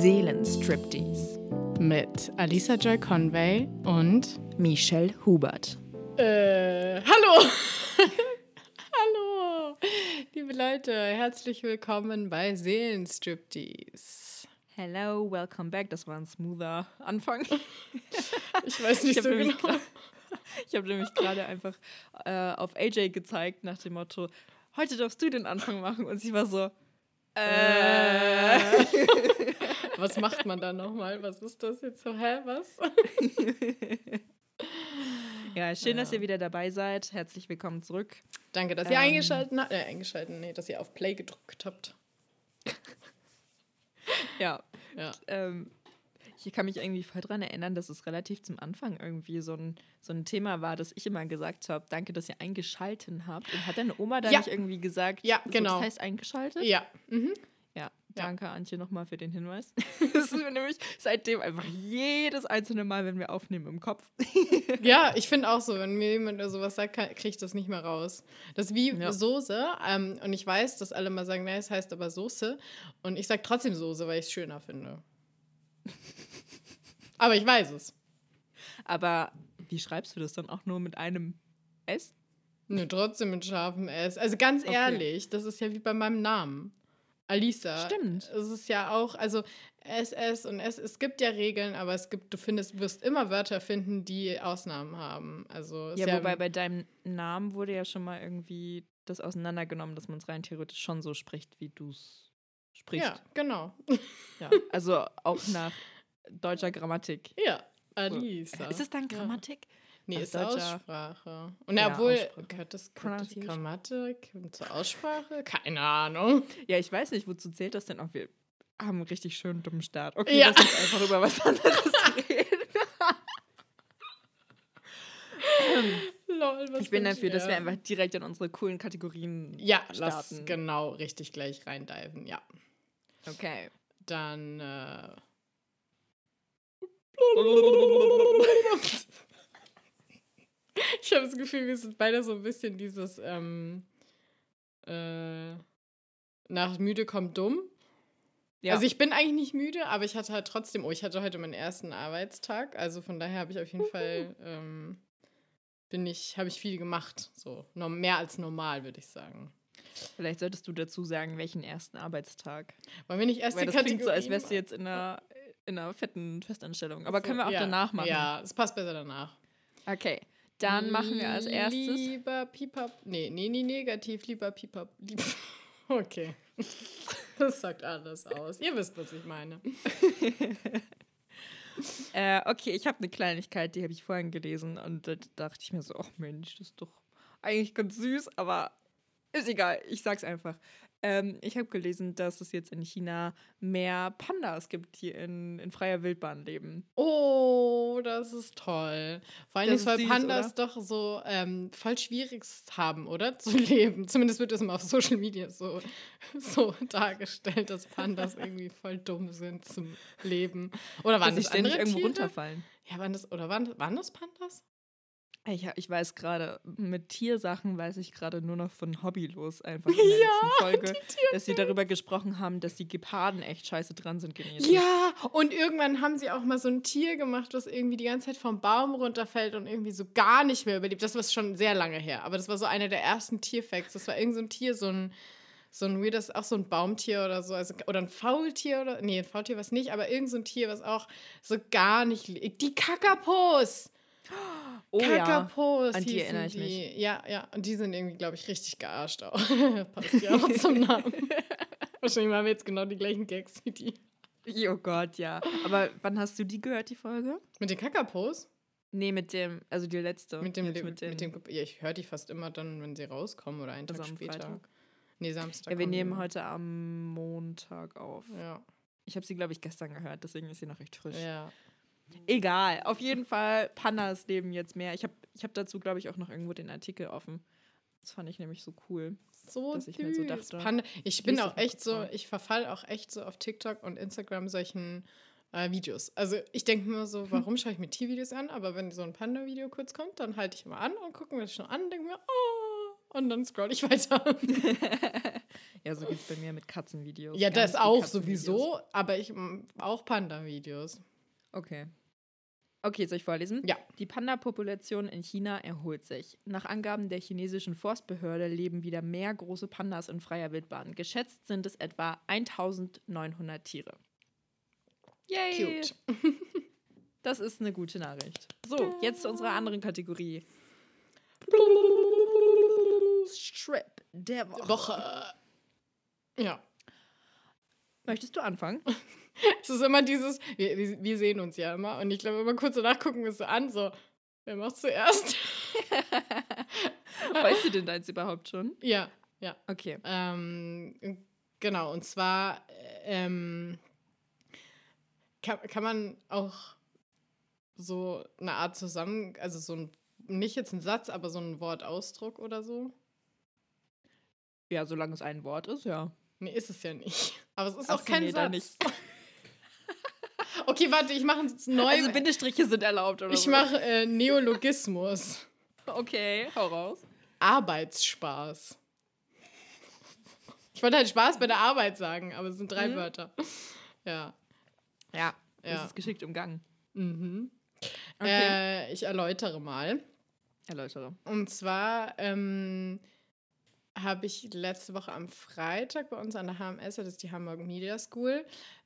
Seelenstriptease mit Alisa Joy Conway und Michelle Hubert. Äh, hallo! hallo! Liebe Leute, herzlich willkommen bei Seelenstriptease. Hello, welcome back. Das war ein smoother Anfang. ich weiß nicht ich so genau. Ich habe nämlich gerade einfach äh, auf AJ gezeigt nach dem Motto, heute darfst du den Anfang machen. Und sie war so, äh. Was macht man da nochmal? Was ist das jetzt so? Hä, was? ja, schön, dass ihr wieder dabei seid. Herzlich willkommen zurück. Danke, dass ihr ähm, eingeschaltet habt. Äh, eingeschaltet, nee, dass ihr auf Play gedrückt habt. ja. ja. Ähm, ich kann mich irgendwie voll dran erinnern, dass es relativ zum Anfang irgendwie so ein, so ein Thema war, dass ich immer gesagt habe, danke, dass ihr eingeschalten habt. Und hat deine Oma da ja. nicht irgendwie gesagt, ja, genau. So, das heißt eingeschaltet? Ja. Mhm. Ja, danke ja. Antje nochmal für den Hinweis. das ist mir nämlich seitdem einfach jedes einzelne Mal, wenn wir aufnehmen, im Kopf. ja, ich finde auch so, wenn mir jemand sowas sagt, kriege ich das nicht mehr raus. Das ist wie ja. Soße ähm, und ich weiß, dass alle mal sagen, nein, es heißt aber Soße und ich sage trotzdem Soße, weil ich es schöner finde. Aber ich weiß es. Aber wie schreibst du das dann auch nur mit einem S? Ne, trotzdem mit scharfem S. Also ganz okay. ehrlich, das ist ja wie bei meinem Namen. Alisa. Stimmt. Es ist ja auch, also SS und S, es gibt ja Regeln, aber es gibt, du findest, wirst immer Wörter finden, die Ausnahmen haben. Also ja, ja, wobei bei deinem Namen wurde ja schon mal irgendwie das auseinandergenommen, dass man es rein theoretisch schon so spricht, wie du es sprichst. Ja, genau. Ja, also auch nach deutscher Grammatik. Ja, Alisa. Ist es dann Grammatik? Ja. Nee, ist Aussprache. Und ja, obwohl, Aussprache. gehört das gehört Grammatik zur Aussprache? Keine Ahnung. Ja, ich weiß nicht, wozu zählt das denn auch? Wir haben einen richtig schönen dummen Start. Okay, ja. lass uns einfach über was anderes reden. Lol, ich bin dafür, dass wir einfach direkt in unsere coolen Kategorien ja, starten. Ja, lass genau richtig gleich reindiven, ja. Okay. Dann äh, ich habe das Gefühl, wir sind beide so ein bisschen dieses ähm, äh, nach müde kommt dumm. Ja. Also ich bin eigentlich nicht müde, aber ich hatte halt trotzdem, oh, ich hatte heute meinen ersten Arbeitstag, also von daher habe ich auf jeden Fall ähm, bin ich, habe ich viel gemacht, so mehr als normal, würde ich sagen. Vielleicht solltest du dazu sagen, welchen ersten Arbeitstag. Wollen wir nicht erst Weil die das Kategorien klingt so, als wärst du jetzt in einer in einer fetten Festanstellung. Aber können wir auch ja, danach machen. Ja, es passt besser danach. Okay. Dann machen wir als erstes. Lieber Pipap. Nee, nee, nee, negativ. Lieber Pipap. Lieber okay. Das sagt alles aus. Ihr wisst, was ich meine. äh, okay, ich habe eine Kleinigkeit, die habe ich vorhin gelesen und da dachte ich mir so, ach Mensch, das ist doch eigentlich ganz süß, aber ist egal, ich sag's einfach. Ähm, ich habe gelesen, dass es jetzt in China mehr Pandas gibt, die in, in freier Wildbahn leben. Oh, das ist toll. Vor allem, weil Pandas oder? doch so ähm, voll schwierig haben, oder? Zu leben. Zumindest wird das immer auf Social Media so, so dargestellt, dass Pandas irgendwie voll dumm sind zum Leben. Oder waren dass das ständig irgendwo Tiere? runterfallen? Ja, waren das, oder waren, waren das Pandas? Ich, ich weiß gerade, mit Tiersachen weiß ich gerade nur noch von Hobbylos einfach in der ja, letzten Folge, dass sie darüber gesprochen haben, dass die Geparden echt scheiße dran sind genetisch. Ja, und irgendwann haben sie auch mal so ein Tier gemacht, was irgendwie die ganze Zeit vom Baum runterfällt und irgendwie so gar nicht mehr überlebt. Das war schon sehr lange her, aber das war so einer der ersten Tierfacts. Das war irgend so ein Tier, so ein so ein weirdes, auch so ein Baumtier oder so, also, oder ein Faultier oder, nee, ein Faultier was nicht, aber irgend so ein Tier, was auch so gar nicht, die Kakapos! Oh Kakapos ja, an die erinnere ich mich. Ja, ja, und die sind irgendwie, glaube ich, richtig gearscht auch. Passt ja auch zum Namen. Wahrscheinlich haben wir jetzt genau die gleichen Gags wie die. Oh Gott, ja. Aber wann hast du die gehört, die Folge? Mit den Kakapos? Nee, mit dem, also die letzte. Mit dem, mit, mit, mit dem ja, ich höre die fast immer dann, wenn sie rauskommen oder einen Tag später. Freitag. Nee, Samstag. Ja, wir nehmen heute am Montag auf. Ja. Ich habe sie, glaube ich, gestern gehört, deswegen ist sie noch recht frisch. Ja. Egal, auf jeden Fall, Pandas leben jetzt mehr. Ich habe ich hab dazu, glaube ich, auch noch irgendwo den Artikel offen. Das fand ich nämlich so cool. So dass ich mir so dachte. Panda. Ich bin auch echt so, ich verfall auch echt so auf TikTok und Instagram solchen Äh, Videos. Also ich denke mir so, warum schaue ich mir Tiervideos an? Aber wenn so ein Panda-Video kurz kommt, dann halte ich immer an und gucke mir das schon an und denke mir, oh, und dann scroll ich weiter. ja, so geht es bei mir mit Katzenvideos. Ja, das auch sowieso, aber ich auch Panda-Videos. Okay. Okay, soll ich vorlesen? Ja. Die Panda-Population in China erholt sich. Nach Angaben der chinesischen Forstbehörde leben wieder mehr große Pandas in freier Wildbahn. Geschätzt sind es etwa 1900 Tiere. Yay! Cute. Das ist eine gute Nachricht. So, jetzt zu unserer anderen Kategorie. Strip der Woche. Woche. Ja. Möchtest du anfangen? es ist immer dieses, wir, wir, sehen uns ja immer und ich glaube, immer kurz danach gucken wir so an, so, wer macht zuerst? weißt du denn deins überhaupt schon? Ja, ja. Okay. Ähm, genau, und zwar ähm, kann, kann man auch so eine Art zusammen, also so ein, nicht jetzt ein Satz, aber so ein Wortausdruck oder so? Ja, solange es ein Wort ist, ja. Nee, ist es ja nicht. Aber es ist Ach auch kein nee, Satz. Okay, warte, ich mache neu. Also Bindestriche sind erlaubt, oder Ich so. mache äh, Neologismus. Okay, hau raus. Arbeitsspaß. Ich wollte halt Spaß bei der Arbeit sagen, aber es sind drei mhm. Wörter. Ja. Ja, das ja. ist geschickt umgangen. Mhm. Okay. Äh, ich erläutere mal. Erläutere. Und zwar ähm, habe ich letzte Woche am Freitag bei uns an der HMS, das ist die Hamburg Media School,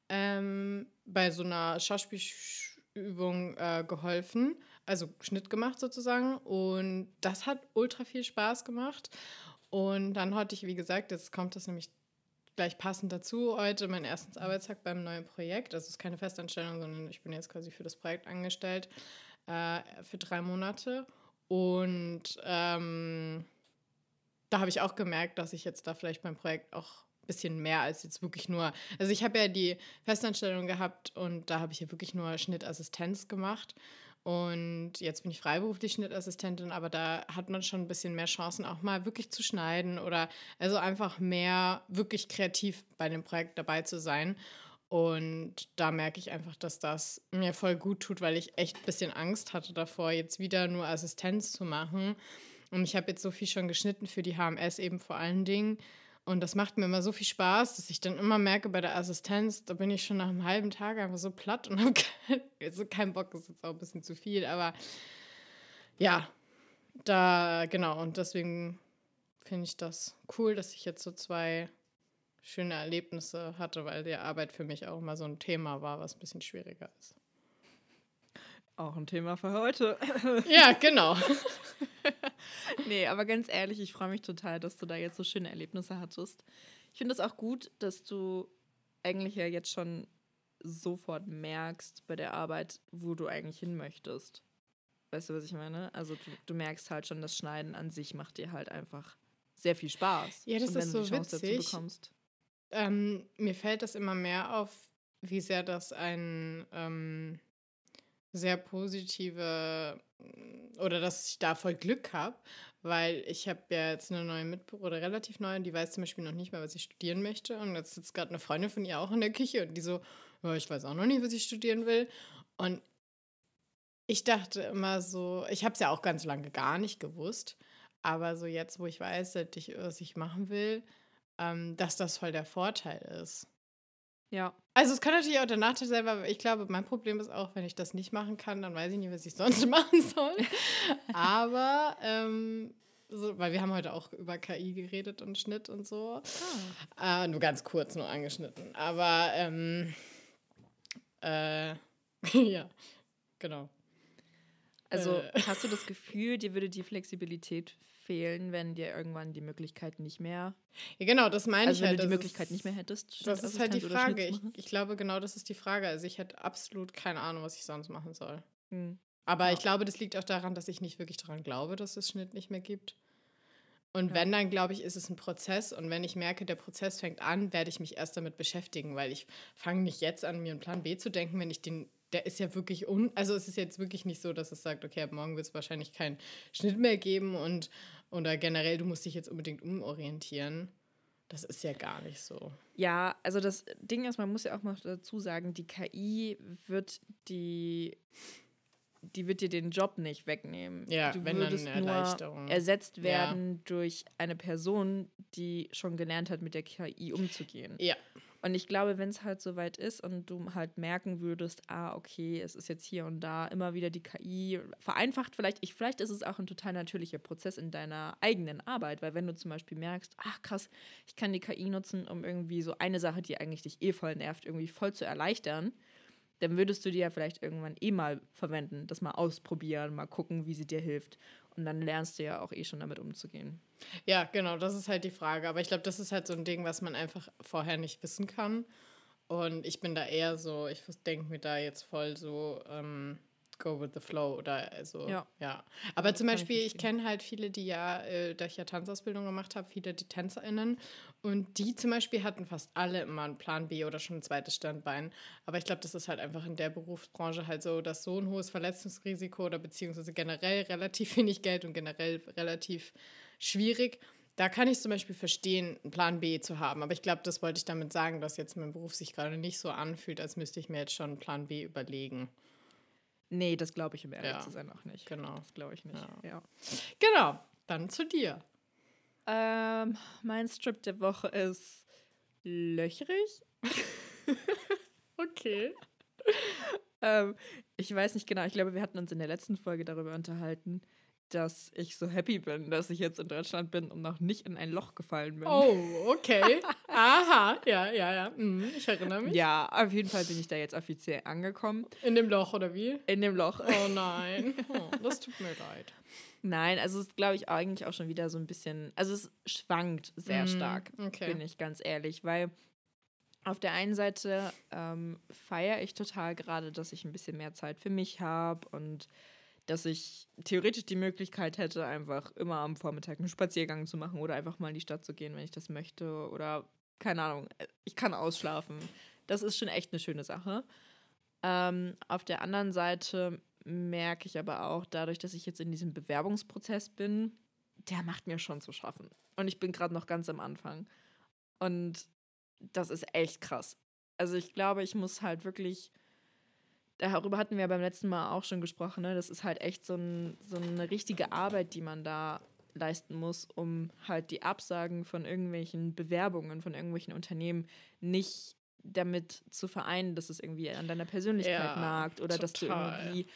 ähm, bei so einer Schauspielübung äh, geholfen, also Schnitt gemacht sozusagen. Und das hat ultra viel Spaß gemacht. Und dann hatte ich, wie gesagt, jetzt kommt das nämlich gleich passend dazu, heute mein ersten Arbeitstag beim neuen Projekt. Das ist keine Festanstellung, sondern ich bin jetzt quasi für das Projekt angestellt äh, für drei Monate. Und ähm, da habe ich auch gemerkt, dass ich jetzt da vielleicht beim Projekt auch bisschen mehr als jetzt wirklich nur. Also ich habe ja die Festanstellung gehabt und da habe ich ja wirklich nur Schnittassistenz gemacht. Und jetzt bin ich freiberuflich Schnittassistentin, aber da hat man schon ein bisschen mehr Chancen, auch mal wirklich zu schneiden oder also einfach mehr wirklich kreativ bei dem Projekt dabei zu sein. Und da merke ich einfach, dass das mir voll gut tut, weil ich echt ein bisschen Angst hatte davor, jetzt wieder nur Assistenz zu machen und ich habe jetzt so viel schon geschnitten für die HMS eben vor allen Dingen. Und das macht mir immer so viel Spaß, dass ich dann immer merke bei der Assistenz, da bin ich schon nach einem halben Tag einfach so platt und habe kein, also keinen Bock, das ist jetzt auch ein bisschen zu viel, aber ja, da, genau, und deswegen finde ich das cool, dass ich jetzt so zwei schöne Erlebnisse hatte, weil die Arbeit für mich auch immer so ein Thema war, was ein bisschen schwieriger ist. Auch ein Thema für heute. Ja, genau. nee, aber ganz ehrlich, ich freue mich total, dass du da jetzt so schöne Erlebnisse hattest. Ich finde es auch gut, dass du eigentlich ja jetzt schon sofort merkst bei der Arbeit, wo du eigentlich hin möchtest. Weißt du, was ich meine? Also du, du merkst halt schon, das Schneiden an sich macht dir halt einfach sehr viel Spaß. Ja, das ist so witzig. Ähm, mir fällt das immer mehr auf, wie sehr das ein ähm, sehr positive mm, oder dass ich da voll Glück habe, weil ich habe ja jetzt eine neue Mitbewohnerin oder relativ neu und die weiß zum Beispiel noch nicht mehr, was ich studieren möchte. Und jetzt sitzt gerade eine Freundin von ihr auch in der Küche und die so, ja, ich weiß auch noch nicht, was ich studieren will. Und ich dachte immer so, ich habe es ja auch ganz lange gar nicht gewusst, aber so jetzt, wo ich weiß, dass ich, was ich machen will, ähm, dass das voll der Vorteil ist. Ja. Also es kann natürlich auch der Nachteil sein, aber ich glaube, mein Problem ist auch, wenn ich das nicht machen kann, dann weiß ich nicht, was ich sonst machen soll. aber, ähm, so, weil wir haben heute auch über KI geredet und Schnitt und so. Ah. Äh, nur ganz kurz, nur angeschnitten. Aber, ähm, äh, ja, genau. Also äh. hast du das Gefühl, dir würde die Flexibilität fehlen, wenn dir irgendwann die Möglichkeit nicht mehr. Ja, genau, das meine also ich halt. Wenn du die Möglichkeit nicht mehr hättest. Das ist halt die Frage. Ich, ich, glaube, genau das ist die Frage. Also ich hätte absolut keine Ahnung, was ich sonst machen soll. Hm. Aber ja. ich glaube, das liegt auch daran, dass ich nicht wirklich daran glaube, dass es Schnitt nicht mehr gibt. Und ja. wenn, dann glaube ich, ist es ein Prozess. Und wenn ich merke, der Prozess fängt an, werde ich mich erst damit beschäftigen, weil ich fange nicht jetzt an, mir einen Plan B zu denken, wenn ich den der ist ja wirklich un. Also es ist jetzt wirklich nicht so, dass es sagt, okay, ab morgen wird es wahrscheinlich keinen Schnitt mehr geben und oder generell, du musst dich jetzt unbedingt umorientieren. Das ist ja gar nicht so. Ja, also das Ding ist, man muss ja auch noch dazu sagen, die KI wird die die wird dir den Job nicht wegnehmen. Ja, du wenn würdest dann eine Erleichterung. nur ersetzt werden ja. durch eine Person, die schon gelernt hat, mit der KI umzugehen. Ja. Und ich glaube, wenn es halt so weit ist und du halt merken würdest, ah, okay, es ist jetzt hier und da immer wieder die KI vereinfacht, vielleicht, ich, vielleicht ist es auch ein total natürlicher Prozess in deiner eigenen Arbeit, weil wenn du zum Beispiel merkst, ach krass, ich kann die KI nutzen, um irgendwie so eine Sache, die eigentlich dich eh voll nervt, irgendwie voll zu erleichtern, dann würdest du die ja vielleicht irgendwann eh mal verwenden, das mal ausprobieren, mal gucken, wie sie dir hilft. Und dann lernst du ja auch eh schon damit umzugehen. Ja, genau, das ist halt die Frage. Aber ich glaube, das ist halt so ein Ding, was man einfach vorher nicht wissen kann. Und ich bin da eher so, ich denke mir da jetzt voll so, ähm, go with the flow oder also ja. ja. Aber zum Beispiel, ich, ich kenne halt viele, die ja, äh, da ich ja Tanzausbildung gemacht habe, viele die TänzerInnen und die zum Beispiel hatten fast alle immer einen Plan B oder schon ein zweites Standbein. Aber ich glaube, das ist halt einfach in der Berufsbranche halt so, dass so ein hohes Verletzungsrisiko oder beziehungsweise generell relativ wenig Geld und generell relativ schwierig. Da kann ich zum Beispiel verstehen, einen Plan B zu haben. Aber ich glaube, das wollte ich damit sagen, dass jetzt mein Beruf sich gerade nicht so anfühlt, als müsste ich mir jetzt schon einen Plan B überlegen. Nee, das glaube ich, um ehrlich ja. zu sein, auch nicht. Genau. Das glaube ich nicht. Ja. ja. Genau, dann zu dir. Ähm, mein Strip der Woche ist löchrig. okay. ähm, ich weiß nicht genau, ich glaube, wir hatten uns in der letzten Folge darüber unterhalten, dass ich so happy bin, dass ich jetzt in Deutschland bin und noch nicht in ein Loch gefallen bin. Oh, okay. Aha, ja, ja, ja. Mhm, ich erinnere mich. Ja, auf jeden Fall bin ich da jetzt offiziell angekommen. In dem Loch, oder wie? In dem Loch. Oh nein. Oh, das tut mir leid. Nein, also es ist, glaube ich, eigentlich auch schon wieder so ein bisschen, also es schwankt sehr mm, stark, okay. bin ich ganz ehrlich, weil auf der einen Seite ähm, feiere ich total gerade, dass ich ein bisschen mehr Zeit für mich habe und dass ich theoretisch die Möglichkeit hätte, einfach immer am Vormittag einen Spaziergang zu machen oder einfach mal in die Stadt zu gehen, wenn ich das möchte. Oder keine Ahnung, ich kann ausschlafen. Das ist schon echt eine schöne Sache. Ähm, auf der anderen Seite merke ich aber auch, dadurch, dass ich jetzt in diesem Bewerbungsprozess bin, der macht mir schon zu schaffen. Und ich bin gerade noch ganz am Anfang. Und das ist echt krass. Also ich glaube, ich muss halt wirklich darüber hatten wir beim letzten Mal auch schon gesprochen, ne? das ist halt echt so, ein, so eine richtige Arbeit, die man da leisten muss, um halt die Absagen von irgendwelchen Bewerbungen, von irgendwelchen Unternehmen nicht damit zu vereinen, dass es irgendwie an deiner Persönlichkeit ja, nagt oder total. dass du irgendwie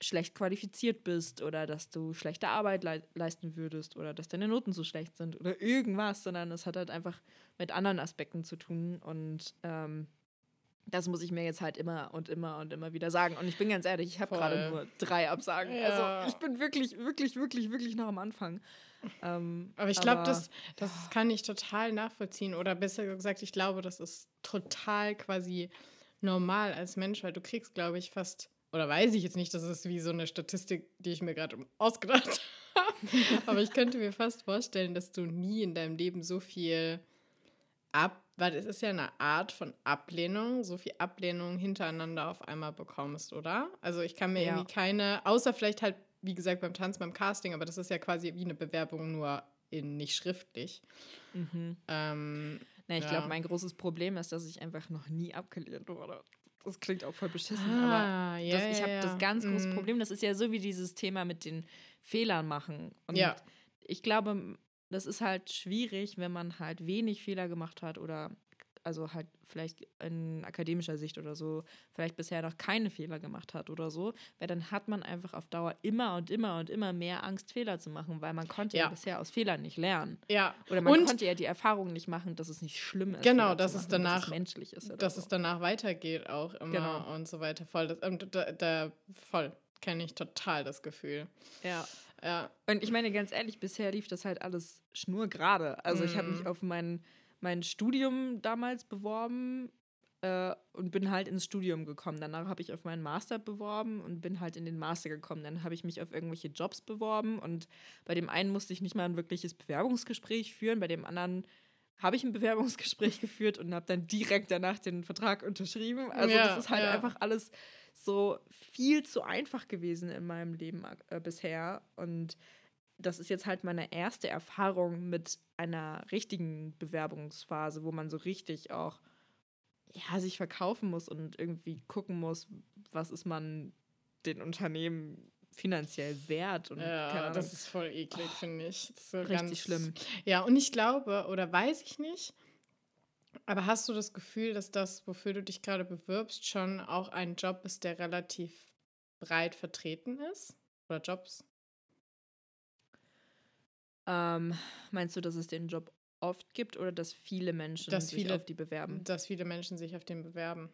schlecht qualifiziert bist oder dass du schlechte Arbeit le leisten würdest oder dass deine Noten so schlecht sind oder irgendwas, sondern es hat halt einfach mit anderen Aspekten zu tun und ähm, das muss ich mir jetzt halt immer und immer und immer wieder sagen. Und ich bin ganz ehrlich, ich habe gerade nur drei Absagen. Ja. Also ich bin wirklich, wirklich, wirklich, wirklich noch am Anfang. Ähm, aber ich glaube, das, das kann ich total nachvollziehen. Oder besser gesagt, ich glaube, das ist total quasi normal als Mensch, weil du kriegst, glaube ich, fast, oder weiß ich jetzt nicht, das ist wie so eine Statistik, die ich mir gerade ausgedacht habe. aber ich könnte mir fast vorstellen, dass du nie in deinem Leben so viel ab weil es ist ja eine Art von Ablehnung, so viel Ablehnung hintereinander auf einmal bekommst, oder? Also ich kann mir ja. irgendwie keine, außer vielleicht halt, wie gesagt, beim Tanz, beim Casting, aber das ist ja quasi wie eine Bewerbung, nur in nicht schriftlich. Mhm. Ähm, Na, ich ja. glaube, mein großes Problem ist, dass ich einfach noch nie abgelehnt wurde. Das klingt auch voll beschissen, ah, aber yeah, das, ich habe yeah. das ganz große mhm. Problem. Das ist ja so wie dieses Thema mit den Fehlern machen. Und ja. ich glaube, das ist halt schwierig, wenn man halt wenig Fehler gemacht hat oder also halt vielleicht in akademischer Sicht oder so, vielleicht bisher noch keine Fehler gemacht hat oder so, weil dann hat man einfach auf Dauer immer und immer und immer mehr Angst, Fehler zu machen, weil man konnte ja, ja bisher aus Fehlern nicht lernen. Ja. Oder man und konnte ja die Erfahrung nicht machen, dass es nicht schlimm ist. Genau, dass es danach dass es menschlich ist. Dass so. es danach weitergeht auch immer genau. und so weiter. Voll, das, ähm, da, da, voll kenne ich total das Gefühl. Ja. Ja. Und ich meine, ganz ehrlich, bisher lief das halt alles schnurgerade. Also mm. ich habe mich mhm. auf mein, mein Studium damals beworben äh, und bin halt ins Studium gekommen. Danach habe ich auf meinen Master beworben und bin halt in den Master gekommen. Dann habe ich mich auf irgendwelche Jobs beworben und bei dem einen musste ich nicht mal ein wirkliches Bewerbungsgespräch führen, bei dem anderen habe ich ein Bewerbungsgespräch geführt und habe dann direkt danach den Vertrag unterschrieben. Also ja, das ist halt ja. einfach alles so viel zu einfach gewesen in meinem Leben äh, bisher. Und das ist jetzt halt meine erste Erfahrung mit einer richtigen Bewerbungsphase, wo man so richtig auch ja, sich verkaufen muss und irgendwie gucken muss, was ist man den Unternehmen finanziell wert. Und ja, das ist voll eklig, oh, finde ich. So richtig ganz, schlimm. Ja, und ich glaube, oder weiß ich nicht, aber hast du das Gefühl, dass das, wofür du dich gerade bewirbst, schon auch ein Job ist, der relativ breit vertreten ist? Oder Jobs? Ähm, meinst du, dass es den Job oft gibt oder dass viele Menschen dass sich viele, auf die bewerben? Dass viele Menschen sich auf den bewerben.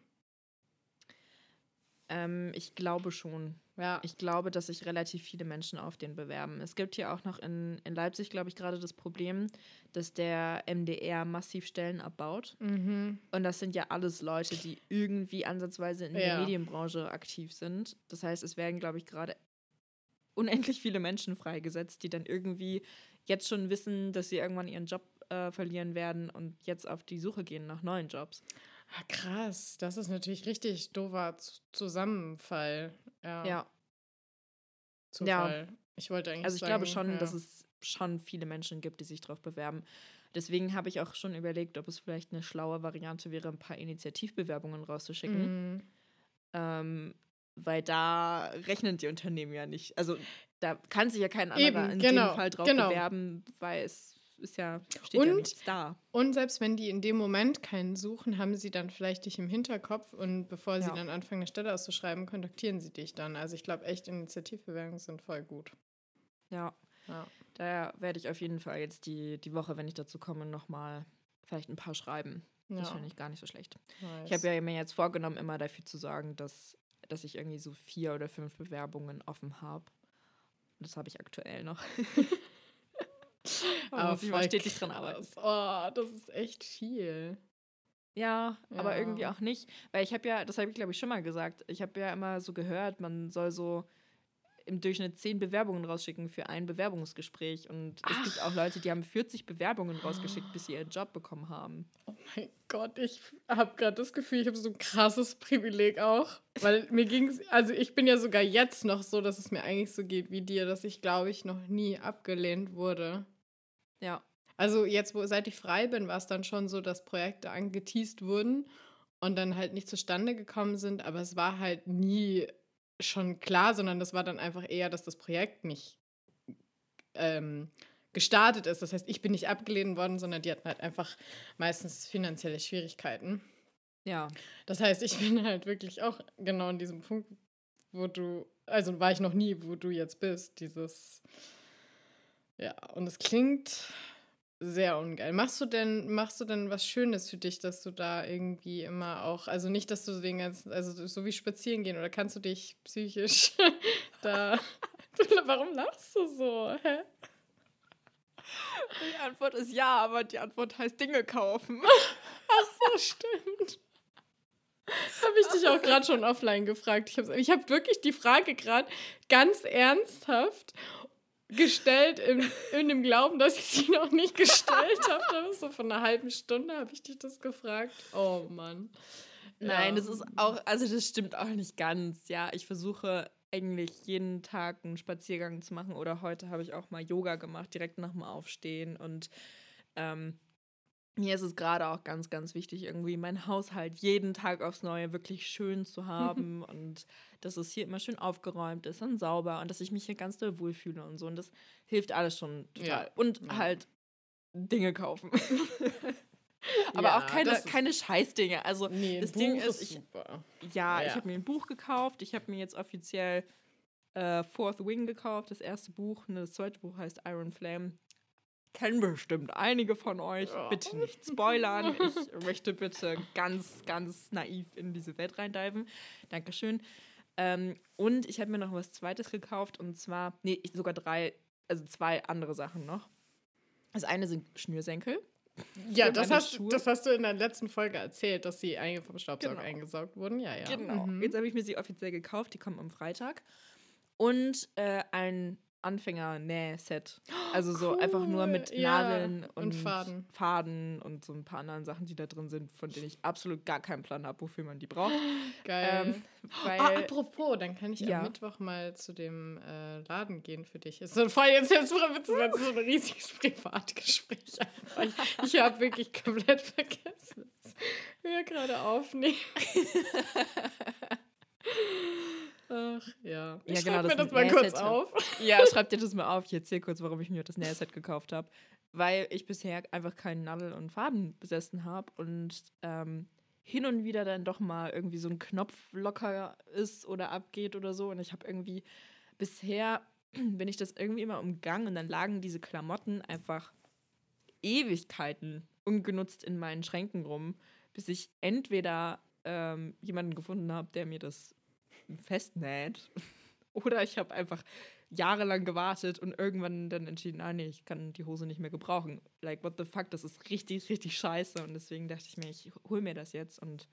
Ähm, ich glaube schon. Ja. Ich glaube, dass sich relativ viele Menschen auf den bewerben. Es gibt hier auch noch in, in Leipzig, glaube ich, gerade das Problem, dass der MDR massiv Stellen abbaut. Mhm. Und das sind ja alles Leute, die irgendwie ansatzweise in ja. der Medienbranche aktiv sind. Das heißt, es werden, glaube ich, gerade unendlich viele Menschen freigesetzt, die dann irgendwie jetzt schon wissen, dass sie irgendwann ihren Job äh, verlieren werden und jetzt auf die Suche gehen nach neuen Jobs. Ah, krass, das ist natürlich richtig doofer Zusammenfall. Ja. ja. Zufall. Ja. Ich wollte eigentlich Also ich sagen, glaube schon, ja. dass es schon viele Menschen gibt, die sich darauf bewerben. Deswegen habe ich auch schon überlegt, ob es vielleicht eine schlaue Variante wäre, ein paar Initiativbewerbungen rauszuschicken. Mhm. Ähm, weil da rechnen die Unternehmen ja nicht. Also da kann sich ja kein anderer Eben, in genau, dem Fall drauf genau. bewerben, weil es ist ja, steht und, ja nichts da. Und selbst wenn die in dem Moment keinen suchen, haben sie dann vielleicht dich im Hinterkopf und bevor sie ja. dann anfangen, eine Stelle auszuschreiben, kontaktieren sie dich dann. Also ich glaube echt, Initiativbewerbungen sind voll gut. Ja. ja. Daher werde ich auf jeden Fall jetzt die, die Woche, wenn ich dazu komme, nochmal vielleicht ein paar schreiben. Ja. Das finde ich gar nicht so schlecht. Nice. Ich habe ja mir jetzt vorgenommen, immer dafür zu sorgen, dass, dass ich irgendwie so vier oder fünf Bewerbungen offen habe. Das habe ich aktuell noch. aber muss ich mal stetig dran arbeiten. Oh, das ist echt viel. Ja, ja, aber irgendwie auch nicht. Weil ich habe ja, das habe ich glaube ich schon mal gesagt, ich habe ja immer so gehört, man soll so im Durchschnitt zehn Bewerbungen rausschicken für ein Bewerbungsgespräch. Und Ach. es gibt auch Leute, die haben 40 Bewerbungen rausgeschickt, bis sie ihren Job bekommen haben. Oh mein Gott, ich habe gerade das Gefühl, ich habe so ein krasses Privileg auch. Weil mir ging es, also ich bin ja sogar jetzt noch so, dass es mir eigentlich so geht wie dir, dass ich glaube ich noch nie abgelehnt wurde. Ja. Also jetzt, wo seit ich frei bin, war es dann schon so, dass Projekte angeteased wurden und dann halt nicht zustande gekommen sind, aber es war halt nie schon klar, sondern das war dann einfach eher, dass das Projekt nicht ähm, gestartet ist. Das heißt, ich bin nicht abgelehnt worden, sondern die hatten halt einfach meistens finanzielle Schwierigkeiten. Ja. Das heißt, ich bin halt wirklich auch genau in diesem Punkt, wo du, also war ich noch nie, wo du jetzt bist, dieses ja, und es klingt sehr ungeil. Machst du denn, machst du denn was Schönes für dich, dass du da irgendwie immer auch, also nicht, dass du den ganzen, also so wie spazieren gehen oder kannst du dich psychisch da. Warum lachst du so? Hä? Die Antwort ist ja, aber die Antwort heißt Dinge kaufen. Ach so, stimmt. Habe ich dich auch gerade schon offline gefragt. Ich habe ich hab wirklich die Frage gerade ganz ernsthaft gestellt im, in dem Glauben, dass ich sie noch nicht gestellt habe. So von einer halben Stunde habe ich dich das gefragt. Oh Mann. Nein, ja. das ist auch, also das stimmt auch nicht ganz. Ja, ich versuche eigentlich jeden Tag einen Spaziergang zu machen oder heute habe ich auch mal Yoga gemacht, direkt nach dem Aufstehen und ähm, mir ist es gerade auch ganz, ganz wichtig, irgendwie meinen Haushalt jeden Tag aufs Neue wirklich schön zu haben und dass es hier immer schön aufgeräumt ist und sauber und dass ich mich hier ganz doll wohlfühle und so. Und das hilft alles schon total. Ja. Und ja. halt Dinge kaufen. Aber ja, auch keine, keine Scheißdinge. Also nee, das Buch Ding ist, ich, super. ja, ich habe mir ein Buch gekauft. Ich habe mir jetzt offiziell äh, Fourth Wing gekauft, das erste Buch. Das zweite Buch heißt Iron Flame kennen bestimmt einige von euch. Ja. Bitte nicht spoilern. Ich möchte bitte ganz, ganz naiv in diese Welt reindiven. Dankeschön. Ähm, und ich habe mir noch was Zweites gekauft und zwar, nee, sogar drei, also zwei andere Sachen noch. Das eine sind Schnürsenkel. Ja, das hast, das hast du in der letzten Folge erzählt, dass sie vom Staubsauger genau. eingesaugt wurden. Ja, ja. Genau. Mhm. Jetzt habe ich mir sie offiziell gekauft. Die kommen am Freitag. Und äh, ein Anfänger-Näh-Set. Also so cool. einfach nur mit ja. Nadeln und, und, Faden. Faden und so ein paar anderen Sachen, die da drin sind, von denen ich absolut gar keinen Plan habe, wofür man die braucht. Geil. Ähm, weil, oh, apropos, dann kann ich ja. am Mittwoch mal zu dem äh, Laden gehen für dich. Ist so voll jetzt jetzt so ein riesiges Privatgespräch. Ich, ich habe wirklich komplett vergessen, dass wir gerade aufnehmen. Ach ja. Ich ja, genau, das mir das mal kurz auf. Ja, schreib dir das mal auf. Ich erzähle kurz, warum ich mir das Nähset gekauft habe. Weil ich bisher einfach keinen Nadel und Faden besessen habe und ähm, hin und wieder dann doch mal irgendwie so ein Knopf locker ist oder abgeht oder so. Und ich habe irgendwie bisher bin ich das irgendwie immer umgangen und dann lagen diese Klamotten einfach Ewigkeiten ungenutzt in meinen Schränken rum, bis ich entweder ähm, jemanden gefunden habe, der mir das festnäht. Oder ich habe einfach jahrelang gewartet und irgendwann dann entschieden, ah nee, ich kann die Hose nicht mehr gebrauchen. Like, what the fuck, das ist richtig, richtig scheiße. Und deswegen dachte ich mir, ich hole mir das jetzt. Und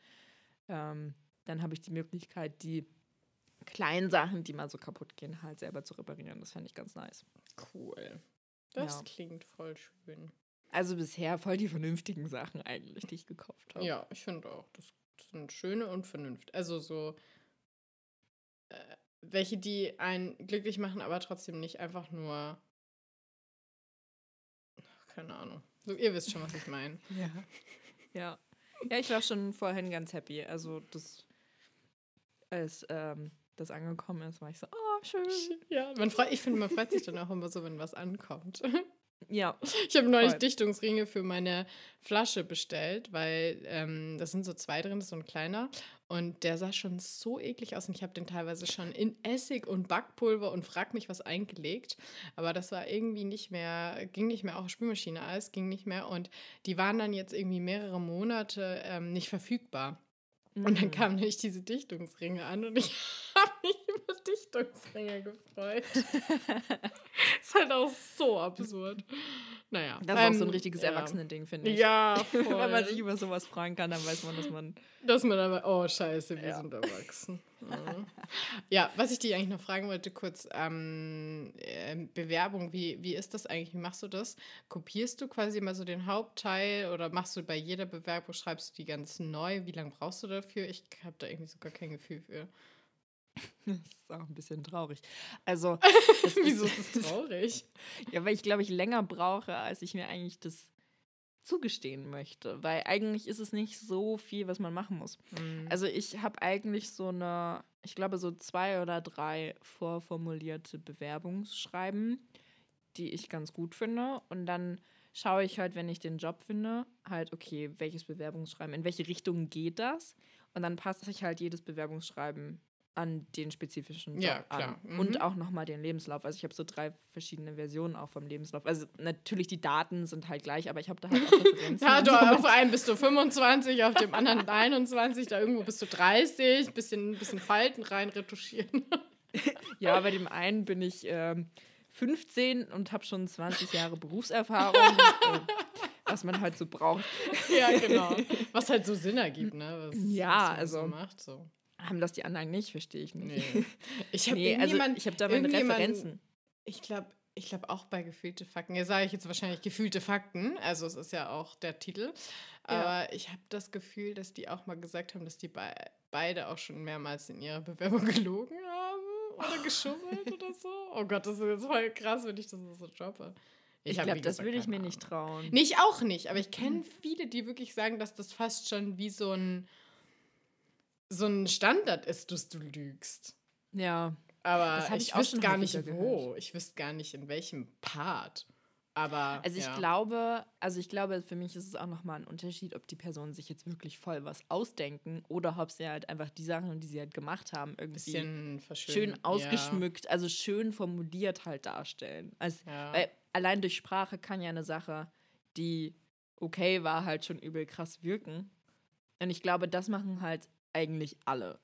ähm, dann habe ich die Möglichkeit, die kleinen Sachen, die mal so kaputt gehen, halt selber zu reparieren. Das fände ich ganz nice. Cool. Das ja. klingt voll schön. Also bisher voll die vernünftigen Sachen eigentlich, die ich gekauft habe. Ja, ich finde auch, das sind schöne und vernünftig. Also so welche, die einen glücklich machen, aber trotzdem nicht einfach nur. Keine Ahnung. So, ihr wisst schon, was ich meine. ja. Ja. Ja, ich war schon vorhin ganz happy. Also, das, als ähm, das angekommen ist, war ich so, oh, schön. Ja, man freu, ich finde, man freut sich dann auch immer so, wenn was ankommt. Ja. Ich habe neulich. Dichtungsringe für meine Flasche bestellt, weil ähm, da sind so zwei drin, das ist so ein kleiner. Und der sah schon so eklig aus und ich habe den teilweise schon in Essig und Backpulver und frag mich was eingelegt. Aber das war irgendwie nicht mehr, ging nicht mehr, auch Spülmaschine, alles ging nicht mehr. Und die waren dann jetzt irgendwie mehrere Monate ähm, nicht verfügbar. Und dann mhm. kamen nämlich diese Dichtungsringe an und ich habe mich über Dichtungsringe gefreut. ist halt auch so absurd. Naja. Das ist ähm, auch so ein ähm, richtiges ja. Erwachsenending, finde ich. Ja, voll. Wenn man sich über sowas freuen kann, dann weiß man, dass man. Dass man aber, oh Scheiße, wir ja. sind erwachsen. ja. ja, was ich dich eigentlich noch fragen wollte, kurz, ähm, äh, Bewerbung, wie, wie ist das eigentlich? Wie machst du das? Kopierst du quasi immer so den Hauptteil oder machst du bei jeder Bewerbung, schreibst du die ganz neu? Wie lange brauchst du dafür? Ich habe da irgendwie so gar kein Gefühl für. Das ist auch ein bisschen traurig. Also, wieso ist das traurig? ja, weil ich glaube, ich länger brauche, als ich mir eigentlich das zugestehen möchte. Weil eigentlich ist es nicht so viel, was man machen muss. Mhm. Also, ich habe eigentlich so eine, ich glaube, so zwei oder drei vorformulierte Bewerbungsschreiben, die ich ganz gut finde. Und dann schaue ich halt, wenn ich den Job finde, halt, okay, welches Bewerbungsschreiben, in welche Richtung geht das? Und dann passe ich halt jedes Bewerbungsschreiben an den spezifischen Job ja, klar. an. Mhm. Und auch nochmal den Lebenslauf. Also ich habe so drei verschiedene Versionen auch vom Lebenslauf. Also natürlich die Daten sind halt gleich, aber ich habe da halt auch Referenzen. ja, du, auf einem bist du 25, auf dem anderen 21, da irgendwo bist du 30, bisschen, bisschen Falten rein retuschieren. ja, bei dem einen bin ich ähm, 15 und habe schon 20 Jahre Berufserfahrung. äh, was man halt so braucht. ja, genau. Was halt so Sinn ergibt, ne? Was, ja, was also. So macht, so. Haben das die anderen nicht, verstehe ich nicht. Nee. Ich habe nee, also ich habe da meine Referenzen. Ich glaube, ich glaube auch bei gefühlte Fakten. Ja, sage ich jetzt wahrscheinlich gefühlte Fakten. Also es ist ja auch der Titel. Aber ja. ich habe das Gefühl, dass die auch mal gesagt haben, dass die be beide auch schon mehrmals in ihrer Bewerbung gelogen haben oder geschummelt oder so. Oh Gott, das ist jetzt voll krass, wenn ich das so droppe. Ich, ich glaube, das würde ich mir Ahnung. nicht trauen. Nicht auch nicht, aber ich kenne viele, die wirklich sagen, dass das fast schon wie so ein so ein Standard ist, dass du lügst. Ja. Aber ich, ich wüsste gar nicht wo. Gehört. Ich wüsste gar nicht in welchem Part. Aber. Also ich ja. glaube, also ich glaube, für mich ist es auch nochmal ein Unterschied, ob die Personen sich jetzt wirklich voll was ausdenken oder ob sie halt einfach die Sachen, die sie halt gemacht haben, irgendwie schön ausgeschmückt, ja. also schön formuliert halt darstellen. Also, ja. weil allein durch Sprache kann ja eine Sache, die okay war, halt schon übel krass wirken. Und ich glaube, das machen halt eigentlich alle.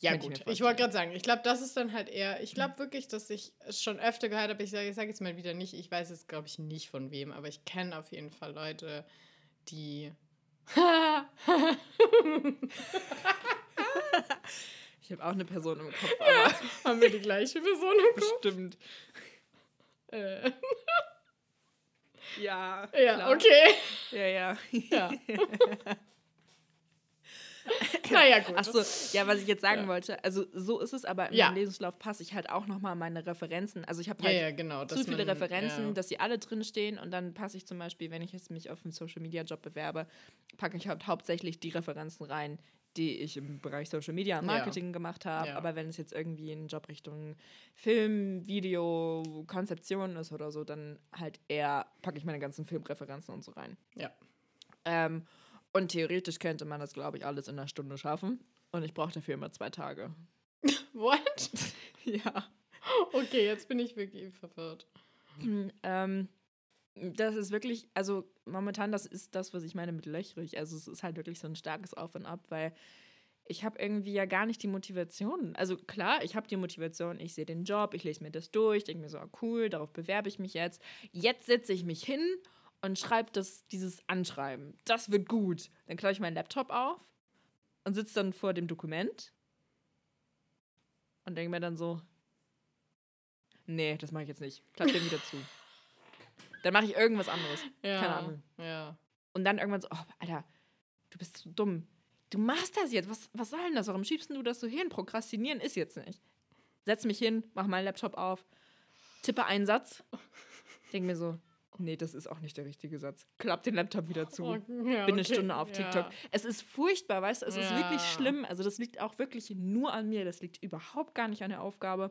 Ja, gut. Ich, ich wollte gerade sagen, ich glaube, das ist dann halt eher, ich glaube wirklich, dass ich es schon öfter gehört habe. Ich sage sag jetzt mal wieder nicht, ich weiß jetzt, glaube ich, nicht von wem, aber ich kenne auf jeden Fall Leute, die. ich habe auch eine Person im Kopf, aber. Ja, haben wir die gleiche Person im Kopf? Stimmt. Äh. Ja. Ja, klar. okay. Ja, ja. Ja. naja, gut. Achso, ja, was ich jetzt sagen ja. wollte, also so ist es, aber im ja. Lebenslauf passe ich halt auch nochmal meine Referenzen. Also ich habe halt ja, genau, zu viele man, Referenzen, dass sie alle drinstehen und dann passe ich zum Beispiel, wenn ich jetzt mich auf einen Social Media Job bewerbe, packe ich halt hauptsächlich die Referenzen rein, die ich im Bereich Social Media und Marketing gemacht habe. Aber wenn es jetzt irgendwie in Jobrichtung Film, Video, Konzeption ist oder so, dann halt eher packe ich meine ganzen Filmreferenzen und so rein. Ja. Ähm, und theoretisch könnte man das, glaube ich, alles in einer Stunde schaffen. Und ich brauche dafür immer zwei Tage. What? ja. Okay, jetzt bin ich wirklich verwirrt. ähm, das ist wirklich, also momentan, das ist das, was ich meine mit löchrig. Also es ist halt wirklich so ein starkes Auf und Ab, weil ich habe irgendwie ja gar nicht die Motivation. Also klar, ich habe die Motivation, ich sehe den Job, ich lese mir das durch, denke mir so, ah, cool, darauf bewerbe ich mich jetzt. Jetzt setze ich mich hin und schreibe das, dieses Anschreiben. Das wird gut. Dann klappe ich meinen Laptop auf und sitze dann vor dem Dokument und denke mir dann so, nee, das mache ich jetzt nicht. Klappe den wieder zu. Dann mache ich irgendwas anderes. Ja, Keine Ahnung. Ja. Und dann irgendwann so, oh, Alter, du bist so dumm. Du machst das jetzt. Was, was soll denn das? Warum schiebst du das so hin? Prokrastinieren ist jetzt nicht. Setz mich hin, mach meinen Laptop auf, tippe einen Satz, denk mir so, nee, das ist auch nicht der richtige Satz. Klapp den Laptop wieder zu. Ja, Bin okay. eine Stunde auf TikTok. Ja. Es ist furchtbar, weißt du? Es ja. ist wirklich schlimm. Also, das liegt auch wirklich nur an mir. Das liegt überhaupt gar nicht an der Aufgabe.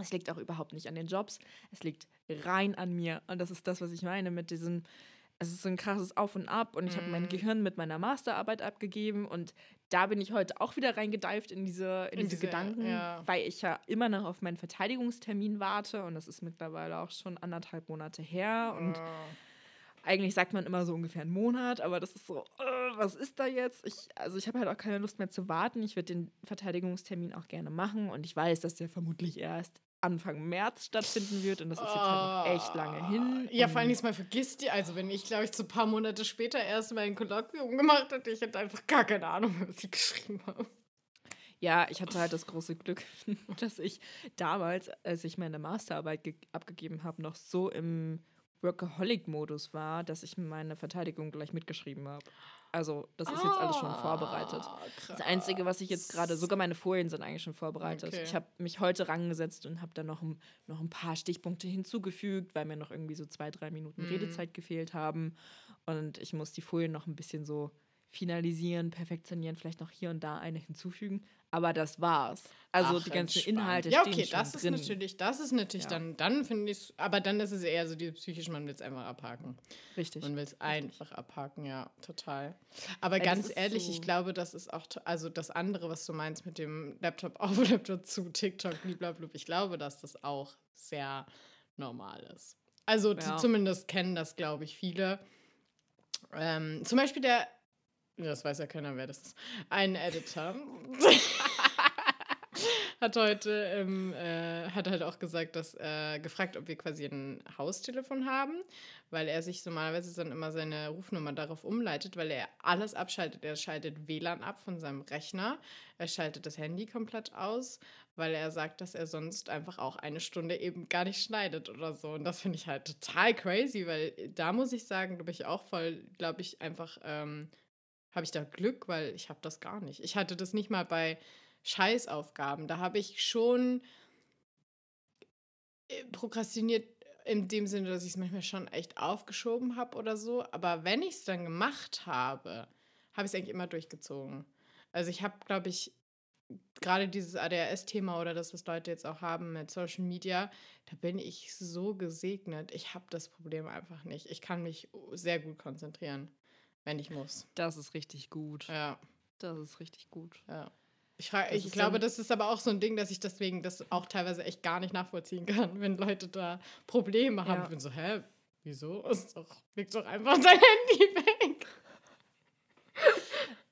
Es liegt auch überhaupt nicht an den Jobs. Es liegt rein an mir. Und das ist das, was ich meine mit diesem. Es ist so ein krasses Auf und Ab und ich habe mein mhm. Gehirn mit meiner Masterarbeit abgegeben und da bin ich heute auch wieder reingedeift in diese, in, in diese, diese, Gedanken, ja. weil ich ja immer noch auf meinen Verteidigungstermin warte und das ist mittlerweile auch schon anderthalb Monate her und oh. eigentlich sagt man immer so ungefähr einen Monat, aber das ist so, uh, was ist da jetzt? Ich, also ich habe halt auch keine Lust mehr zu warten. Ich würde den Verteidigungstermin auch gerne machen und ich weiß, dass der vermutlich erst Anfang März stattfinden wird und das ist jetzt halt noch echt lange hin. Ja, vor allem diesmal vergisst die, also wenn ich, glaube ich, so ein paar Monate später erst mein Kolloquium gemacht hätte, ich hätte einfach gar keine Ahnung, was ich geschrieben habe. Ja, ich hatte halt das große Glück, dass ich damals, als ich meine Masterarbeit abgegeben habe, noch so im Workaholic-Modus war, dass ich meine Verteidigung gleich mitgeschrieben habe. Also, das ist jetzt alles schon vorbereitet. Krass. Ah, das Einzige, was ich jetzt gerade, sogar meine Folien sind eigentlich schon vorbereitet. Okay. Ich habe mich heute rangesetzt und habe dann noch ein, noch ein paar Stichpunkte hinzugefügt, weil mir noch irgendwie so zwei, drei Minuten mhm. Redezeit gefehlt haben. Und ich muss die Folien noch ein bisschen so finalisieren, perfektionieren, vielleicht noch hier und da eine hinzufügen. Aber das war's. Also Ach, die ganzen entspannt. Inhalte ja, okay, stehen das schon ist natürlich, das ist natürlich ja. dann, dann finde ich, aber dann ist es eher so die psychische, man will es einfach abhaken. Richtig. Man will es einfach abhaken, ja, total. Aber Weil ganz ehrlich, so ich glaube, das ist auch, also das andere, was du meinst mit dem Laptop auf, Laptop zu, TikTok, blablabla, ich glaube, dass das auch sehr normal ist. Also ja. zumindest kennen das, glaube ich, viele. Ähm, zum Beispiel der das weiß ja keiner, wer das ist. Ein Editor. hat heute ähm, äh, hat halt auch gesagt, dass äh, gefragt, ob wir quasi ein Haustelefon haben, weil er sich normalerweise dann immer seine Rufnummer darauf umleitet, weil er alles abschaltet. Er schaltet WLAN ab von seinem Rechner, er schaltet das Handy komplett aus, weil er sagt, dass er sonst einfach auch eine Stunde eben gar nicht schneidet oder so. Und das finde ich halt total crazy, weil da muss ich sagen, glaube ich auch voll, glaube ich einfach ähm, habe ich da Glück, weil ich habe das gar nicht. Ich hatte das nicht mal bei Scheißaufgaben. Da habe ich schon äh, prokrastiniert in dem Sinne, dass ich es manchmal schon echt aufgeschoben habe oder so. Aber wenn ich es dann gemacht habe, habe ich es eigentlich immer durchgezogen. Also ich habe, glaube ich, gerade dieses ADHS-Thema oder das, was Leute jetzt auch haben mit Social Media, da bin ich so gesegnet. Ich habe das Problem einfach nicht. Ich kann mich sehr gut konzentrieren wenn ich muss. Das ist richtig gut. Ja. Das ist richtig gut. Ja. Ich, ich glaube, das ist aber auch so ein Ding, dass ich deswegen das auch teilweise echt gar nicht nachvollziehen kann, wenn Leute da Probleme haben. Ja. Ich bin so, hä, wieso? Ist doch, leg doch einfach dein Handy weg.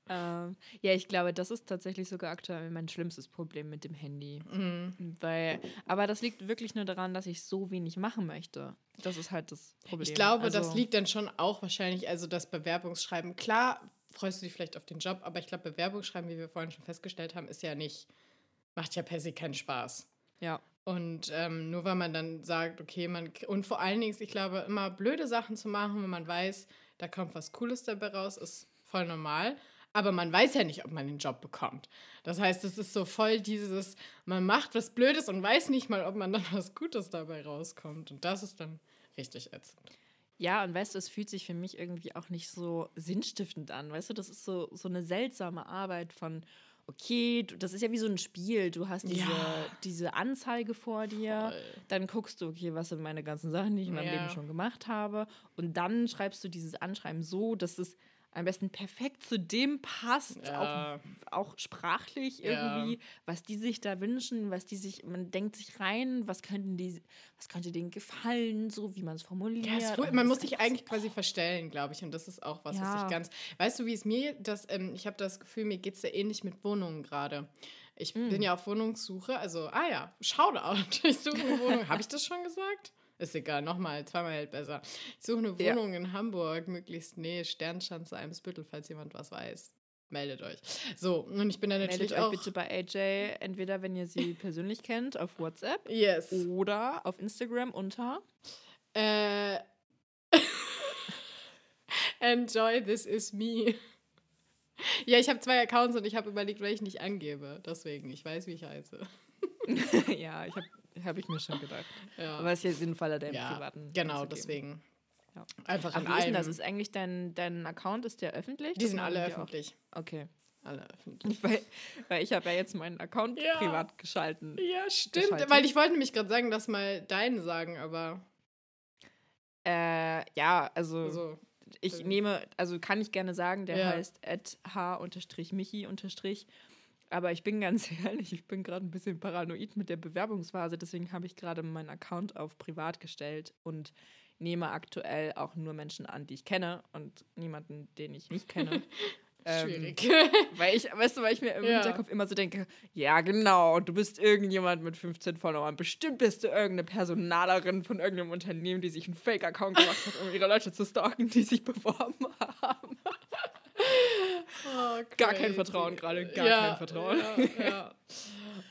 Ähm, ja, ich glaube, das ist tatsächlich sogar aktuell mein schlimmstes Problem mit dem Handy. Mhm. Weil, aber das liegt wirklich nur daran, dass ich so wenig machen möchte. Das ist halt das Problem. Ich glaube, also, das liegt dann schon auch wahrscheinlich, also das Bewerbungsschreiben. Klar, freust du dich vielleicht auf den Job, aber ich glaube, Bewerbungsschreiben, wie wir vorhin schon festgestellt haben, ist ja nicht, macht ja per se keinen Spaß. Ja. Und ähm, nur weil man dann sagt, okay, man. Und vor allen Dingen, ich glaube, immer blöde Sachen zu machen, wenn man weiß, da kommt was Cooles dabei raus, ist voll normal. Aber man weiß ja nicht, ob man den Job bekommt. Das heißt, es ist so voll dieses, man macht was Blödes und weiß nicht mal, ob man dann was Gutes dabei rauskommt. Und das ist dann richtig ätzend. Ja, und weißt du, es fühlt sich für mich irgendwie auch nicht so sinnstiftend an. Weißt du, das ist so, so eine seltsame Arbeit von, okay, das ist ja wie so ein Spiel. Du hast diese, ja. diese Anzeige vor dir, Voll. dann guckst du, okay, was sind meine ganzen Sachen, die ich in meinem ja. Leben schon gemacht habe. Und dann schreibst du dieses Anschreiben so, dass es am besten perfekt zu dem passt, ja. auch, auch sprachlich irgendwie, ja. was die sich da wünschen, was die sich, man denkt sich rein, was könnten die, was könnte denen gefallen, so wie man es formuliert. Ja. Man muss sich eigentlich quasi verstellen, glaube ich, und das ist auch was, ja. was ich ganz, weißt du, wie es mir, das, ähm, ich habe das Gefühl, mir geht es ja ähnlich mit Wohnungen gerade. Ich mm. bin ja auf Wohnungssuche, also, ah ja, Shoutout, ich suche eine Wohnung. habe ich das schon gesagt? Ist egal, nochmal, zweimal hält besser. Ich suche eine Wohnung ja. in Hamburg, möglichst Nähe Sternschanze, Eimsbüttel, falls jemand was weiß. Meldet euch. So, und ich bin dann natürlich Meldet auch... euch bitte bei AJ, entweder wenn ihr sie persönlich kennt, auf WhatsApp. Yes. Oder auf Instagram unter... Äh... Enjoy, this is me. Ja, ich habe zwei Accounts und ich habe überlegt, welchen ich angebe. Deswegen, ich weiß, wie ich heiße. ja, ich habe habe ich mir schon gedacht. Ja. Aber es ist ja sinnvoller, deinen ja, privaten. Genau, deswegen. Ja. Einfach Ach, ist denn das? Ist eigentlich dein, dein Account, ist der öffentlich? Die sind alle öffentlich. Auch? Okay. Alle öffentlich. Weil, weil ich habe ja jetzt meinen Account ja. privat geschalten. Ja, stimmt. Geschaltet. Weil ich wollte nämlich gerade sagen, dass mal deinen sagen, aber. Äh, ja, also. also ich also. nehme, also kann ich gerne sagen, der heißt h-michi- aber ich bin ganz ehrlich, ich bin gerade ein bisschen paranoid mit der Bewerbungsphase. Deswegen habe ich gerade meinen Account auf privat gestellt und nehme aktuell auch nur Menschen an, die ich kenne und niemanden, den ich nicht kenne. Schwierig. Ähm, weil ich, weißt du, weil ich mir im ja. Hinterkopf immer so denke, ja genau, du bist irgendjemand mit 15 Followern. Bestimmt bist du irgendeine Personalerin von irgendeinem Unternehmen, die sich einen Fake-Account gemacht hat, um ihre Leute zu stalken, die sich beworben haben. Oh, gar kein Vertrauen gerade, gar ja, kein Vertrauen. Ja.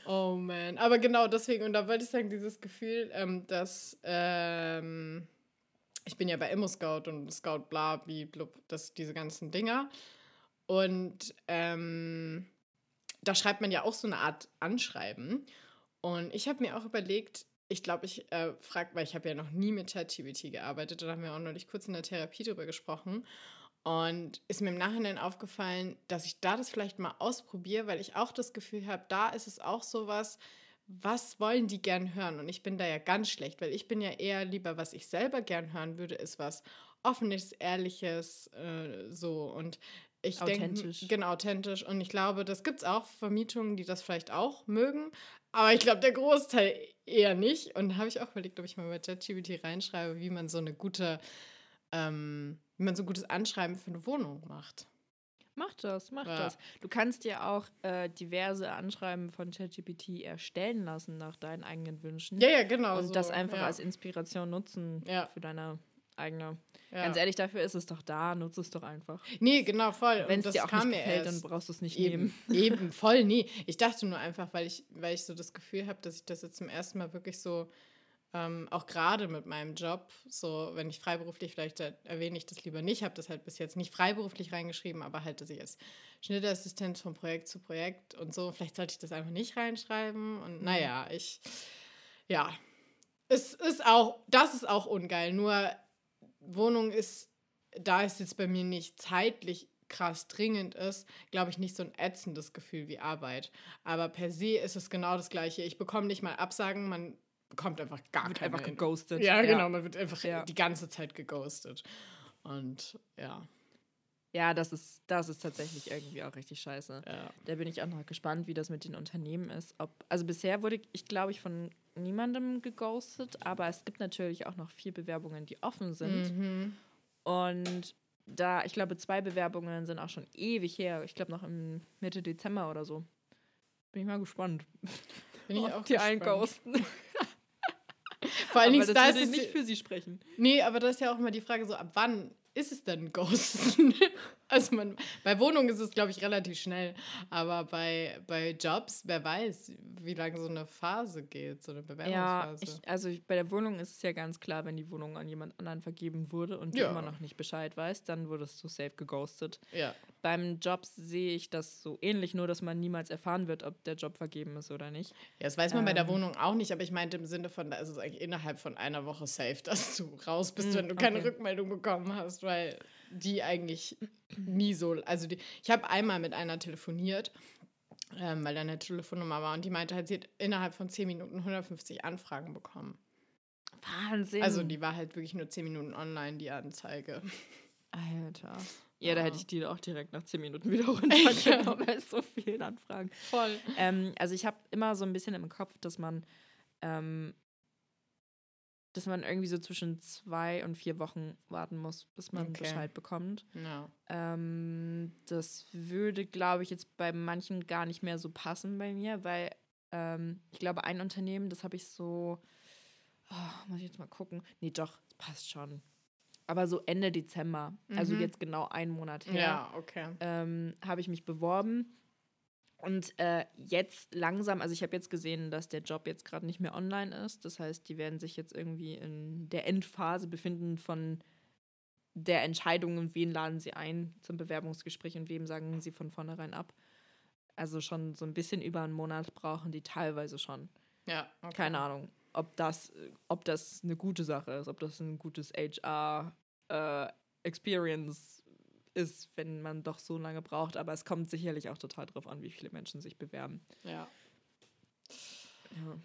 Oh man. Aber genau deswegen, und da wollte ich sagen, dieses Gefühl, ähm, dass ähm, ich bin ja bei Immo Scout und Scout bla, blub, das, diese ganzen Dinger. Und ähm, da schreibt man ja auch so eine Art Anschreiben. Und ich habe mir auch überlegt, ich glaube, ich äh, frage, weil ich habe ja noch nie mit ChatGPT gearbeitet, da haben wir auch neulich kurz in der Therapie drüber gesprochen. Und ist mir im Nachhinein aufgefallen, dass ich da das vielleicht mal ausprobiere, weil ich auch das Gefühl habe, da ist es auch so was, was wollen die gern hören? Und ich bin da ja ganz schlecht, weil ich bin ja eher lieber, was ich selber gern hören würde, ist was Offenes, Ehrliches, äh, so. Und ich denke, genau, authentisch. Und ich glaube, das gibt es auch Vermietungen, die das vielleicht auch mögen. Aber ich glaube, der Großteil eher nicht. Und da habe ich auch überlegt, ob ich mal bei ChatGPT reinschreibe, wie man so eine gute ähm, wie man so ein gutes Anschreiben für eine Wohnung macht. Mach das, mach ja. das. Du kannst dir auch äh, diverse Anschreiben von ChatGPT erstellen lassen nach deinen eigenen Wünschen. Ja, ja, genau. Und so. das einfach ja. als Inspiration nutzen ja. für deine eigene. Ganz ehrlich, dafür ist es doch da, nutze es doch einfach. Nee, genau, voll. Wenn es dir auch nicht gefällt, dann brauchst du es nicht eben, nehmen. Eben, voll, nee. Ich dachte nur einfach, weil ich, weil ich so das Gefühl habe, dass ich das jetzt zum ersten Mal wirklich so ähm, auch gerade mit meinem Job, so wenn ich freiberuflich, vielleicht erwähne ich das lieber nicht, habe das halt bis jetzt nicht freiberuflich reingeschrieben, aber halt, dass ich als Schnittassistent von Projekt zu Projekt und so, vielleicht sollte ich das einfach nicht reinschreiben. Und mhm. naja, ich, ja, es ist auch, das ist auch ungeil. Nur Wohnung ist, da ist jetzt bei mir nicht zeitlich krass dringend ist, glaube ich, nicht so ein ätzendes Gefühl wie Arbeit. Aber per se ist es genau das Gleiche. Ich bekomme nicht mal Absagen, man bekommt einfach gar wird einfach geghostet. Ja, ja, genau, man wird einfach ja. die ganze Zeit geghostet. Und ja. Ja, das ist, das ist tatsächlich irgendwie auch richtig scheiße. Ja. Da bin ich auch noch gespannt, wie das mit den Unternehmen ist. Ob, also bisher wurde ich, glaube ich, von niemandem geghostet, aber es gibt natürlich auch noch vier Bewerbungen, die offen sind. Mhm. Und da, ich glaube, zwei Bewerbungen sind auch schon ewig her. Ich glaube noch im Mitte Dezember oder so. Bin ich mal gespannt. Bin ich auch die gespannt. einen ghosten. Vor allen Dingen, da ist nicht für sie sprechen. Nee, aber das ist ja auch immer die Frage so, ab wann ist es denn Ghosten? also man, bei Wohnungen ist es, glaube ich, relativ schnell. Aber bei, bei Jobs, wer weiß, wie lange so eine Phase geht, so eine Bewerbungsphase. Ja, ich, also ich, bei der Wohnung ist es ja ganz klar, wenn die Wohnung an jemand anderen vergeben wurde und du ja. immer noch nicht Bescheid weißt, dann wurdest du safe geghostet. Ja. Beim Job sehe ich das so ähnlich, nur dass man niemals erfahren wird, ob der Job vergeben ist oder nicht. Ja, das weiß man ähm, bei der ähm. Wohnung auch nicht, aber ich meinte im Sinne von, da ist es eigentlich innerhalb von einer Woche safe, dass du raus bist, mm, wenn du okay. keine Rückmeldung bekommen hast, weil die eigentlich nie so. Also die, ich habe einmal mit einer telefoniert, ähm, weil da eine Telefonnummer war und die meinte halt, sie hat innerhalb von 10 Minuten 150 Anfragen bekommen. Wahnsinn. Also die war halt wirklich nur 10 Minuten online, die Anzeige. Alter. Ja, da hätte ich die auch direkt nach 10 Minuten wieder runtergenommen, weil es so viele Anfragen. Voll. Ähm, also ich habe immer so ein bisschen im Kopf, dass man ähm, dass man irgendwie so zwischen zwei und vier Wochen warten muss, bis man okay. Bescheid bekommt. Ja. Ähm, das würde, glaube ich, jetzt bei manchen gar nicht mehr so passen bei mir, weil ähm, ich glaube, ein Unternehmen, das habe ich so, oh, muss ich jetzt mal gucken. Nee, doch, passt schon. Aber so Ende Dezember, also mhm. also jetzt genau einen Monat her, ja, okay. ähm, habe ich mich beworben und äh, jetzt langsam, also ich habe jetzt gesehen, dass der Job jetzt gerade nicht mehr online ist. Das heißt, die werden sich jetzt irgendwie in der Endphase befinden von der Entscheidung, wen laden sie ein zum Bewerbungsgespräch und wem sagen sie von vornherein ab. Also schon so ein bisschen über einen Monat brauchen die teilweise schon. Ja. Okay. Keine Ahnung, ob das, ob das eine gute Sache ist, ob das ein gutes HR äh, Experience ist, wenn man doch so lange braucht. Aber es kommt sicherlich auch total drauf an, wie viele Menschen sich bewerben. Ja. Ja.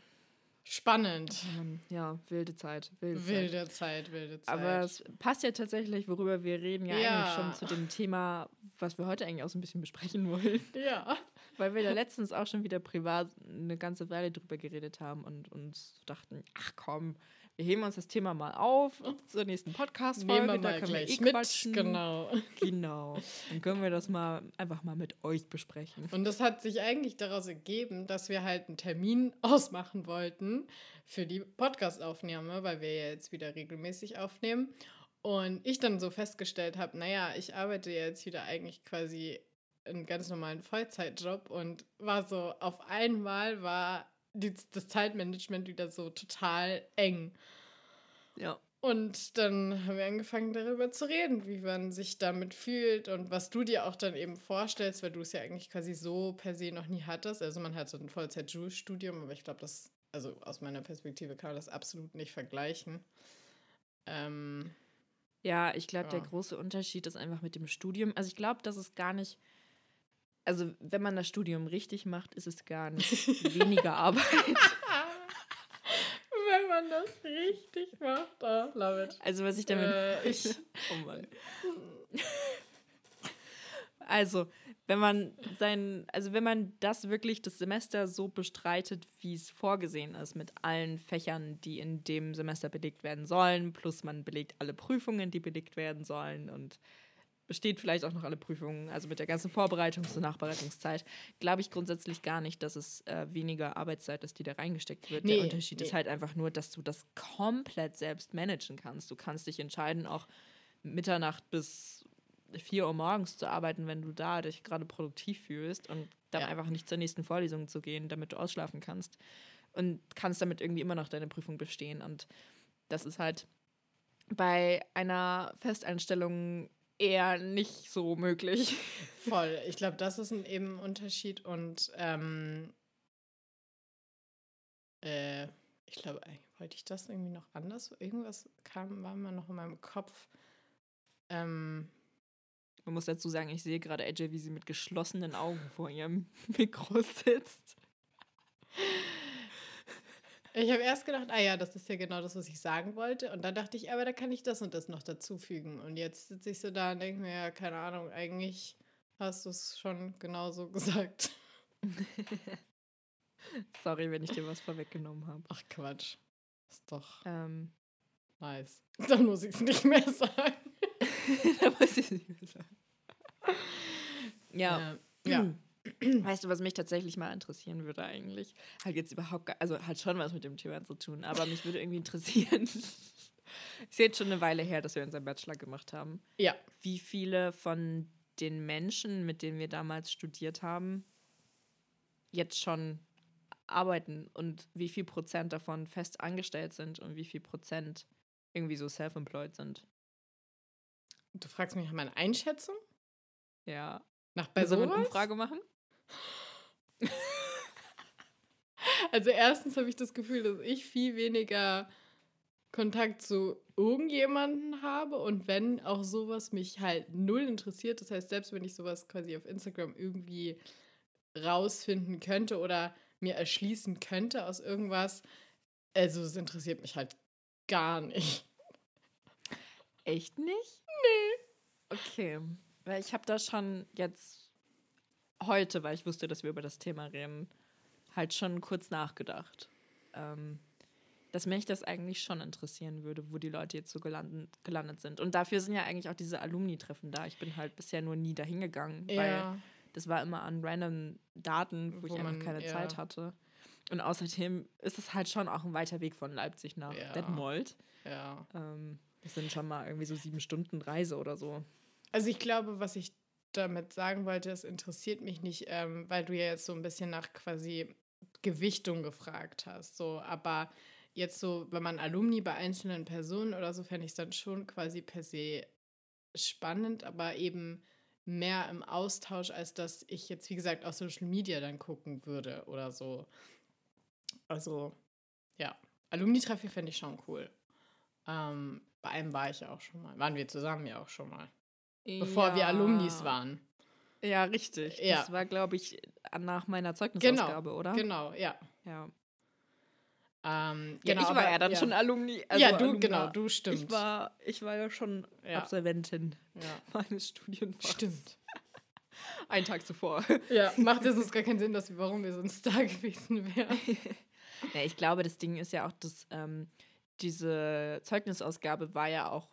Spannend. Ja, wilde Zeit. Wilde, wilde Zeit. Zeit. wilde Zeit. Aber es passt ja tatsächlich, worüber wir reden, ja, ja, eigentlich schon zu dem Thema, was wir heute eigentlich auch so ein bisschen besprechen wollen. Ja. Weil wir da letztens auch schon wieder privat eine ganze Weile drüber geredet haben und uns dachten, ach komm, wir heben uns das Thema mal auf zur nächsten Podcast-Folge. Da können wir eh mit, quatschen. Genau. Genau. Dann können wir das mal einfach mal mit euch besprechen. Und das hat sich eigentlich daraus ergeben, dass wir halt einen Termin ausmachen wollten für die Podcast-Aufnahme, weil wir ja jetzt wieder regelmäßig aufnehmen. Und ich dann so festgestellt habe, naja, ich arbeite jetzt wieder eigentlich quasi einen ganz normalen Vollzeitjob und war so, auf einmal war die, das Zeitmanagement wieder so total eng. Ja. Und dann haben wir angefangen darüber zu reden, wie man sich damit fühlt und was du dir auch dann eben vorstellst, weil du es ja eigentlich quasi so per se noch nie hattest. Also man hat so ein Vollzeit-Studium, aber ich glaube, das, also aus meiner Perspektive kann man das absolut nicht vergleichen. Ähm, ja, ich glaube, ja. der große Unterschied ist einfach mit dem Studium. Also ich glaube, dass es gar nicht also wenn man das Studium richtig macht, ist es gar nicht weniger Arbeit. wenn man das richtig macht, oh, love it. Also was ich damit... Äh, ich. oh Mann. Also, wenn man sein, also wenn man das wirklich das Semester so bestreitet, wie es vorgesehen ist, mit allen Fächern, die in dem Semester belegt werden sollen, plus man belegt alle Prüfungen, die belegt werden sollen und besteht vielleicht auch noch alle Prüfungen, also mit der ganzen Vorbereitungs- und Nachbereitungszeit, glaube ich grundsätzlich gar nicht, dass es äh, weniger Arbeitszeit ist, die da reingesteckt wird. Nee, der Unterschied nee. ist halt einfach nur, dass du das komplett selbst managen kannst. Du kannst dich entscheiden, auch Mitternacht bis 4 Uhr morgens zu arbeiten, wenn du da dich gerade produktiv fühlst und dann ja. einfach nicht zur nächsten Vorlesung zu gehen, damit du ausschlafen kannst und kannst damit irgendwie immer noch deine Prüfung bestehen. Und das ist halt bei einer Festeinstellung eher nicht so möglich. Voll. Ich glaube, das ist ein eben Unterschied und ähm, äh, ich glaube, wollte ich das irgendwie noch anders? Irgendwas kam, war immer noch in meinem Kopf. Ähm, Man muss dazu sagen, ich sehe gerade AJ, wie sie mit geschlossenen Augen vor ihrem Mikro sitzt. Ich habe erst gedacht, ah ja, das ist ja genau das, was ich sagen wollte. Und dann dachte ich, aber da kann ich das und das noch dazufügen. Und jetzt sitze ich so da und denke mir, ja, keine Ahnung, eigentlich hast du es schon genauso gesagt. Sorry, wenn ich dir was vorweggenommen habe. Ach Quatsch. Ist doch ähm, nice. Dann muss ich es nicht mehr sagen. da muss ich es nicht mehr sagen. Ja. ja. ja. Weißt du, was mich tatsächlich mal interessieren würde eigentlich? Halt jetzt überhaupt gar, also halt schon was mit dem Thema zu tun, aber mich würde irgendwie interessieren. Ist jetzt schon eine Weile her, dass wir unseren Bachelor gemacht haben. Ja. Wie viele von den Menschen, mit denen wir damals studiert haben, jetzt schon arbeiten und wie viel Prozent davon fest angestellt sind und wie viel Prozent irgendwie so self-employed sind. Du fragst mich nach meiner Einschätzung? Ja. Nach bei sowas? eine Umfrage machen? Also erstens habe ich das Gefühl, dass ich viel weniger Kontakt zu irgendjemanden habe und wenn auch sowas mich halt null interessiert, das heißt, selbst wenn ich sowas quasi auf Instagram irgendwie rausfinden könnte oder mir erschließen könnte aus irgendwas, also es interessiert mich halt gar nicht. Echt nicht? Nee. Okay, weil ich habe da schon jetzt heute, weil ich wusste, dass wir über das Thema reden, halt schon kurz nachgedacht. Ähm, dass mich das eigentlich schon interessieren würde, wo die Leute jetzt so gelandet, gelandet sind. Und dafür sind ja eigentlich auch diese Alumni-Treffen da. Ich bin halt bisher nur nie dahin gegangen, ja. weil das war immer an random Daten, wo, wo ich einfach man, keine ja. Zeit hatte. Und außerdem ist es halt schon auch ein weiter Weg von Leipzig nach ja. Detmold. Ja. Ähm, das sind schon mal irgendwie so sieben Stunden Reise oder so. Also ich glaube, was ich damit sagen wollte, es interessiert mich nicht, ähm, weil du ja jetzt so ein bisschen nach quasi Gewichtung gefragt hast. So, aber jetzt so, wenn man Alumni bei einzelnen Personen oder so, fände ich es dann schon quasi per se spannend, aber eben mehr im Austausch, als dass ich jetzt, wie gesagt, auf Social Media dann gucken würde oder so. Also, ja, Alumni-Treffen fände ich schon cool. Ähm, bei einem war ich ja auch schon mal. Waren wir zusammen ja auch schon mal. Bevor ja. wir Alumnis waren. Ja, richtig. Ja. Das war, glaube ich, nach meiner Zeugnisausgabe, genau, oder? Genau, ja. Ja. Ähm, ja, genau, ich war aber, ja dann ja. schon Alumni. Also ja, du, Alumna. genau, du stimmt. Ich war, ich war ja schon ja. Absolventin meines Studienfachs. Stimmt. Einen Tag zuvor. Ja, macht es uns gar keinen Sinn, dass wir, warum wir sonst da gewesen wären. ja, ich glaube, das Ding ist ja auch, dass ähm, diese Zeugnisausgabe war ja auch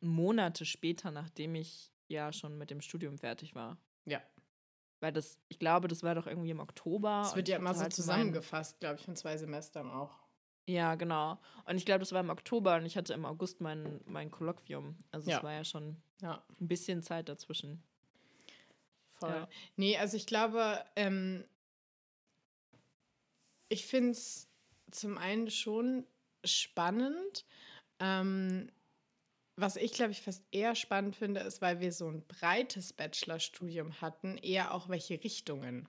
Monate später, nachdem ich ja schon mit dem Studium fertig war. Ja. Weil das, ich glaube, das war doch irgendwie im Oktober. Das wird ja immer so halt zusammengefasst, glaube ich, von zwei Semestern auch. Ja, genau. Und ich glaube, das war im Oktober und ich hatte im August mein, mein Kolloquium. Also ja. es war ja schon ja. ein bisschen Zeit dazwischen. Voll. Ja. Nee, also ich glaube, ähm, ich finde es zum einen schon spannend. Ähm, was ich, glaube ich, fast eher spannend finde, ist, weil wir so ein breites Bachelorstudium hatten, eher auch welche Richtungen.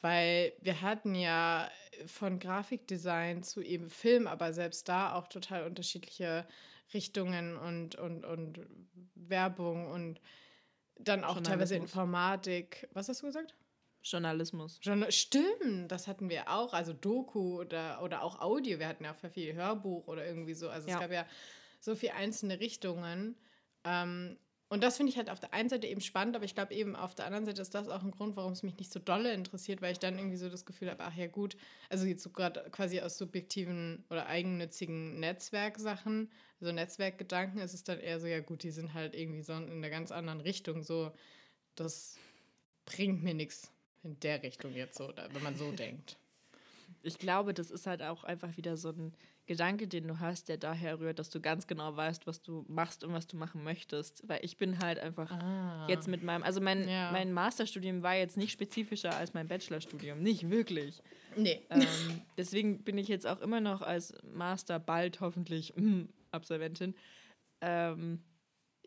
Weil wir hatten ja von Grafikdesign zu eben Film, aber selbst da auch total unterschiedliche Richtungen und, und, und Werbung und dann auch teilweise Informatik. Was hast du gesagt? Journalismus. Journal Stimmt, das hatten wir auch. Also Doku oder, oder auch Audio. Wir hatten ja auch viel Hörbuch oder irgendwie so. Also ja. es gab ja so viele einzelne Richtungen. Ähm, und das finde ich halt auf der einen Seite eben spannend, aber ich glaube eben auf der anderen Seite ist das auch ein Grund, warum es mich nicht so dolle interessiert, weil ich dann irgendwie so das Gefühl habe, ach ja gut, also jetzt so gerade quasi aus subjektiven oder eigennützigen Netzwerksachen, so Netzwerkgedanken ist es dann eher so, ja gut, die sind halt irgendwie so in einer ganz anderen Richtung, so das bringt mir nichts in der Richtung jetzt so, wenn man so denkt. Ich glaube, das ist halt auch einfach wieder so ein Gedanke, den du hast, der daher rührt, dass du ganz genau weißt, was du machst und was du machen möchtest. Weil ich bin halt einfach ah. jetzt mit meinem, also mein, ja. mein Masterstudium war jetzt nicht spezifischer als mein Bachelorstudium. Nicht wirklich. Nee. Ähm, deswegen bin ich jetzt auch immer noch als Master bald hoffentlich mm, Absolventin ähm,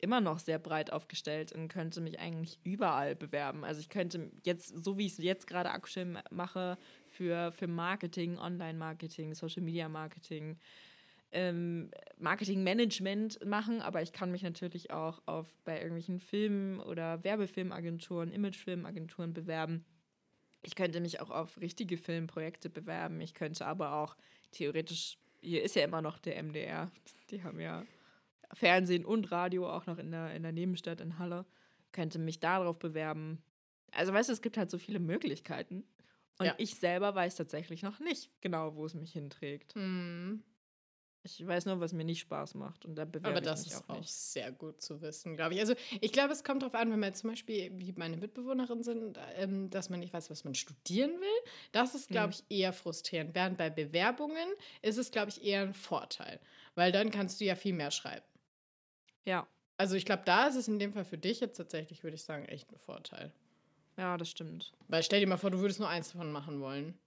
immer noch sehr breit aufgestellt und könnte mich eigentlich überall bewerben. Also ich könnte jetzt, so wie ich es jetzt gerade aktuell mache, für, für Marketing, Online-Marketing, Social-Media-Marketing, ähm, Marketing-Management machen, aber ich kann mich natürlich auch auf, bei irgendwelchen Filmen oder Werbefilmagenturen, Imagefilmagenturen bewerben. Ich könnte mich auch auf richtige Filmprojekte bewerben. Ich könnte aber auch theoretisch, hier ist ja immer noch der MDR, die haben ja Fernsehen und Radio auch noch in der, in der Nebenstadt in Halle, könnte mich darauf bewerben. Also weißt du, es gibt halt so viele Möglichkeiten. Und ja. ich selber weiß tatsächlich noch nicht genau, wo es mich hinträgt. Mhm. Ich weiß nur, was mir nicht Spaß macht. Und da bewerbe Aber das ist auch, auch sehr gut zu wissen, glaube ich. Also ich glaube, es kommt darauf an, wenn man zum Beispiel, wie meine Mitbewohnerin sind, ähm, dass man nicht weiß, was man studieren will. Das ist, glaube mhm. ich, eher frustrierend. Während bei Bewerbungen ist es, glaube ich, eher ein Vorteil. weil dann kannst du ja viel mehr schreiben. Ja. Also ich glaube, da ist es in dem Fall für dich jetzt tatsächlich, würde ich sagen, echt ein Vorteil. Ja, das stimmt. Weil stell dir mal vor, du würdest nur eins davon machen wollen.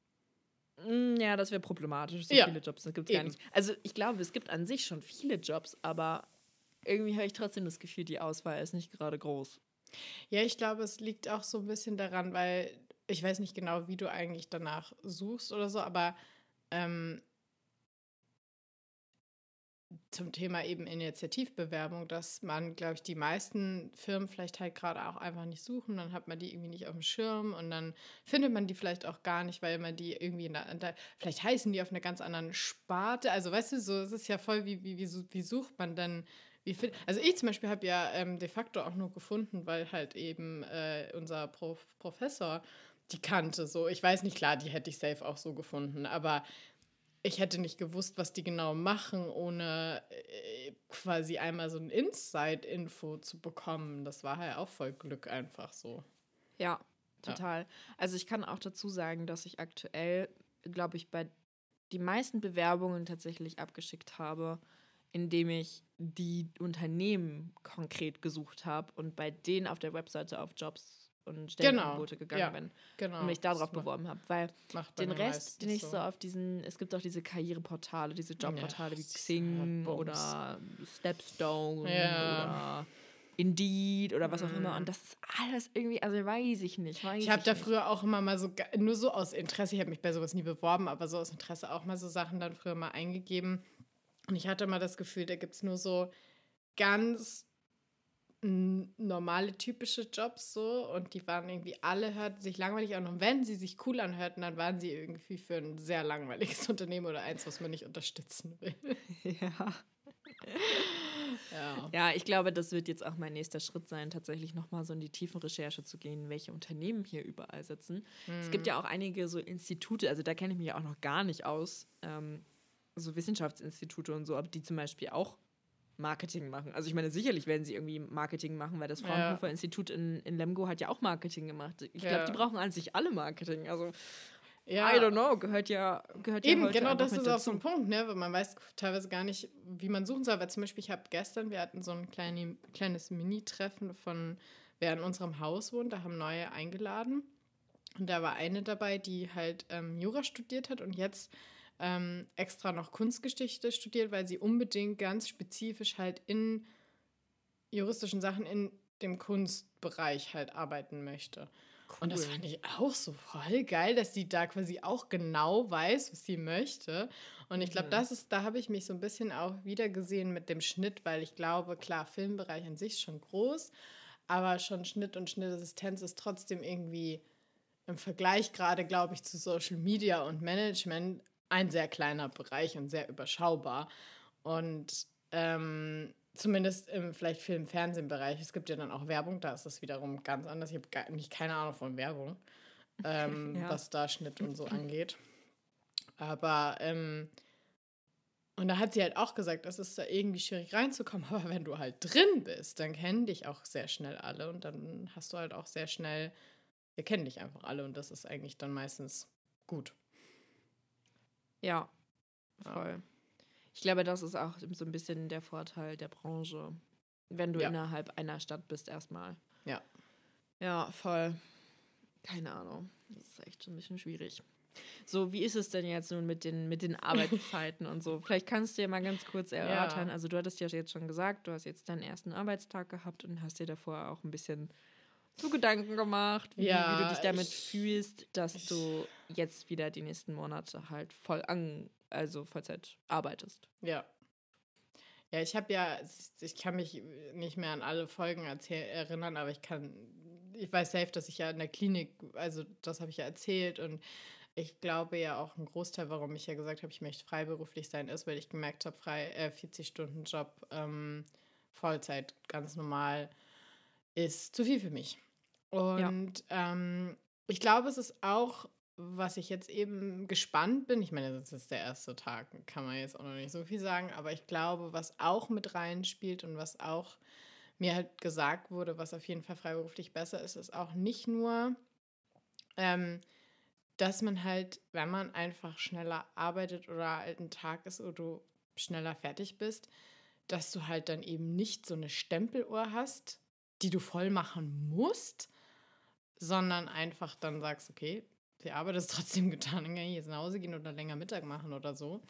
Mm, ja, das wäre problematisch. So ja. viele Jobs gibt es gar nicht. Also ich glaube, es gibt an sich schon viele Jobs, aber irgendwie habe ich trotzdem das Gefühl, die Auswahl ist nicht gerade groß. Ja, ich glaube, es liegt auch so ein bisschen daran, weil ich weiß nicht genau, wie du eigentlich danach suchst oder so, aber ähm, zum Thema eben Initiativbewerbung, dass man, glaube ich, die meisten Firmen vielleicht halt gerade auch einfach nicht suchen, dann hat man die irgendwie nicht auf dem Schirm und dann findet man die vielleicht auch gar nicht, weil man die irgendwie, in der, vielleicht heißen die auf einer ganz anderen Sparte. Also weißt du, so es ist ja voll, wie, wie, wie, wie sucht man find, also ich zum Beispiel habe ja ähm, de facto auch nur gefunden, weil halt eben äh, unser Prof Professor die kannte. So, ich weiß nicht, klar, die hätte ich safe auch so gefunden, aber ich hätte nicht gewusst, was die genau machen, ohne äh, quasi einmal so ein Inside-Info zu bekommen. Das war halt auch voll Glück einfach so. Ja, total. Ja. Also ich kann auch dazu sagen, dass ich aktuell, glaube ich, bei die meisten Bewerbungen tatsächlich abgeschickt habe, indem ich die Unternehmen konkret gesucht habe und bei denen auf der Webseite auf Jobs und Stellenangebote genau. gegangen ja, bin genau. und mich darauf beworben habe. Weil den Rest, den ich so. so auf diesen, es gibt auch diese Karriereportale, diese Jobportale ja, wie Xing oder Stepstone ja. oder Indeed oder was auch immer. Und mhm. das ist alles irgendwie, also weiß ich nicht. Weiß ich habe da früher auch immer mal so, nur so aus Interesse, ich habe mich bei sowas nie beworben, aber so aus Interesse auch mal so Sachen dann früher mal eingegeben. Und ich hatte mal das Gefühl, da gibt es nur so ganz normale, typische Jobs so und die waren irgendwie alle, hörten sich langweilig an und wenn sie sich cool anhörten, dann waren sie irgendwie für ein sehr langweiliges Unternehmen oder eins, was man nicht unterstützen will. Ja. ja. Ja, ich glaube, das wird jetzt auch mein nächster Schritt sein, tatsächlich nochmal so in die tiefen Recherche zu gehen, welche Unternehmen hier überall sitzen. Mhm. Es gibt mhm. ja auch einige so Institute, also da kenne ich mich ja auch noch gar nicht aus, ähm, so Wissenschaftsinstitute und so, aber die zum Beispiel auch Marketing machen. Also ich meine, sicherlich werden sie irgendwie Marketing machen, weil das Fraunhofer ja. Institut in, in Lemgo hat ja auch Marketing gemacht. Ich glaube, ja. die brauchen an sich alle Marketing. Also ja. I don't know, gehört ja gehört Eben, ja genau das ist auch so ein Punkt, ne? Weil man weiß teilweise gar nicht, wie man suchen soll. Weil zum Beispiel, ich habe gestern, wir hatten so ein kleine, kleines Mini-Treffen von, wer in unserem Haus wohnt, da haben neue eingeladen. Und da war eine dabei, die halt ähm, Jura studiert hat und jetzt ähm, extra noch Kunstgeschichte studiert, weil sie unbedingt ganz spezifisch halt in juristischen Sachen in dem Kunstbereich halt arbeiten möchte. Cool. Und das fand ich auch so voll geil, dass sie da quasi auch genau weiß, was sie möchte. Und ich glaube, mhm. das ist, da habe ich mich so ein bisschen auch wieder gesehen mit dem Schnitt, weil ich glaube, klar, Filmbereich an sich ist schon groß, aber schon Schnitt und Schnittassistenz ist trotzdem irgendwie im Vergleich gerade, glaube ich, zu Social Media und Management ein sehr kleiner Bereich und sehr überschaubar. Und ähm, zumindest im vielleicht Film-Fernsehen-Bereich. Es gibt ja dann auch Werbung, da ist es wiederum ganz anders. Ich habe nicht keine Ahnung von Werbung, ähm, ja. was da Schnitt und so angeht. Aber ähm, und da hat sie halt auch gesagt, es ist da irgendwie schwierig reinzukommen, aber wenn du halt drin bist, dann kennen dich auch sehr schnell alle und dann hast du halt auch sehr schnell, wir kennen dich einfach alle und das ist eigentlich dann meistens gut. Ja, voll. Ja. Ich glaube, das ist auch so ein bisschen der Vorteil der Branche, wenn du ja. innerhalb einer Stadt bist erstmal. Ja. Ja, voll. Keine Ahnung. Das ist echt schon ein bisschen schwierig. So, wie ist es denn jetzt nun mit den, mit den Arbeitszeiten und so? Vielleicht kannst du ja mal ganz kurz erörtern. Ja. Also, du hattest ja jetzt schon gesagt, du hast jetzt deinen ersten Arbeitstag gehabt und hast dir davor auch ein bisschen so Gedanken gemacht, wie, ja, wie du dich damit ich, fühlst, dass du jetzt wieder die nächsten Monate halt voll an, also Vollzeit arbeitest. Ja. Ja, ich habe ja, ich kann mich nicht mehr an alle Folgen erinnern, aber ich kann, ich weiß safe, dass ich ja in der Klinik, also das habe ich ja erzählt und ich glaube ja auch ein Großteil, warum ich ja gesagt habe, ich möchte freiberuflich sein, ist, weil ich gemerkt habe, frei äh, 40 Stunden Job, ähm, Vollzeit, ganz normal, ist zu viel für mich. Und ja. ähm, ich glaube, es ist auch, was ich jetzt eben gespannt bin. Ich meine, das ist der erste Tag, kann man jetzt auch noch nicht so viel sagen, aber ich glaube, was auch mit reinspielt und was auch mir halt gesagt wurde, was auf jeden Fall freiberuflich besser ist, ist auch nicht nur, ähm, dass man halt, wenn man einfach schneller arbeitet oder halt ein Tag ist, wo du schneller fertig bist, dass du halt dann eben nicht so eine Stempeluhr hast, die du voll machen musst, sondern einfach dann sagst, okay, die Arbeit ist trotzdem getan, dann kann ich jetzt nach Hause gehen oder länger Mittag machen oder so.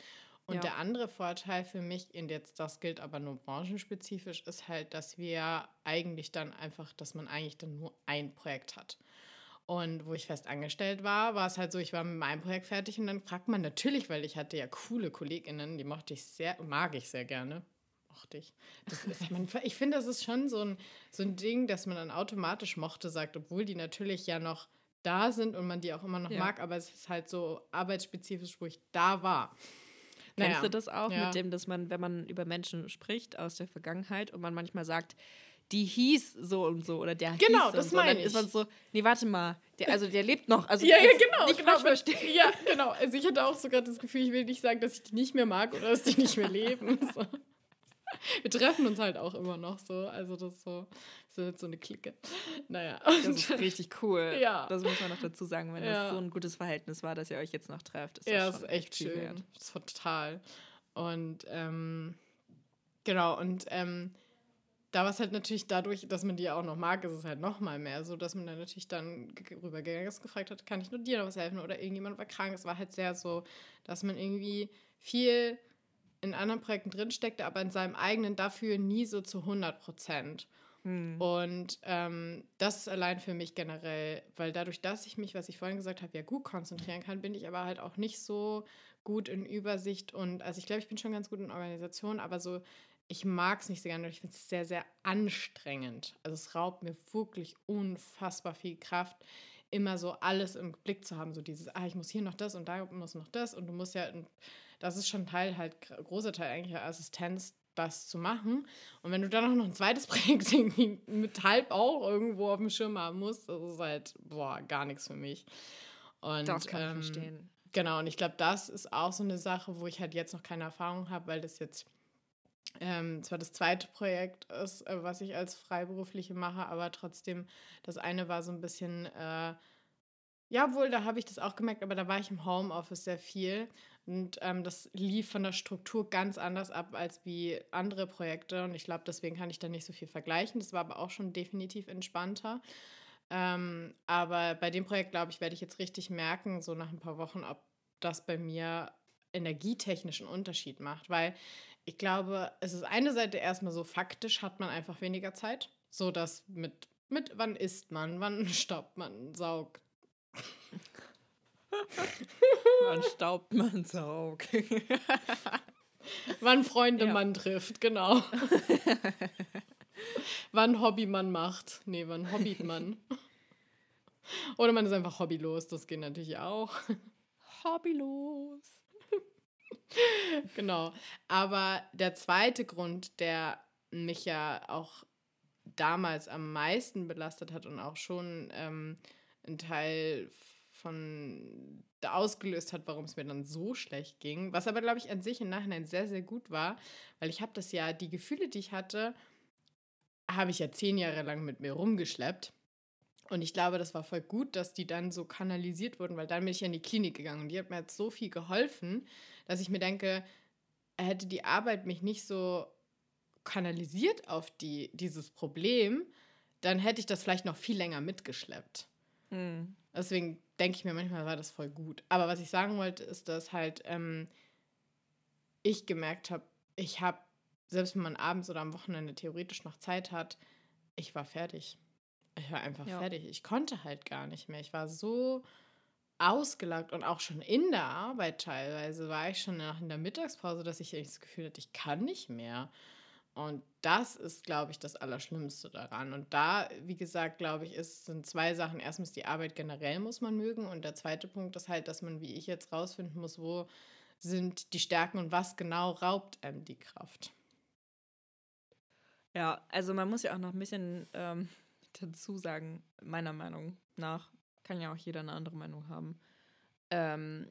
Und ja. der andere Vorteil für mich, und jetzt das gilt aber nur branchenspezifisch, ist halt, dass wir eigentlich dann einfach, dass man eigentlich dann nur ein Projekt hat. Und wo ich fest angestellt war, war es halt so, ich war mit meinem Projekt fertig und dann fragt man natürlich, weil ich hatte ja coole KollegInnen, die mochte ich sehr, mag ich sehr gerne. Mochte ich. Ist, man, ich finde, das ist schon so ein, so ein Ding, dass man dann automatisch mochte sagt, obwohl die natürlich ja noch da sind und man die auch immer noch ja. mag, aber es ist halt so arbeitsspezifisch, wo ich da war. Kennst naja. du das auch ja. mit dem, dass man, wenn man über Menschen spricht aus der Vergangenheit und man manchmal sagt, die hieß so und so oder der genau, hieß das so, meine dann ich. ist man so, nee, warte mal, der, also der lebt noch. Also ja, ja, genau, nicht genau. Verstehen. Ja, genau. Also ich hatte auch sogar das Gefühl, ich will nicht sagen, dass ich die nicht mehr mag oder dass die nicht mehr leben. So. Wir treffen uns halt auch immer noch so. Also das ist so, so, so eine Clique. Naja. Das ist richtig cool. Ja. Das muss man noch dazu sagen, wenn ja. das so ein gutes Verhältnis war, dass ihr euch jetzt noch trefft. Ist das ja, das ist echt schön. Wert. Das ist total. Und ähm, genau, und ähm, da war es halt natürlich dadurch, dass man die auch noch mag, ist es halt noch mal mehr so, dass man dann natürlich dann rübergegangen ist, gefragt hat, kann ich nur dir noch was helfen oder irgendjemand war krank. Es war halt sehr so, dass man irgendwie viel in anderen Projekten drinsteckte, aber in seinem eigenen dafür nie so zu 100 Prozent. Hm. Und ähm, das ist allein für mich generell, weil dadurch, dass ich mich, was ich vorhin gesagt habe, ja gut konzentrieren kann, bin ich aber halt auch nicht so gut in Übersicht und also ich glaube, ich bin schon ganz gut in Organisation, aber so ich mag es nicht so gerne ich finde es sehr, sehr anstrengend. Also es raubt mir wirklich unfassbar viel Kraft, immer so alles im Blick zu haben. So dieses, ah, ich muss hier noch das und da muss noch das und du musst ja, das ist schon Teil, halt großer Teil eigentlich der Assistenz, das zu machen. Und wenn du dann auch noch ein zweites Projekt irgendwie mit halb auch irgendwo auf dem Schirm haben musst, das ist halt, boah, gar nichts für mich. Und, das kann ähm, ich verstehen. Genau, und ich glaube, das ist auch so eine Sache, wo ich halt jetzt noch keine Erfahrung habe, weil das jetzt ähm, zwar das zweite Projekt ist, äh, was ich als Freiberufliche mache, aber trotzdem, das eine war so ein bisschen, äh, ja, wohl, da habe ich das auch gemerkt, aber da war ich im Homeoffice sehr viel und ähm, das lief von der Struktur ganz anders ab als wie andere Projekte und ich glaube, deswegen kann ich da nicht so viel vergleichen. Das war aber auch schon definitiv entspannter. Ähm, aber bei dem Projekt, glaube ich, werde ich jetzt richtig merken, so nach ein paar Wochen, ob das bei mir energietechnischen Unterschied macht, weil ich glaube, es ist eine Seite erstmal so faktisch hat man einfach weniger Zeit. So dass mit, mit wann isst man, wann staubt man, saugt. wann staubt man, saugt. wann Freunde ja. man trifft, genau. wann Hobby man macht. Nee, wann hobbyt man. Oder man ist einfach hobbylos, das geht natürlich auch. Hobbylos. genau. Aber der zweite Grund, der mich ja auch damals am meisten belastet hat und auch schon ähm, ein Teil von ausgelöst hat, warum es mir dann so schlecht ging, was aber glaube ich an sich im Nachhinein sehr sehr gut war, weil ich habe das ja die Gefühle, die ich hatte, habe ich ja zehn Jahre lang mit mir rumgeschleppt und ich glaube, das war voll gut, dass die dann so kanalisiert wurden, weil dann bin ich ja in die Klinik gegangen und die hat mir jetzt so viel geholfen, dass ich mir denke, hätte die Arbeit mich nicht so kanalisiert auf die, dieses Problem, dann hätte ich das vielleicht noch viel länger mitgeschleppt. Mhm. Deswegen denke ich mir manchmal, war das voll gut. Aber was ich sagen wollte, ist, dass halt ähm, ich gemerkt habe, ich habe, selbst wenn man abends oder am Wochenende theoretisch noch Zeit hat, ich war fertig. Ich war einfach ja. fertig. Ich konnte halt gar nicht mehr. Ich war so ausgelagt und auch schon in der Arbeit teilweise war ich schon nach in der Mittagspause, dass ich das Gefühl hatte, ich kann nicht mehr. Und das ist, glaube ich, das Allerschlimmste daran. Und da, wie gesagt, glaube ich, ist, sind zwei Sachen. Erstens, die Arbeit generell muss man mögen. Und der zweite Punkt ist halt, dass man, wie ich jetzt rausfinden muss, wo sind die Stärken und was genau raubt einem die Kraft. Ja, also man muss ja auch noch ein bisschen ähm, dazu sagen, meiner Meinung nach, kann ja auch jeder eine andere Meinung haben, ähm,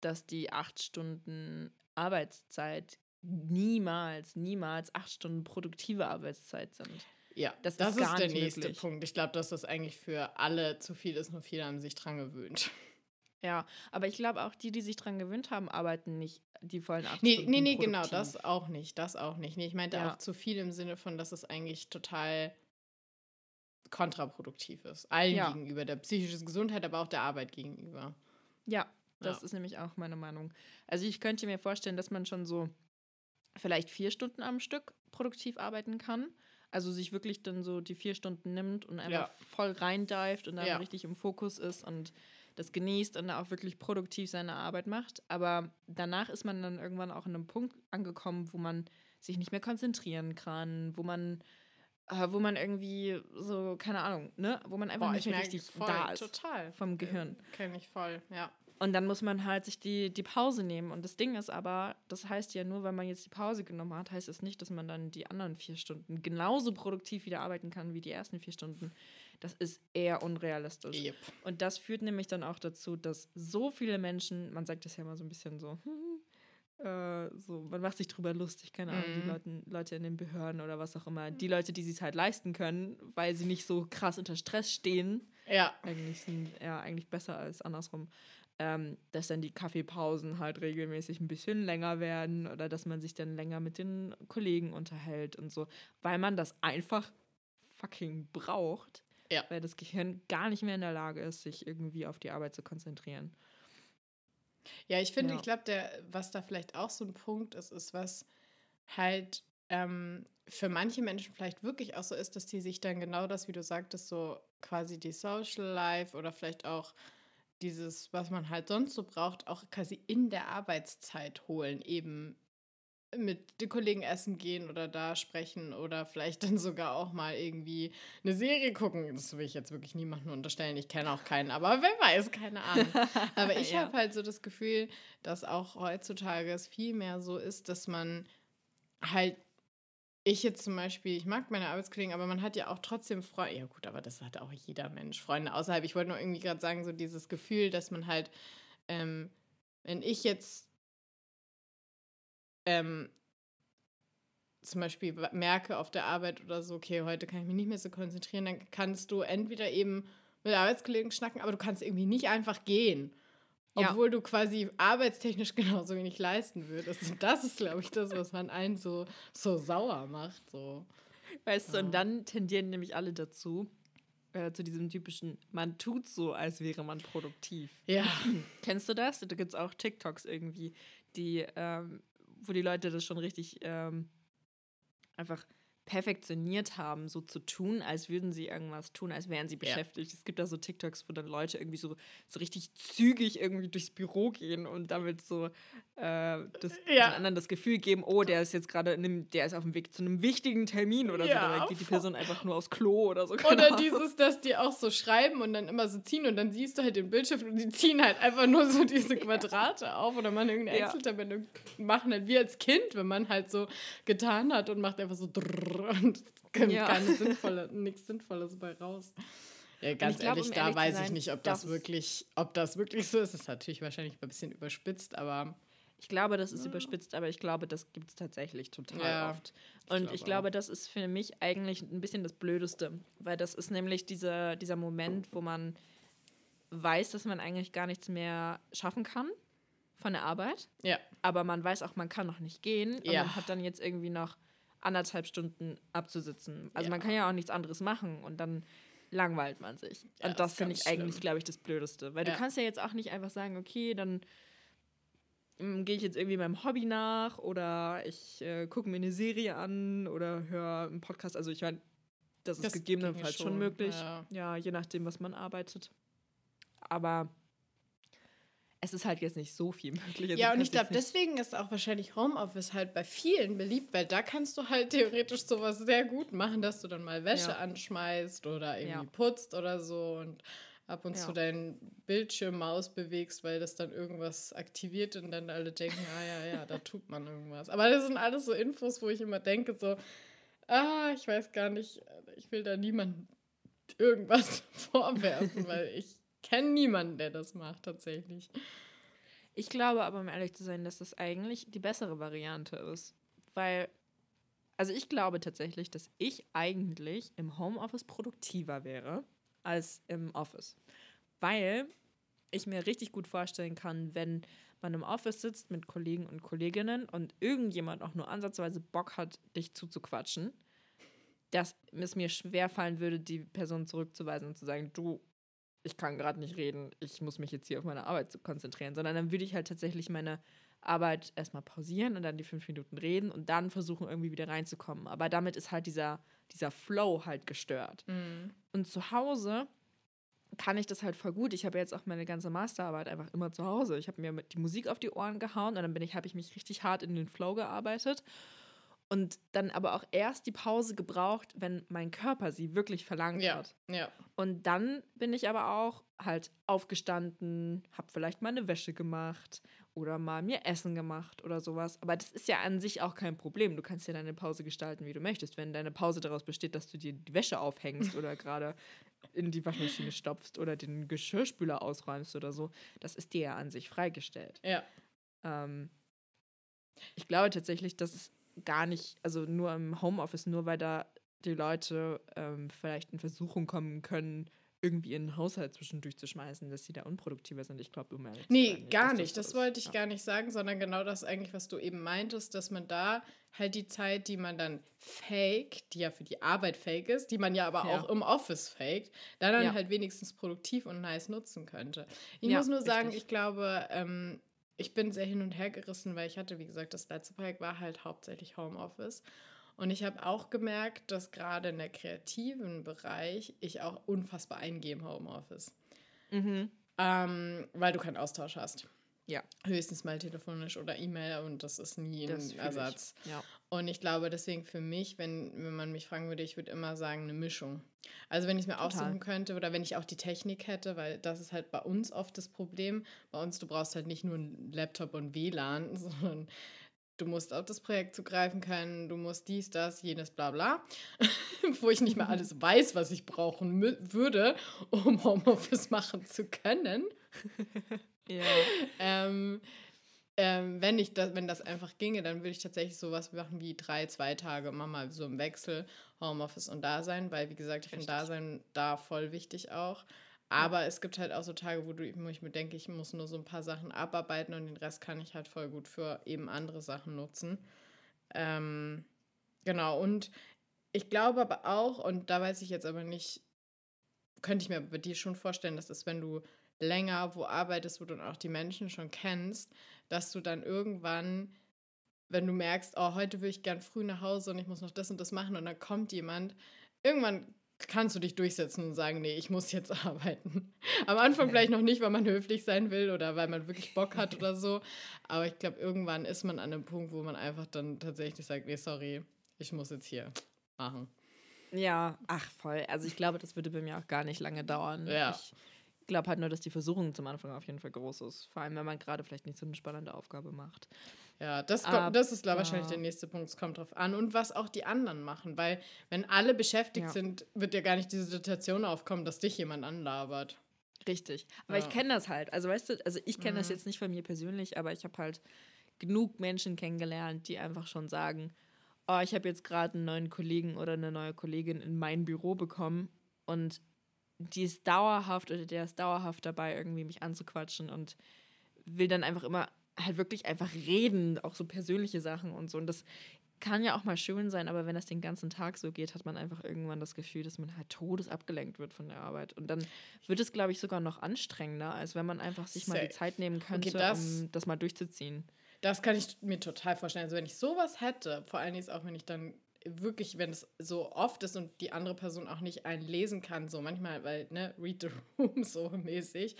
dass die acht Stunden Arbeitszeit niemals, niemals acht Stunden produktive Arbeitszeit sind. Ja, das, das ist, ist der nächste möglich. Punkt. Ich glaube, dass das eigentlich für alle zu viel ist, nur viele haben sich dran gewöhnt. Ja, aber ich glaube auch, die, die sich dran gewöhnt haben, arbeiten nicht die vollen acht nee, Stunden Nee, nee, genau, das auch nicht. Das auch nicht. Nee, ich meinte Ja. auch zu viel im Sinne von, dass es eigentlich total kontraproduktiv ist. Allen Ja. gegenüber, der psychischen Gesundheit, aber auch der Arbeit gegenüber. Ja, das Ja. ist nämlich auch meine Meinung. Also ich könnte mir vorstellen, dass man schon so vielleicht vier Stunden am Stück produktiv arbeiten kann. Also sich wirklich dann so die vier Stunden nimmt und einfach Ja. voll reindived und dann Ja. richtig im Fokus ist und das genießt und auch wirklich produktiv seine Arbeit macht. Aber danach ist man dann irgendwann auch an einem Punkt angekommen, wo man sich nicht mehr konzentrieren kann, wo man, äh, wo man irgendwie so, keine Ahnung, ne, wo man einfach Boah, nicht ich mehr richtig voll, da ist Total. vom Gehirn. Kenne ich voll, ja. Und dann muss man halt sich die, die Pause nehmen. Und das Ding ist aber, das heißt ja nur, wenn man jetzt die Pause genommen hat, heißt es nicht, dass man dann die anderen vier Stunden genauso produktiv wieder arbeiten kann wie die ersten vier Stunden. Das ist eher unrealistisch. Yep. Und das führt nämlich dann auch dazu, dass so viele Menschen, man sagt das ja immer so ein bisschen so, äh, so, man macht sich drüber lustig, keine Ahnung, die Mhm. Leute, Leute in den Behörden oder was auch immer, die Leute, die sich halt leisten können, weil sie nicht so krass unter Stress stehen, Ja. eigentlich sind ja eigentlich besser als andersrum, ähm, dass dann die Kaffeepausen halt regelmäßig ein bisschen länger werden oder dass man sich dann länger mit den Kollegen unterhält und so, weil man das einfach fucking braucht, Ja. weil das Gehirn gar nicht mehr in der Lage ist, sich irgendwie auf die Arbeit zu konzentrieren. Ja, ich finde, Ja. ich glaube, der, was da vielleicht auch so ein Punkt ist, ist, was halt ähm, für manche Menschen vielleicht wirklich auch so ist, dass die sich dann genau das, wie du sagtest, so quasi die Social Life oder vielleicht auch dieses, was man halt sonst so braucht, auch quasi in der Arbeitszeit holen, eben mit den Kollegen essen gehen oder da sprechen oder vielleicht dann sogar auch mal irgendwie eine Serie gucken. Das will ich jetzt wirklich niemandem unterstellen. Ich kenne auch keinen, aber wer weiß, keine Ahnung. Aber ich Ja. habe halt so das Gefühl, dass auch heutzutage es viel mehr so ist, dass man halt, ich jetzt zum Beispiel, ich mag meine Arbeitskollegen, aber man hat ja auch trotzdem Freunde. Ja, gut, aber das hat auch jeder Mensch. Freunde außerhalb. Ich wollte nur irgendwie gerade sagen, so dieses Gefühl, dass man halt, ähm, wenn ich jetzt ähm, zum Beispiel merke auf der Arbeit oder so, okay, heute kann ich mich nicht mehr so konzentrieren, dann kannst du entweder eben mit Arbeitskollegen schnacken, aber du kannst irgendwie nicht einfach gehen. Ja. Obwohl du quasi arbeitstechnisch genauso wenig leisten würdest. Und das ist, glaube ich, das, was man einen so, so sauer macht. So. Weißt du, Ja. und dann tendieren nämlich alle dazu, äh, zu diesem typischen, man tut so, als wäre man produktiv. Ja. Kennst du das? Da gibt es auch TikToks irgendwie, die, ähm, wo die Leute das schon richtig ähm, einfach perfektioniert haben, so zu tun, als würden sie irgendwas tun, als wären sie Ja. beschäftigt. Es gibt da so TikToks, wo dann Leute irgendwie so, so richtig zügig irgendwie durchs Büro gehen und damit so äh, das, Ja. den anderen das Gefühl geben, oh, der ist jetzt gerade, der ist auf dem Weg zu einem wichtigen Termin oder Ja, so. Dabei geht die. Person einfach nur aufs Klo oder so. Oder Ahnung. dieses, dass die auch so schreiben und dann immer so ziehen und dann siehst du halt den Bildschirm und die ziehen halt einfach nur so diese Quadrate auf oder man irgendeine Ja. Excel-Tabelle machen halt wie als Kind, wenn man halt so getan hat und macht einfach so drrrr und es kommt Ja. keine sinnvolle, nichts Sinnvolles bei raus. Ja, ganz ich glaub, ehrlich, um da ehrlich zu weiß ich sein, nicht, ob das wirklich, ob das wirklich so ist. Das ist natürlich wahrscheinlich ein bisschen überspitzt, aber Ich glaube, das ist überspitzt, aber ich glaube, das gibt es tatsächlich total Ja, oft. Und glaube ich glaube, das ist für mich eigentlich ein bisschen das Blödeste, weil das ist nämlich dieser, dieser Moment, wo man weiß, dass man eigentlich gar nichts mehr schaffen kann von der Arbeit, ja. aber man weiß auch, man kann noch nicht gehen und Ja. man hat dann jetzt irgendwie noch anderthalb Stunden abzusitzen. Also Ja. man kann ja auch nichts anderes machen und dann langweilt man sich. Ja, und das das ist finde ich eigentlich, schlimm. glaube ich, das Blödeste. Weil Ja. du kannst ja jetzt auch nicht einfach sagen, okay, dann ähm, gehe ich jetzt irgendwie meinem Hobby nach oder ich äh, gucke mir eine Serie an oder höre einen Podcast. Also ich meine, das ist Das gegebenenfalls ginge schon schon, möglich. ja. ja, je nachdem, was man arbeitet. Aber es ist halt jetzt nicht so viel möglich. Also Ja, und ich glaube, deswegen ist auch wahrscheinlich Homeoffice halt bei vielen beliebt, weil da kannst du halt theoretisch sowas sehr gut machen, dass du dann mal Wäsche Ja. anschmeißt oder irgendwie Ja. putzt oder so und ab und Ja. zu deinen Bildschirm Maus bewegst, weil das dann irgendwas aktiviert und dann alle denken, ah ja, ja, da tut man irgendwas. Aber das sind alles so Infos, wo ich immer denke, so, ah, ich weiß gar nicht, ich will da niemandem irgendwas vorwerfen, weil ich kenne niemanden, der das macht tatsächlich. Ich glaube aber, um ehrlich zu sein, dass das eigentlich die bessere Variante ist. Weil, also ich glaube tatsächlich, dass ich eigentlich im Homeoffice produktiver wäre als im Office. Weil ich mir richtig gut vorstellen kann, wenn man im Office sitzt mit Kollegen und Kolleginnen und irgendjemand auch nur ansatzweise Bock hat, dich zuzuquatschen, dass es mir schwer fallen würde, die Person zurückzuweisen und zu sagen, du, ich kann gerade nicht reden, ich muss mich jetzt hier auf meine Arbeit konzentrieren, sondern dann würde ich halt tatsächlich meine Arbeit erstmal pausieren und dann die fünf Minuten reden und dann versuchen, irgendwie wieder reinzukommen. Aber damit ist halt dieser, dieser Flow halt gestört. Mhm. Und zu Hause kann ich das halt voll gut. Ich habe jetzt auch meine ganze Masterarbeit einfach immer zu Hause. Ich habe mir die Musik auf die Ohren gehauen und dann bin ich, habe ich mich richtig hart in den Flow gearbeitet. Und dann aber auch erst die Pause gebraucht, wenn mein Körper sie wirklich verlangt ja, hat. Ja. Und dann bin ich aber auch halt aufgestanden, habe vielleicht mal eine Wäsche gemacht oder mal mir Essen gemacht oder sowas. Aber das ist ja an sich auch kein Problem. Du kannst ja deine Pause gestalten, wie du möchtest. Wenn deine Pause daraus besteht, dass du dir die Wäsche aufhängst oder gerade in die Waschmaschine stopfst oder den Geschirrspüler ausräumst oder so, das ist dir ja an sich freigestellt. Ja. Ähm, ich glaube tatsächlich, dass es gar nicht, also nur im Homeoffice, nur weil da die Leute ähm, vielleicht in Versuchung kommen können, irgendwie ihren Haushalt zwischendurch zu schmeißen, dass sie da unproduktiver sind. Ich glaube, um Nee, nicht, gar nicht. Das, das wollte ich ja. gar nicht sagen, sondern genau das eigentlich, was du eben meintest, dass man da halt die Zeit, die man dann fake, die ja für die Arbeit fake ist, die man ja aber ja. auch im Office faked, dann, dann ja. halt wenigstens produktiv und nice nutzen könnte. Ich muss nur sagen, richtig. ich glaube, ähm, ich bin sehr hin und her gerissen, weil ich hatte, wie gesagt, das letzte Projekt war halt hauptsächlich Homeoffice. Und ich habe auch gemerkt, dass gerade in der kreativen Bereich ich auch unfassbar eingehe im Homeoffice. Mhm. Ähm, weil du keinen Austausch hast. Ja. Höchstens mal telefonisch oder E-Mail und das ist nie das ein Ersatz. Ich. Ja. Und ich glaube deswegen für mich, wenn, wenn man mich fragen würde, ich würde immer sagen, eine Mischung. Also wenn ich es mir Total. aussuchen könnte oder wenn ich auch die Technik hätte, weil das ist halt bei uns oft das Problem. Bei uns, du brauchst halt nicht nur einen Laptop und WLAN, sondern du musst auf das Projekt zugreifen können, du musst dies, das, jenes, bla bla. Wo ich nicht mehr alles weiß, was ich brauchen würde, um Homeoffice machen zu können. Ja. ähm, ähm, wenn, ich das, wenn das einfach ginge, dann würde ich tatsächlich sowas machen wie drei, zwei Tage immer mal so im Wechsel Homeoffice und Dasein, weil wie gesagt, ich finde Dasein da voll wichtig auch. Aber ja. es gibt halt auch so Tage, wo, du, wo ich mir denke, ich muss nur so ein paar Sachen abarbeiten und den Rest kann ich halt voll gut für eben andere Sachen nutzen. Ähm, genau, und ich glaube aber auch, und da weiß ich jetzt aber nicht, könnte ich mir bei dir schon vorstellen, dass es, wenn du länger wo arbeitest, wo du auch die Menschen schon kennst, dass du dann irgendwann, wenn du merkst, oh, heute will ich gern früh nach Hause und ich muss noch das und das machen und dann kommt jemand, irgendwann kannst du dich durchsetzen und sagen, nee, ich muss jetzt arbeiten. Am Anfang vielleicht noch nicht, weil man höflich sein will oder weil man wirklich Bock hat oder so. Aber ich glaube, irgendwann ist man an einem Punkt, wo man einfach dann tatsächlich sagt, nee, sorry, ich muss jetzt hier machen. Ja, ach voll. Also ich glaube, das würde bei mir auch gar nicht lange dauern. Ja. Ich glaube halt nur, dass die Versuchung zum Anfang auf jeden Fall groß ist. Vor allem, wenn man gerade vielleicht nicht so eine spannende Aufgabe macht. Ja, das, kommt, das ist glaub, wahrscheinlich der nächste Punkt. Es kommt drauf an. Und was auch die anderen machen. Weil, wenn alle beschäftigt ja. sind, wird ja gar nicht diese Situation aufkommen, dass dich jemand anlabert. Richtig. Aber ja. ich kenne das halt. Also, weißt du, also ich kenne mhm. das jetzt nicht von mir persönlich, aber ich habe halt genug Menschen kennengelernt, die einfach schon sagen: Oh, ich habe jetzt gerade einen neuen Kollegen oder eine neue Kollegin in mein Büro bekommen und die ist dauerhaft oder der ist dauerhaft dabei, irgendwie mich anzuquatschen und will dann einfach immer halt wirklich einfach reden, auch so persönliche Sachen und so. Und das kann ja auch mal schön sein, aber wenn das den ganzen Tag so geht, hat man einfach irgendwann das Gefühl, dass man halt todes abgelenkt wird von der Arbeit. Und dann wird es, glaube ich, sogar noch anstrengender, als wenn man einfach sich mal die Zeit nehmen könnte, okay, das, um das mal durchzuziehen. Das kann ich mir total vorstellen. Also wenn ich sowas hätte, vor allen Dingen auch, wenn ich dann wirklich, wenn es so oft ist und die andere Person auch nicht einlesen kann, so manchmal, weil, ne, read the room so mäßig,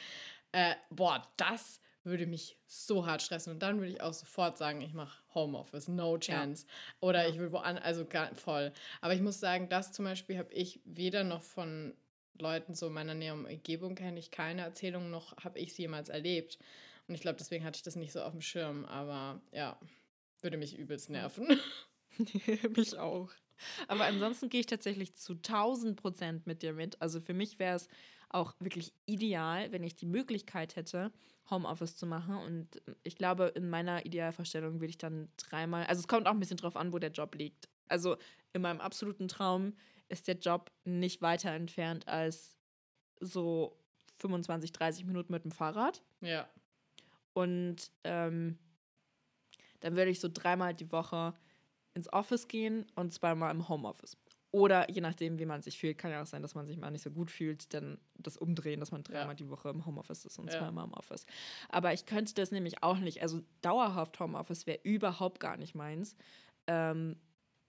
äh, boah, das würde mich so hart stressen und dann würde ich auch sofort sagen, ich mache Homeoffice, no chance. Ja. Oder ja. ich will woanders, also gar, voll. Aber ich muss sagen, das zum Beispiel habe ich weder noch von Leuten so meiner näheren Umgebung kenne ich keine Erzählung, noch habe ich sie jemals erlebt. Und ich glaube, deswegen hatte ich das nicht so auf dem Schirm. Aber ja, würde mich übelst nerven. mich auch. Aber ansonsten gehe ich tatsächlich zu 1000 Prozent mit dir mit. Also für mich wäre es auch wirklich ideal, wenn ich die Möglichkeit hätte, Homeoffice zu machen. Und ich glaube, in meiner Idealvorstellung würde ich dann dreimal, also es kommt auch ein bisschen drauf an, wo der Job liegt. Also in meinem absoluten Traum ist der Job nicht weiter entfernt als so 25, 30 Minuten mit dem Fahrrad. Ja. Und ähm, dann würde ich so dreimal die Woche ins Office gehen und zweimal im Homeoffice. Oder je nachdem, wie man sich fühlt, kann ja auch sein, dass man sich mal nicht so gut fühlt, dann das umdrehen, dass man dreimal ja. die Woche im Homeoffice ist und ja. zweimal im Office. Aber ich könnte das nämlich auch nicht. Also dauerhaft Homeoffice wäre überhaupt gar nicht meins. Ähm,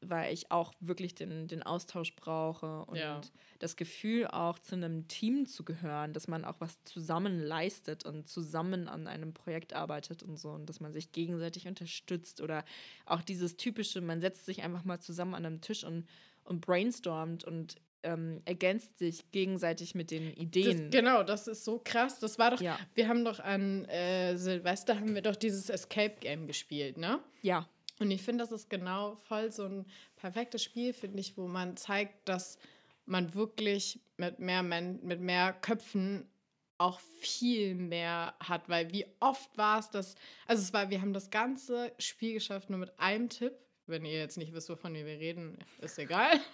weil ich auch wirklich den, den Austausch brauche und ja. das Gefühl auch zu einem Team zu gehören, dass man auch was zusammen leistet und zusammen an einem Projekt arbeitet und so und dass man sich gegenseitig unterstützt oder auch dieses typische, man setzt sich einfach mal zusammen an einem Tisch und, und brainstormt und ähm, ergänzt sich gegenseitig mit den Ideen. Das, genau, das ist so krass. Das war doch, ja. wir haben doch an äh, Silvester haben wir doch dieses Escape Game gespielt, ne? Ja. Und ich finde, das ist genau voll so ein perfektes Spiel, finde ich, wo man zeigt, dass man wirklich mit mehr, Men mit mehr Köpfen auch viel mehr hat, weil wie oft war es das, also es war, wir haben das ganze Spiel geschafft nur mit einem Tipp. Wenn ihr jetzt nicht wisst, wovon wir reden, ist egal.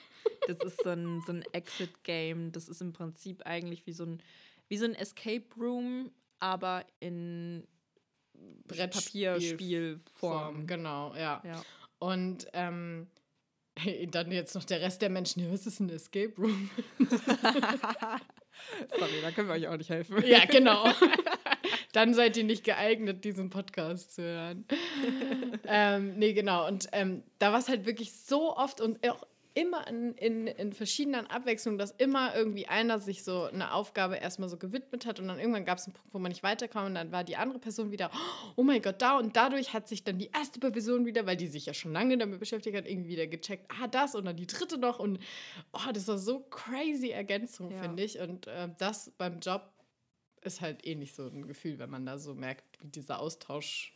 Das ist so ein, so ein Exit-Game. Das ist im Prinzip eigentlich wie so ein, wie so ein Escape Room, aber in Papierspielform. Genau, ja. ja. Und ähm, dann jetzt noch der Rest der Menschen, ja, was ist ein Escape Room? Sorry, da können wir euch auch nicht helfen. Ja, genau. Dann seid ihr nicht geeignet, diesen Podcast zu hören. ähm, nee, genau. Und ähm, da war es halt wirklich so oft und auch immer in, in, in verschiedenen Abwechslungen, dass immer irgendwie einer sich so eine Aufgabe erstmal so gewidmet hat und dann irgendwann gab es einen Punkt, wo man nicht weiterkam und dann war die andere Person wieder, oh mein Gott, da und dadurch hat sich dann die erste Person wieder, weil die sich ja schon lange damit beschäftigt hat, irgendwie wieder gecheckt, ah, das und dann die dritte noch und oh, das war so crazy Ergänzung, ja. finde ich. Und äh, das beim Job ist halt ähnlich eh so ein Gefühl, wenn man da so merkt, wie dieser Austausch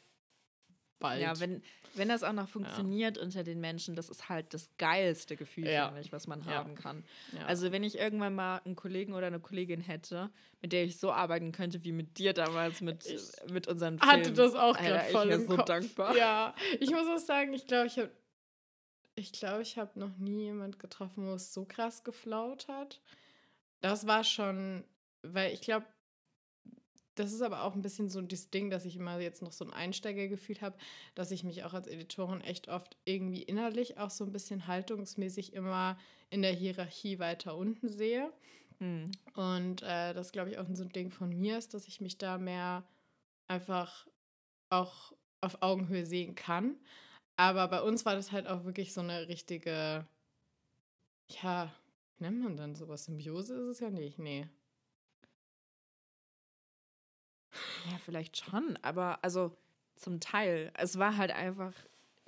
bald. Ja, wenn, wenn das auch noch funktioniert ja. unter den Menschen, das ist halt das geilste Gefühl, ja. finde ich, was man ja. haben kann. Also wenn ich irgendwann mal einen Kollegen oder eine Kollegin hätte, mit der ich so arbeiten könnte wie mit dir damals mit, ich mit unseren Filmen. hatte das auch gerade voll ich im so Kopf. dankbar. Ja, ich muss auch sagen, ich glaube, ich habe ich glaube, ich habe noch nie jemand getroffen, wo es so krass geflaut hat. Das war schon, weil ich glaube, das ist aber auch ein bisschen so das Ding, dass ich immer jetzt noch so ein Einsteigergefühl habe, dass ich mich auch als Editorin echt oft irgendwie innerlich auch so ein bisschen haltungsmäßig immer in der Hierarchie weiter unten sehe. Mhm. Und äh, das, glaube ich, auch so ein Ding von mir ist, dass ich mich da mehr einfach auch auf Augenhöhe sehen kann. Aber bei uns war das halt auch wirklich so eine richtige, ja, nennt man dann sowas? Symbiose ist es ja nicht, nee. Ja, vielleicht schon, aber also zum Teil. Es war halt einfach,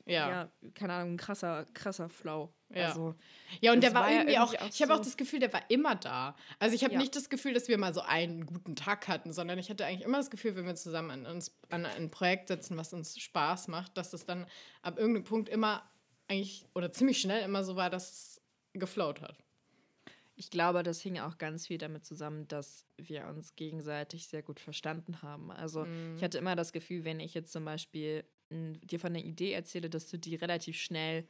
ja, ja keine Ahnung, ein krasser, krasser Flow. Ja. Also, ja, und der war, war irgendwie ja irgendwie auch, auch ich habe auch das Gefühl, der war immer da. Also ich habe ja. nicht das Gefühl, dass wir mal so einen guten Tag hatten, sondern ich hatte eigentlich immer das Gefühl, wenn wir zusammen an, uns, an ein Projekt setzen, was uns Spaß macht, dass es dann ab irgendeinem Punkt immer eigentlich oder ziemlich schnell immer so war, dass es geflowt hat. Ich glaube, das hing auch ganz viel damit zusammen, dass wir uns gegenseitig sehr gut verstanden haben. Also mm. ich hatte immer das Gefühl, wenn ich jetzt zum Beispiel m, dir von einer Idee erzähle, dass du die relativ schnell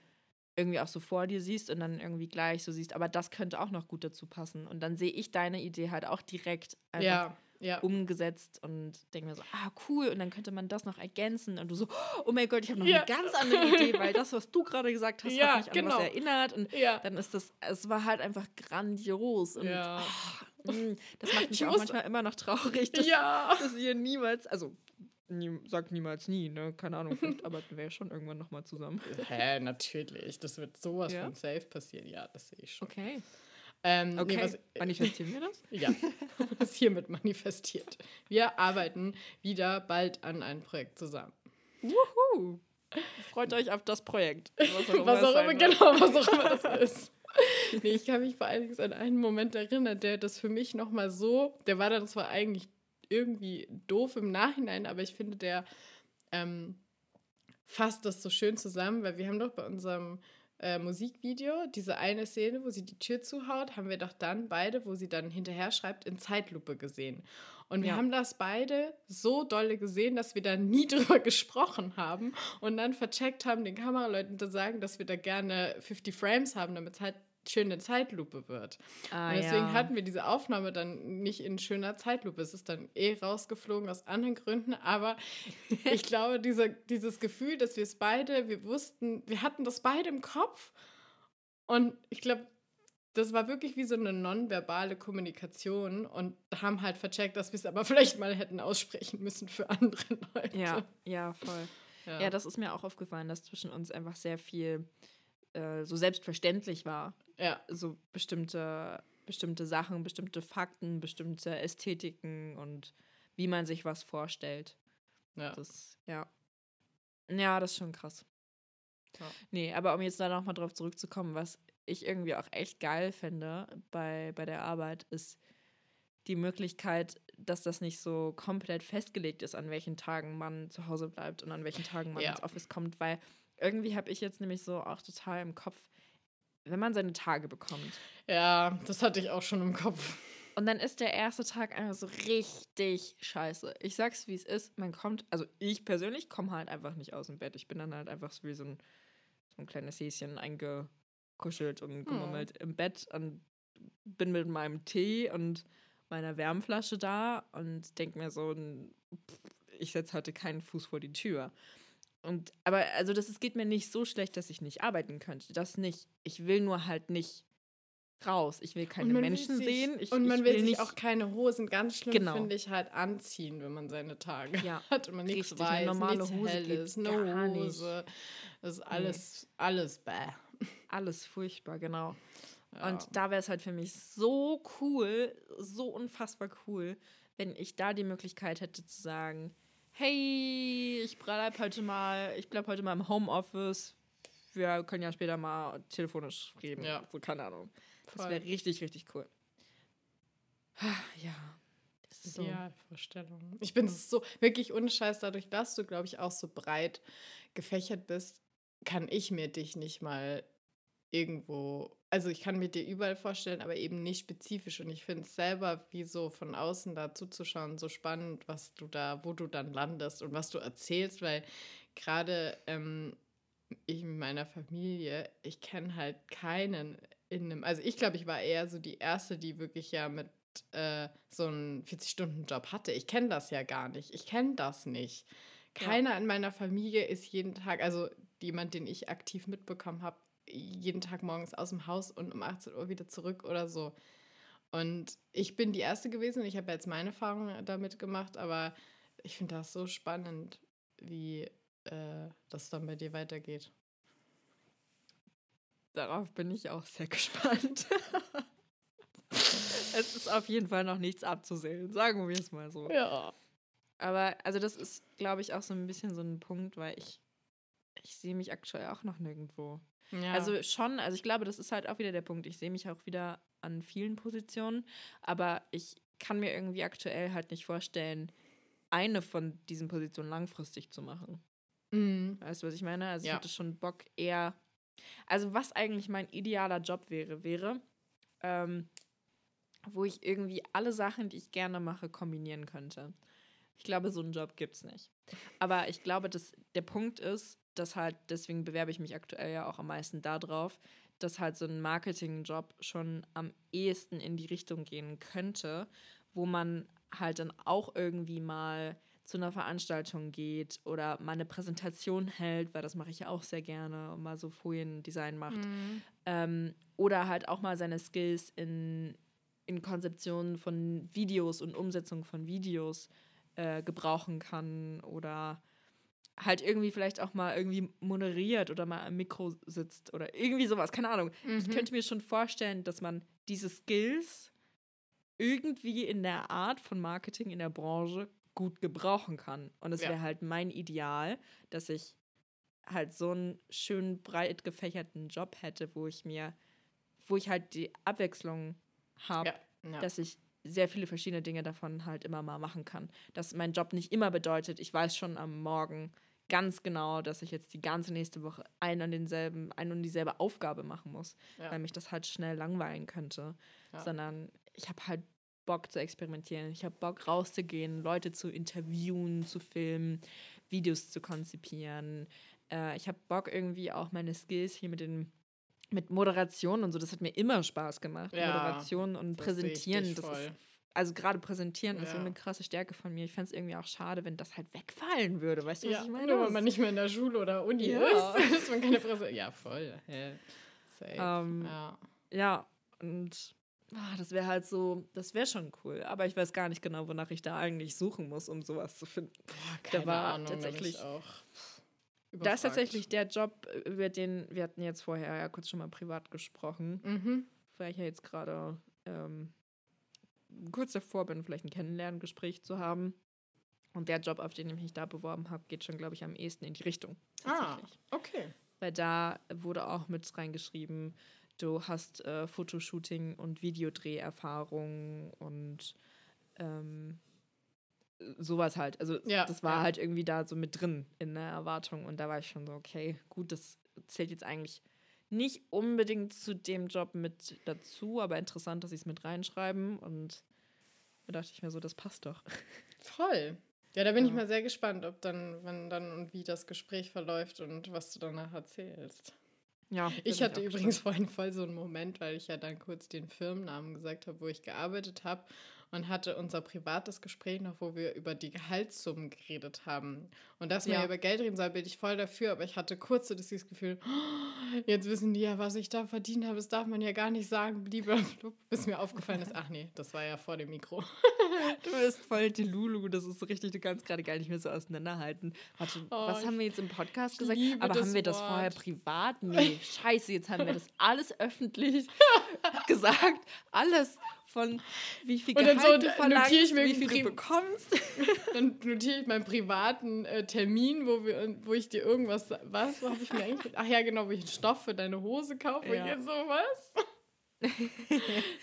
irgendwie auch so vor dir siehst und dann irgendwie gleich so siehst, aber das könnte auch noch gut dazu passen. Und dann sehe ich deine Idee halt auch direkt einfach ja ja. umgesetzt und denke mir so, ah, cool, und dann könnte man das noch ergänzen. Und du so, oh mein Gott, ich habe noch ja. eine ganz andere Idee, weil das, was du gerade gesagt hast, ja, hat mich genau. an was genau. erinnert. Und dann ist das, es war halt einfach grandios. Und oh, das macht mich ich auch manchmal immer noch traurig, dass, dass ihr niemals, also Nie, sagt niemals nie, ne? Keine Ahnung, vielleicht arbeiten wir ja schon irgendwann nochmal zusammen. Hä, natürlich. Das wird sowas ja? von safe passieren. Ja, das sehe ich schon. Okay. Ähm, okay, nee, was, manifestieren wir das? ja, das ist hiermit manifestiert. Wir arbeiten wieder bald an einem Projekt zusammen. Wuhu! Freut euch auf das Projekt. Was auch immer, was auch immer genau, was auch immer das ist. nee, ich kann mich vor allen Dingen an einen Moment erinnern, der das für mich nochmal so, der war dann zwar eigentlich irgendwie doof im Nachhinein, aber ich finde, der ähm, fasst das so schön zusammen, weil wir haben doch bei unserem äh, Musikvideo, diese eine Szene, wo sie die Tür zuhaut, haben wir doch dann beide, wo sie dann hinterher schreibt, in Zeitlupe gesehen. Und wir ja. haben das beide so dolle gesehen, dass wir da nie drüber gesprochen haben und dann vercheckt haben, den Kameraleuten zu sagen, dass wir da gerne 50 Frames haben, damit es halt schöne Zeitlupe wird. Ah, und deswegen ja. hatten wir diese Aufnahme dann nicht in schöner Zeitlupe. Es ist dann eh rausgeflogen aus anderen Gründen. Aber ich glaube, diese, dieses Gefühl, dass wir es beide, wir wussten, wir hatten das beide im Kopf. Und ich glaube, das war wirklich wie so eine nonverbale Kommunikation und haben halt vercheckt, dass wir es aber vielleicht mal hätten aussprechen müssen für andere Leute. Ja, ja, voll. Ja. ja, das ist mir auch aufgefallen, dass zwischen uns einfach sehr viel äh, so selbstverständlich war. Ja. So bestimmte, bestimmte Sachen, bestimmte Fakten, bestimmte Ästhetiken und wie man sich was vorstellt. Ja. Das, ja. Ja, das ist schon krass. Ja. Nee, aber um jetzt da nochmal drauf zurückzukommen, was ich irgendwie auch echt geil finde bei, bei der Arbeit, ist die Möglichkeit, dass das nicht so komplett festgelegt ist, an welchen Tagen man zu Hause bleibt und an welchen Tagen man ja. ins Office kommt, weil irgendwie habe ich jetzt nämlich so auch total im Kopf, wenn man seine Tage bekommt. Ja, das hatte ich auch schon im Kopf. Und dann ist der erste Tag einfach so richtig scheiße. Ich sag's, wie es ist. Man kommt, also ich persönlich komme halt einfach nicht aus dem Bett. Ich bin dann halt einfach so wie so ein, so ein kleines Häschen eingekuschelt und gemummelt hm. im Bett und bin mit meinem Tee und meiner Wärmflasche da und denk mir so, ich setze heute keinen Fuß vor die Tür. Und, aber also das es geht mir nicht so schlecht, dass ich nicht arbeiten könnte. Das nicht. Ich will nur halt nicht raus. Ich will keine Menschen sich, sehen. Ich, und man will, will sich auch keine Hosen, ganz schlimm genau. finde ich, halt anziehen, wenn man seine Tage ja. hat und man nichts weiß, eine normale nichts Hose Helles, no Hose. Das ist alles, nee. alles bäh. Alles furchtbar, genau. Ja. Und da wäre es halt für mich so cool, so unfassbar cool, wenn ich da die Möglichkeit hätte zu sagen, hey, ich bleib heute mal, ich bleib heute mal im Homeoffice. Wir können ja später mal telefonisch reden. Ja. So, keine Ahnung. Das wäre richtig, richtig cool. Ja. Das ist so. Ja, Vorstellung. Ich bin so wirklich unscheiß, dadurch, dass du, glaube ich, auch so breit gefächert bist, kann ich mir dich nicht mal irgendwo, also ich kann mir dir überall vorstellen, aber eben nicht spezifisch. Und ich finde es selber, wie so von außen da zuzuschauen, so spannend, was du da, wo du dann landest und was du erzählst, weil gerade ähm, ich mit meiner Familie, ich kenne halt keinen in einem, also ich glaube, ich war eher so die Erste, die wirklich ja mit äh, so einen 40-Stunden-Job hatte. Ich kenne das ja gar nicht. Ich kenne das nicht. Keiner ja. in meiner Familie ist jeden Tag, also jemand, den ich aktiv mitbekommen habe, jeden Tag morgens aus dem Haus und um 18 Uhr wieder zurück oder so. Und ich bin die Erste gewesen ich habe jetzt meine Erfahrungen damit gemacht, aber ich finde das so spannend, wie äh, das dann bei dir weitergeht. Darauf bin ich auch sehr gespannt. es ist auf jeden Fall noch nichts abzusehen, sagen wir es mal so. Ja. Aber also das ist, glaube ich, auch so ein bisschen so ein Punkt, weil ich, ich sehe mich aktuell auch noch nirgendwo. Ja. Also schon, also ich glaube, das ist halt auch wieder der Punkt. Ich sehe mich auch wieder an vielen Positionen, aber ich kann mir irgendwie aktuell halt nicht vorstellen, eine von diesen Positionen langfristig zu machen. Mhm. Weißt du, was ich meine? Also ja. ich hätte schon Bock eher. Also was eigentlich mein idealer Job wäre, wäre, ähm, wo ich irgendwie alle Sachen, die ich gerne mache, kombinieren könnte. Ich glaube, so einen Job gibt es nicht. Aber ich glaube, dass der Punkt ist, dass halt, deswegen bewerbe ich mich aktuell ja auch am meisten darauf, dass halt so ein Marketingjob schon am ehesten in die Richtung gehen könnte, wo man halt dann auch irgendwie mal zu einer Veranstaltung geht oder mal eine Präsentation hält, weil das mache ich ja auch sehr gerne und mal so Foliendesign macht. Mhm. Ähm, oder halt auch mal seine Skills in, in Konzeptionen von Videos und Umsetzung von Videos äh, gebrauchen kann oder halt irgendwie vielleicht auch mal irgendwie moderiert oder mal am Mikro sitzt oder irgendwie sowas, keine Ahnung. Mhm. Ich könnte mir schon vorstellen, dass man diese Skills irgendwie in der Art von Marketing in der Branche gut gebrauchen kann. Und es ja. wäre halt mein Ideal, dass ich halt so einen schön breit gefächerten Job hätte, wo ich mir, wo ich halt die Abwechslung habe, ja. ja. dass ich sehr viele verschiedene Dinge davon halt immer mal machen kann. Dass mein Job nicht immer bedeutet, ich weiß schon am Morgen, ganz genau, dass ich jetzt die ganze nächste Woche ein und denselben, ein und dieselbe Aufgabe machen muss, ja. weil mich das halt schnell langweilen könnte. Ja. Sondern ich habe halt Bock zu experimentieren. Ich habe Bock rauszugehen, Leute zu interviewen, zu filmen, Videos zu konzipieren. Äh, ich habe Bock irgendwie auch meine Skills hier mit den mit Moderation und so, das hat mir immer Spaß gemacht. Ja, Moderation und Präsentieren, das ist also gerade präsentieren ja. ist so eine krasse Stärke von mir. Ich fände es irgendwie auch schade, wenn das halt wegfallen würde. Weißt du, ja, was ich meine? Nur weil man nicht mehr in der Schule oder Uni ja. ist, ist man keine Präsentation. Ja, voll. Yeah. Ähm, ja. ja, und ah, das wäre halt so, das wäre schon cool. Aber ich weiß gar nicht genau, wonach ich da eigentlich suchen muss, um sowas zu finden. Boah, keine da war Ahnung, tatsächlich. Da ist tatsächlich der Job, über den wir hatten jetzt vorher ja kurz schon mal privat gesprochen, mhm. weil ich ja jetzt gerade ähm, kurz davor bin, vielleicht ein Kennenlerngespräch zu haben. Und der Job, auf den ich mich da beworben habe, geht schon, glaube ich, am ehesten in die Richtung. Ah, okay. Weil da wurde auch mit reingeschrieben, du hast äh, Fotoshooting und Videodreherfahrung und ähm, sowas halt. Also ja, das war ja. halt irgendwie da so mit drin in der Erwartung. Und da war ich schon so, okay, gut, das zählt jetzt eigentlich nicht unbedingt zu dem Job mit dazu, aber interessant, dass sie es mit reinschreiben. Und da dachte ich mir so, das passt doch. Voll. Ja, da bin ja. ich mal sehr gespannt, ob dann, wann dann und wie das Gespräch verläuft und was du danach erzählst. Ja, ich hatte ich übrigens gespannt. vorhin voll so einen Moment, weil ich ja dann kurz den Firmennamen gesagt habe, wo ich gearbeitet habe und hatte unser privates Gespräch noch, wo wir über die Gehaltssummen geredet haben. Und dass man ja. über Geld reden soll, bin ich voll dafür, aber ich hatte kurz so das Gefühl, oh, jetzt wissen die ja, was ich da verdient habe, das darf man ja gar nicht sagen, lieber, bis mir aufgefallen ist, ach nee, das war ja vor dem Mikro. du bist voll die Lulu, das ist so richtig, du kannst gerade gar nicht mehr so auseinanderhalten. Warte, oh, was haben wir jetzt im Podcast gesagt? Aber haben wir das Wort. vorher privat? Nee, scheiße, jetzt haben wir das alles öffentlich gesagt. Alles von wie viel Gehalt und dann so, du verlangst, ich mir wie viel du bekommst. dann notiere ich meinen privaten äh, Termin, wo, wir, wo ich dir irgendwas, was habe ich mir eigentlich, ach ja genau, wo ich einen Stoff für deine Hose kaufe ja. und jetzt sowas.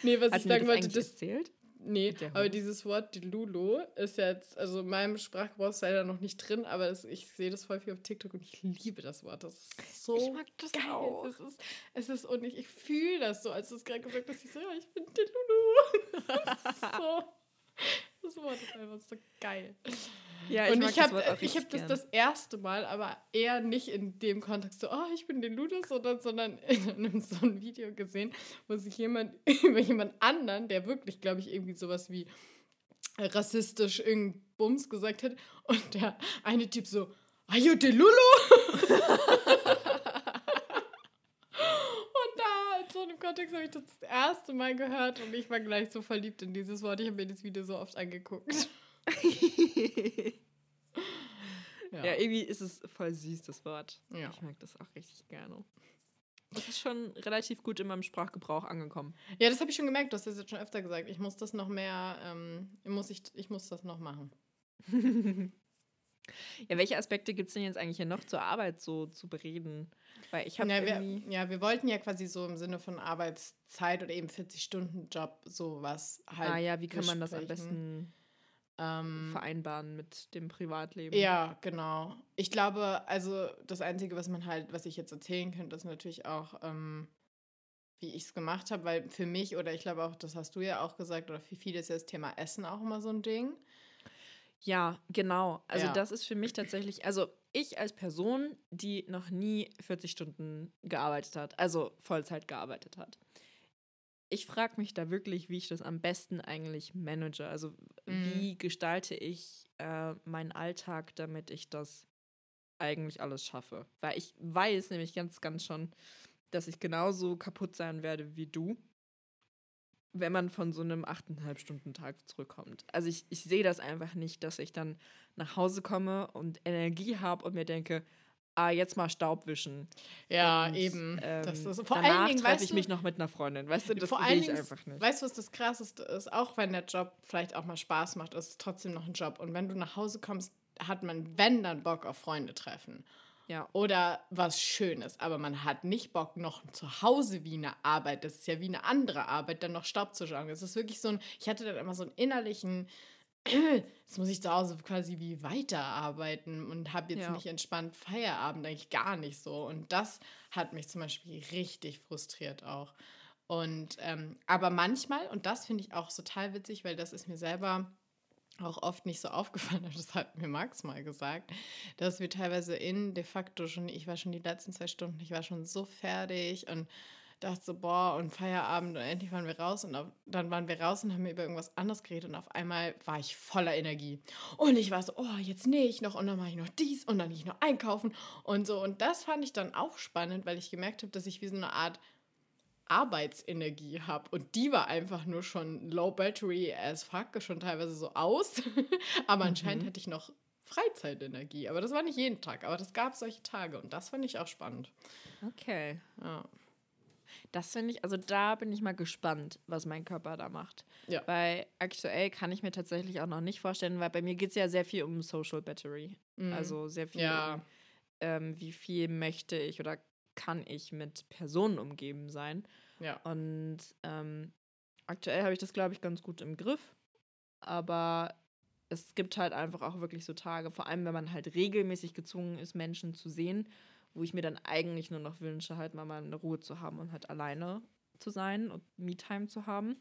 nee, was Hat ich sagen wollte, das zählt? Nee, aber dieses Wort die Lulu ist jetzt, also in meinem Sprachgebrauch ist leider noch nicht drin, aber es, ich sehe das viel auf TikTok und ich liebe das Wort. Das ist so ich mag das geil. Auch. Es ist, es ist, und ich, ich fühle das so, als du es gerade gesagt hast, ich so, ja, ich bin die Lulu. Das ist so, das Wort ist einfach so geil. Ja, ich und ich habe ich hab das das erste Mal, aber eher nicht in dem Kontext so, oh, ich bin den Ludus, sondern, sondern in so einem Video gesehen, wo sich jemand über jemand anderen, der wirklich, glaube ich, irgendwie sowas wie rassistisch irgendein Bums gesagt hat und der eine Typ so, are you the Lulu? so einem Kontext habe ich das, das erste Mal gehört und ich war gleich so verliebt in dieses Wort. Ich habe mir das Video so oft angeguckt. Ja. ja. irgendwie ist es voll süß, das Wort. Ja. Ich mag das auch richtig gerne. Das ist schon relativ gut in meinem Sprachgebrauch angekommen. Ja, das habe ich schon gemerkt, du hast das jetzt schon öfter gesagt. Ich muss das noch mehr, ähm, muss ich, ich muss das noch machen. ja, welche Aspekte gibt es denn jetzt eigentlich hier noch zur Arbeit so zu bereden? Weil ich habe ja, wir, ja, wir wollten ja quasi so im Sinne von Arbeitszeit oder eben 40-Stunden-Job sowas halt. Ah ja, wie kann man das am besten ähm, vereinbaren mit dem Privatleben. Ja, genau. Ich glaube, also das Einzige, was man halt, was ich jetzt erzählen könnte, ist natürlich auch, ähm, wie ich es gemacht habe, weil für mich oder ich glaube auch, das hast du ja auch gesagt, oder für viele ist ja das Thema Essen auch immer so ein Ding. Ja, genau. Also ja. das ist für mich tatsächlich, also ich als Person, die noch nie 40 Stunden gearbeitet hat, also Vollzeit gearbeitet hat, ich frage mich da wirklich, wie ich das am besten eigentlich manage. Also mhm. wie gestalte ich äh, meinen Alltag, damit ich das eigentlich alles schaffe. Weil ich weiß nämlich ganz, ganz schon, dass ich genauso kaputt sein werde wie du, wenn man von so einem 8,5 Stunden Tag zurückkommt. Also ich, ich sehe das einfach nicht, dass ich dann nach Hause komme und Energie habe und mir denke, ah, jetzt mal Staub wischen. Ja, und, eben. Ähm, das ist, vor danach treffe ich mich noch mit einer Freundin. Weißt du, das vor will ich einfach nicht. Weißt du, was das Krasseste ist? Auch wenn der Job vielleicht auch mal Spaß macht, ist es trotzdem noch ein Job. Und wenn du nach Hause kommst, hat man, wenn dann Bock auf Freunde treffen. Ja. Oder was Schönes. Aber man hat nicht Bock, noch zu Hause wie eine Arbeit, das ist ja wie eine andere Arbeit, dann noch Staub zu schauen. Das ist wirklich so ein, ich hatte dann immer so einen innerlichen jetzt muss ich zu Hause quasi wie weiterarbeiten und habe jetzt ja. nicht entspannt Feierabend, eigentlich gar nicht so. Und das hat mich zum Beispiel richtig frustriert auch. Und ähm, aber manchmal, und das finde ich auch total witzig, weil das ist mir selber auch oft nicht so aufgefallen, das hat mir Max mal gesagt, dass wir teilweise in de facto schon, ich war schon die letzten zwei Stunden, ich war schon so fertig und dachte so, boah, und Feierabend und endlich waren wir raus und auf, dann waren wir raus und haben über irgendwas anderes geredet und auf einmal war ich voller Energie. Und ich war so, oh, jetzt nähe ich noch und dann mache ich noch dies und dann gehe ich noch einkaufen und so. Und das fand ich dann auch spannend, weil ich gemerkt habe, dass ich wie so eine Art Arbeitsenergie habe. Und die war einfach nur schon low battery as fuck, schon teilweise so aus. aber mhm. anscheinend hatte ich noch Freizeitenergie. Aber das war nicht jeden Tag. Aber das gab solche Tage und das fand ich auch spannend. Okay. Ja. Das finde ich, also da bin ich mal gespannt, was mein Körper da macht. Ja. Weil aktuell kann ich mir tatsächlich auch noch nicht vorstellen, weil bei mir geht es ja sehr viel um Social Battery. Mhm. Also sehr viel ja. um, ähm, wie viel möchte ich oder kann ich mit Personen umgeben sein. Ja. Und ähm, aktuell habe ich das, glaube ich, ganz gut im Griff. Aber es gibt halt einfach auch wirklich so Tage, vor allem wenn man halt regelmäßig gezwungen ist, Menschen zu sehen, wo ich mir dann eigentlich nur noch wünsche, halt mal eine Ruhe zu haben und halt alleine zu sein und Me-Time zu haben.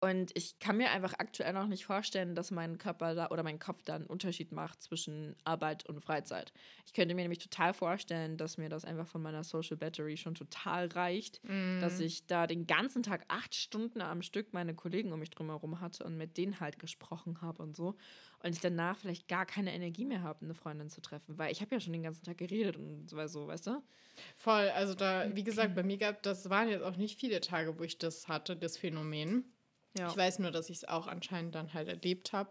Und ich kann mir einfach aktuell noch nicht vorstellen, dass mein Körper da oder mein Kopf da einen Unterschied macht zwischen Arbeit und Freizeit. Ich könnte mir nämlich total vorstellen, dass mir das einfach von meiner Social Battery schon total reicht, mm. dass ich da den ganzen Tag acht Stunden am Stück meine Kollegen um mich drumherum hatte und mit denen halt gesprochen habe und so. Und ich danach vielleicht gar keine Energie mehr habe, eine Freundin zu treffen, weil ich habe ja schon den ganzen Tag geredet und so, weißt du? Voll, also da, wie gesagt, bei mir gab das waren jetzt auch nicht viele Tage, wo ich das hatte, das Phänomen. Ja. Ich weiß nur, dass ich es auch anscheinend dann halt erlebt habe.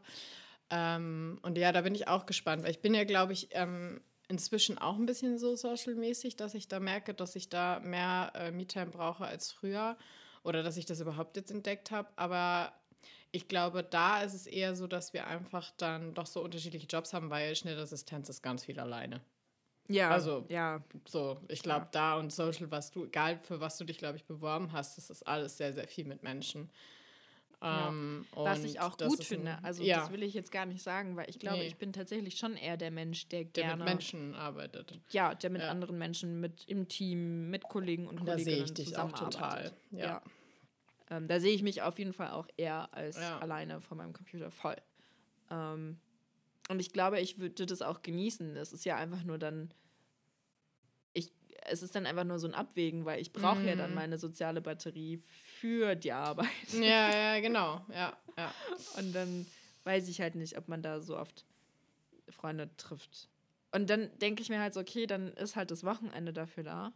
Ähm, und ja, da bin ich auch gespannt, weil ich bin ja, glaube ich, ähm, inzwischen auch ein bisschen so social-mäßig, dass ich da merke, dass ich da mehr äh, Me-Time brauche als früher oder dass ich das überhaupt jetzt entdeckt habe. Aber ich glaube, da ist es eher so, dass wir einfach dann doch so unterschiedliche Jobs haben, weil Schnittassistenz ist ganz viel alleine. Ja. Also, ja. So, ich glaube, ja. da und Social, was du, egal für was du dich, glaube ich, beworben hast, das ist alles sehr, sehr viel mit Menschen. Ähm, Was ich auch gut finde. also ja. das will ich jetzt gar nicht sagen, weil ich glaube, nee. ich bin tatsächlich schon eher der Mensch, der, der gerne mit Menschen arbeitet. Ja, der mit ja. anderen Menschen, mit im Team, mit Kollegen und Kolleginnen da sehe ich dich auch total. Ja. ja. Ähm, da sehe ich mich auf jeden Fall auch eher als alleine vor meinem Computer voll. Ähm, und ich glaube, ich würde das auch genießen. Es ist ja einfach nur dann es ist dann einfach nur so ein Abwägen, weil ich brauche mm. ja dann mhm. meine soziale Batterie für die Arbeit. Ja, ja, genau. Ja, ja. Und dann weiß ich halt nicht, ob man da so oft Freunde trifft. Und dann denke ich mir halt so, okay, dann ist halt das Wochenende dafür da.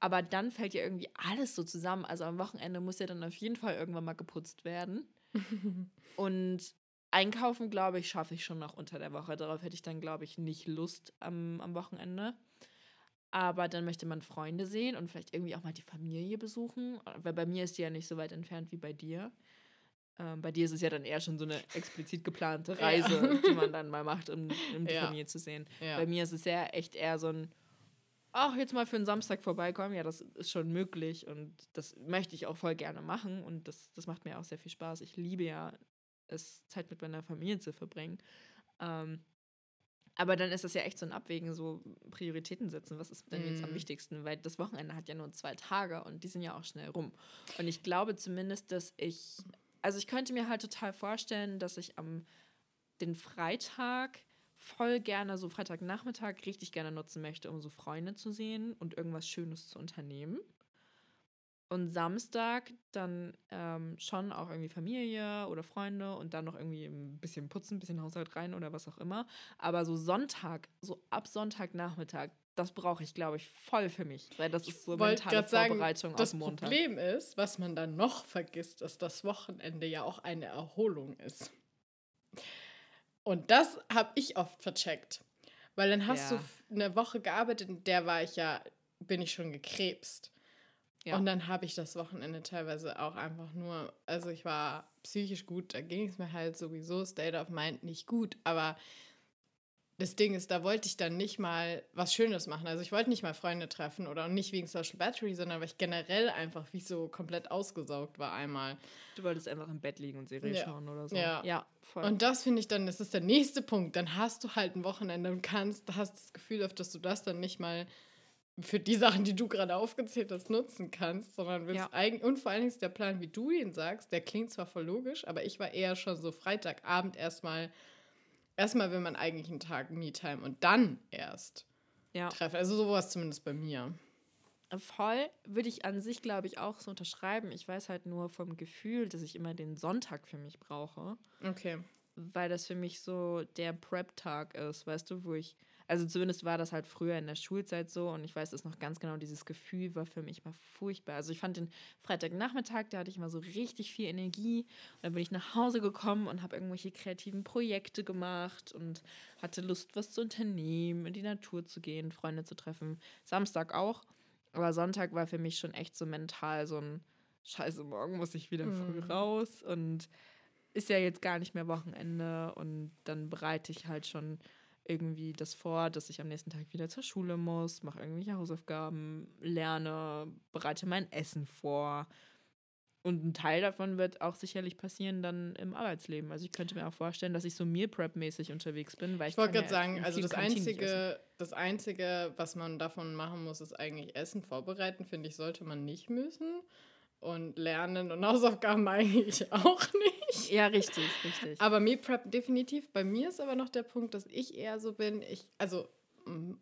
Aber dann fällt ja irgendwie alles so zusammen. Also am Wochenende muss ja dann auf jeden Fall irgendwann mal geputzt werden. Und einkaufen, glaube ich, schaffe ich schon noch unter der Woche. Darauf hätte ich dann, glaube ich, nicht Lust am, am Wochenende. Aber dann möchte man Freunde sehen und vielleicht irgendwie auch mal die Familie besuchen. Weil bei mir ist die ja nicht so weit entfernt wie bei dir. Ähm, bei dir ist es ja dann eher schon so eine explizit geplante Reise, ja. die man dann mal macht, um, um die ja. Familie zu sehen. Ja. Bei mir ist es ja echt eher so ein, ach, jetzt mal für einen Samstag vorbeikommen. Ja, das ist schon möglich und das möchte ich auch voll gerne machen und das, das macht mir auch sehr viel Spaß. Ich liebe ja es, Zeit mit meiner Familie zu verbringen. Ähm, aber dann ist das ja echt so ein Abwägen, so Prioritäten setzen. Was ist denn jetzt am mhm. wichtigsten? Weil das Wochenende hat ja nur zwei Tage und die sind ja auch schnell rum. Und ich glaube zumindest, dass ich, also ich könnte mir halt total vorstellen, dass ich am den Freitag voll gerne, so Freitagnachmittag, richtig gerne nutzen möchte, um so Freunde zu sehen und irgendwas Schönes zu unternehmen. Und Samstag dann ähm, schon auch irgendwie Familie oder Freunde und dann noch irgendwie ein bisschen putzen, ein bisschen Haushalt rein oder was auch immer. Aber so Sonntag, so ab Sonntagnachmittag, das brauche ich, glaube ich, voll für mich. Weil das ist so mentale Vorbereitung sagen, auf Montag. Das Problem ist, was man dann noch vergisst, dass das Wochenende ja auch eine Erholung ist. Und das habe ich oft vercheckt. Weil dann hast ja. du eine Woche gearbeitet, in der war ich ja, bin ich schon gekrebst. Ja. Und dann habe ich das Wochenende teilweise auch einfach nur, also ich war psychisch gut, da ging es mir halt sowieso State of Mind nicht gut, aber das Ding ist, da wollte ich dann nicht mal was Schönes machen. Also ich wollte nicht mal Freunde treffen oder nicht wegen Social Battery, sondern weil ich generell einfach wie so komplett ausgesaugt war einmal. Du wolltest einfach im Bett liegen und Serie ja. schauen oder so. Ja, ja voll. Und das finde ich dann, das ist der nächste Punkt. Dann hast du halt ein Wochenende und kannst, hast das Gefühl, auf dass du das dann nicht mal für die Sachen, die du gerade aufgezählt hast, nutzen kannst, sondern willst ja. eigentlich, und vor allen Dingen ist der Plan, wie du ihn sagst, der klingt zwar voll logisch, aber ich war eher schon so Freitagabend erstmal, erstmal will man eigentlich einen Tag Me-Time und dann erst ja. treffen. Also sowas zumindest bei mir. Voll würde ich an sich, glaube ich, auch so unterschreiben. Ich weiß halt nur vom Gefühl, dass ich immer den Sonntag für mich brauche. Okay. Weil das für mich so der Prep-Tag ist, weißt du, wo ich also zumindest war das halt früher in der Schulzeit so und ich weiß es noch ganz genau, dieses Gefühl war für mich mal furchtbar. Also ich fand den Freitagnachmittag, da hatte ich immer so richtig viel Energie und dann bin ich nach Hause gekommen und habe irgendwelche kreativen Projekte gemacht und hatte Lust, was zu unternehmen, in die Natur zu gehen, Freunde zu treffen. Samstag auch, aber Sonntag war für mich schon echt so mental so ein Scheiße, morgen muss ich wieder früh mhm. raus und ist ja jetzt gar nicht mehr Wochenende und dann bereite ich halt schon irgendwie das vor, dass ich am nächsten Tag wieder zur Schule muss, mache irgendwelche Hausaufgaben, lerne, bereite mein Essen vor. Und ein Teil davon wird auch sicherlich passieren dann im Arbeitsleben. Also ich könnte mir auch vorstellen, dass ich so Meal Prep-mäßig unterwegs bin, weil ich. Ich wollte gerade ja sagen, also das Einzige, das Einzige, was man davon machen muss, ist eigentlich Essen vorbereiten, finde ich, sollte man nicht müssen und Lernen und Hausaufgaben eigentlich auch nicht. Ja, richtig, richtig. Aber Me Prep definitiv. Bei mir ist aber noch der Punkt, dass ich eher so bin, ich, also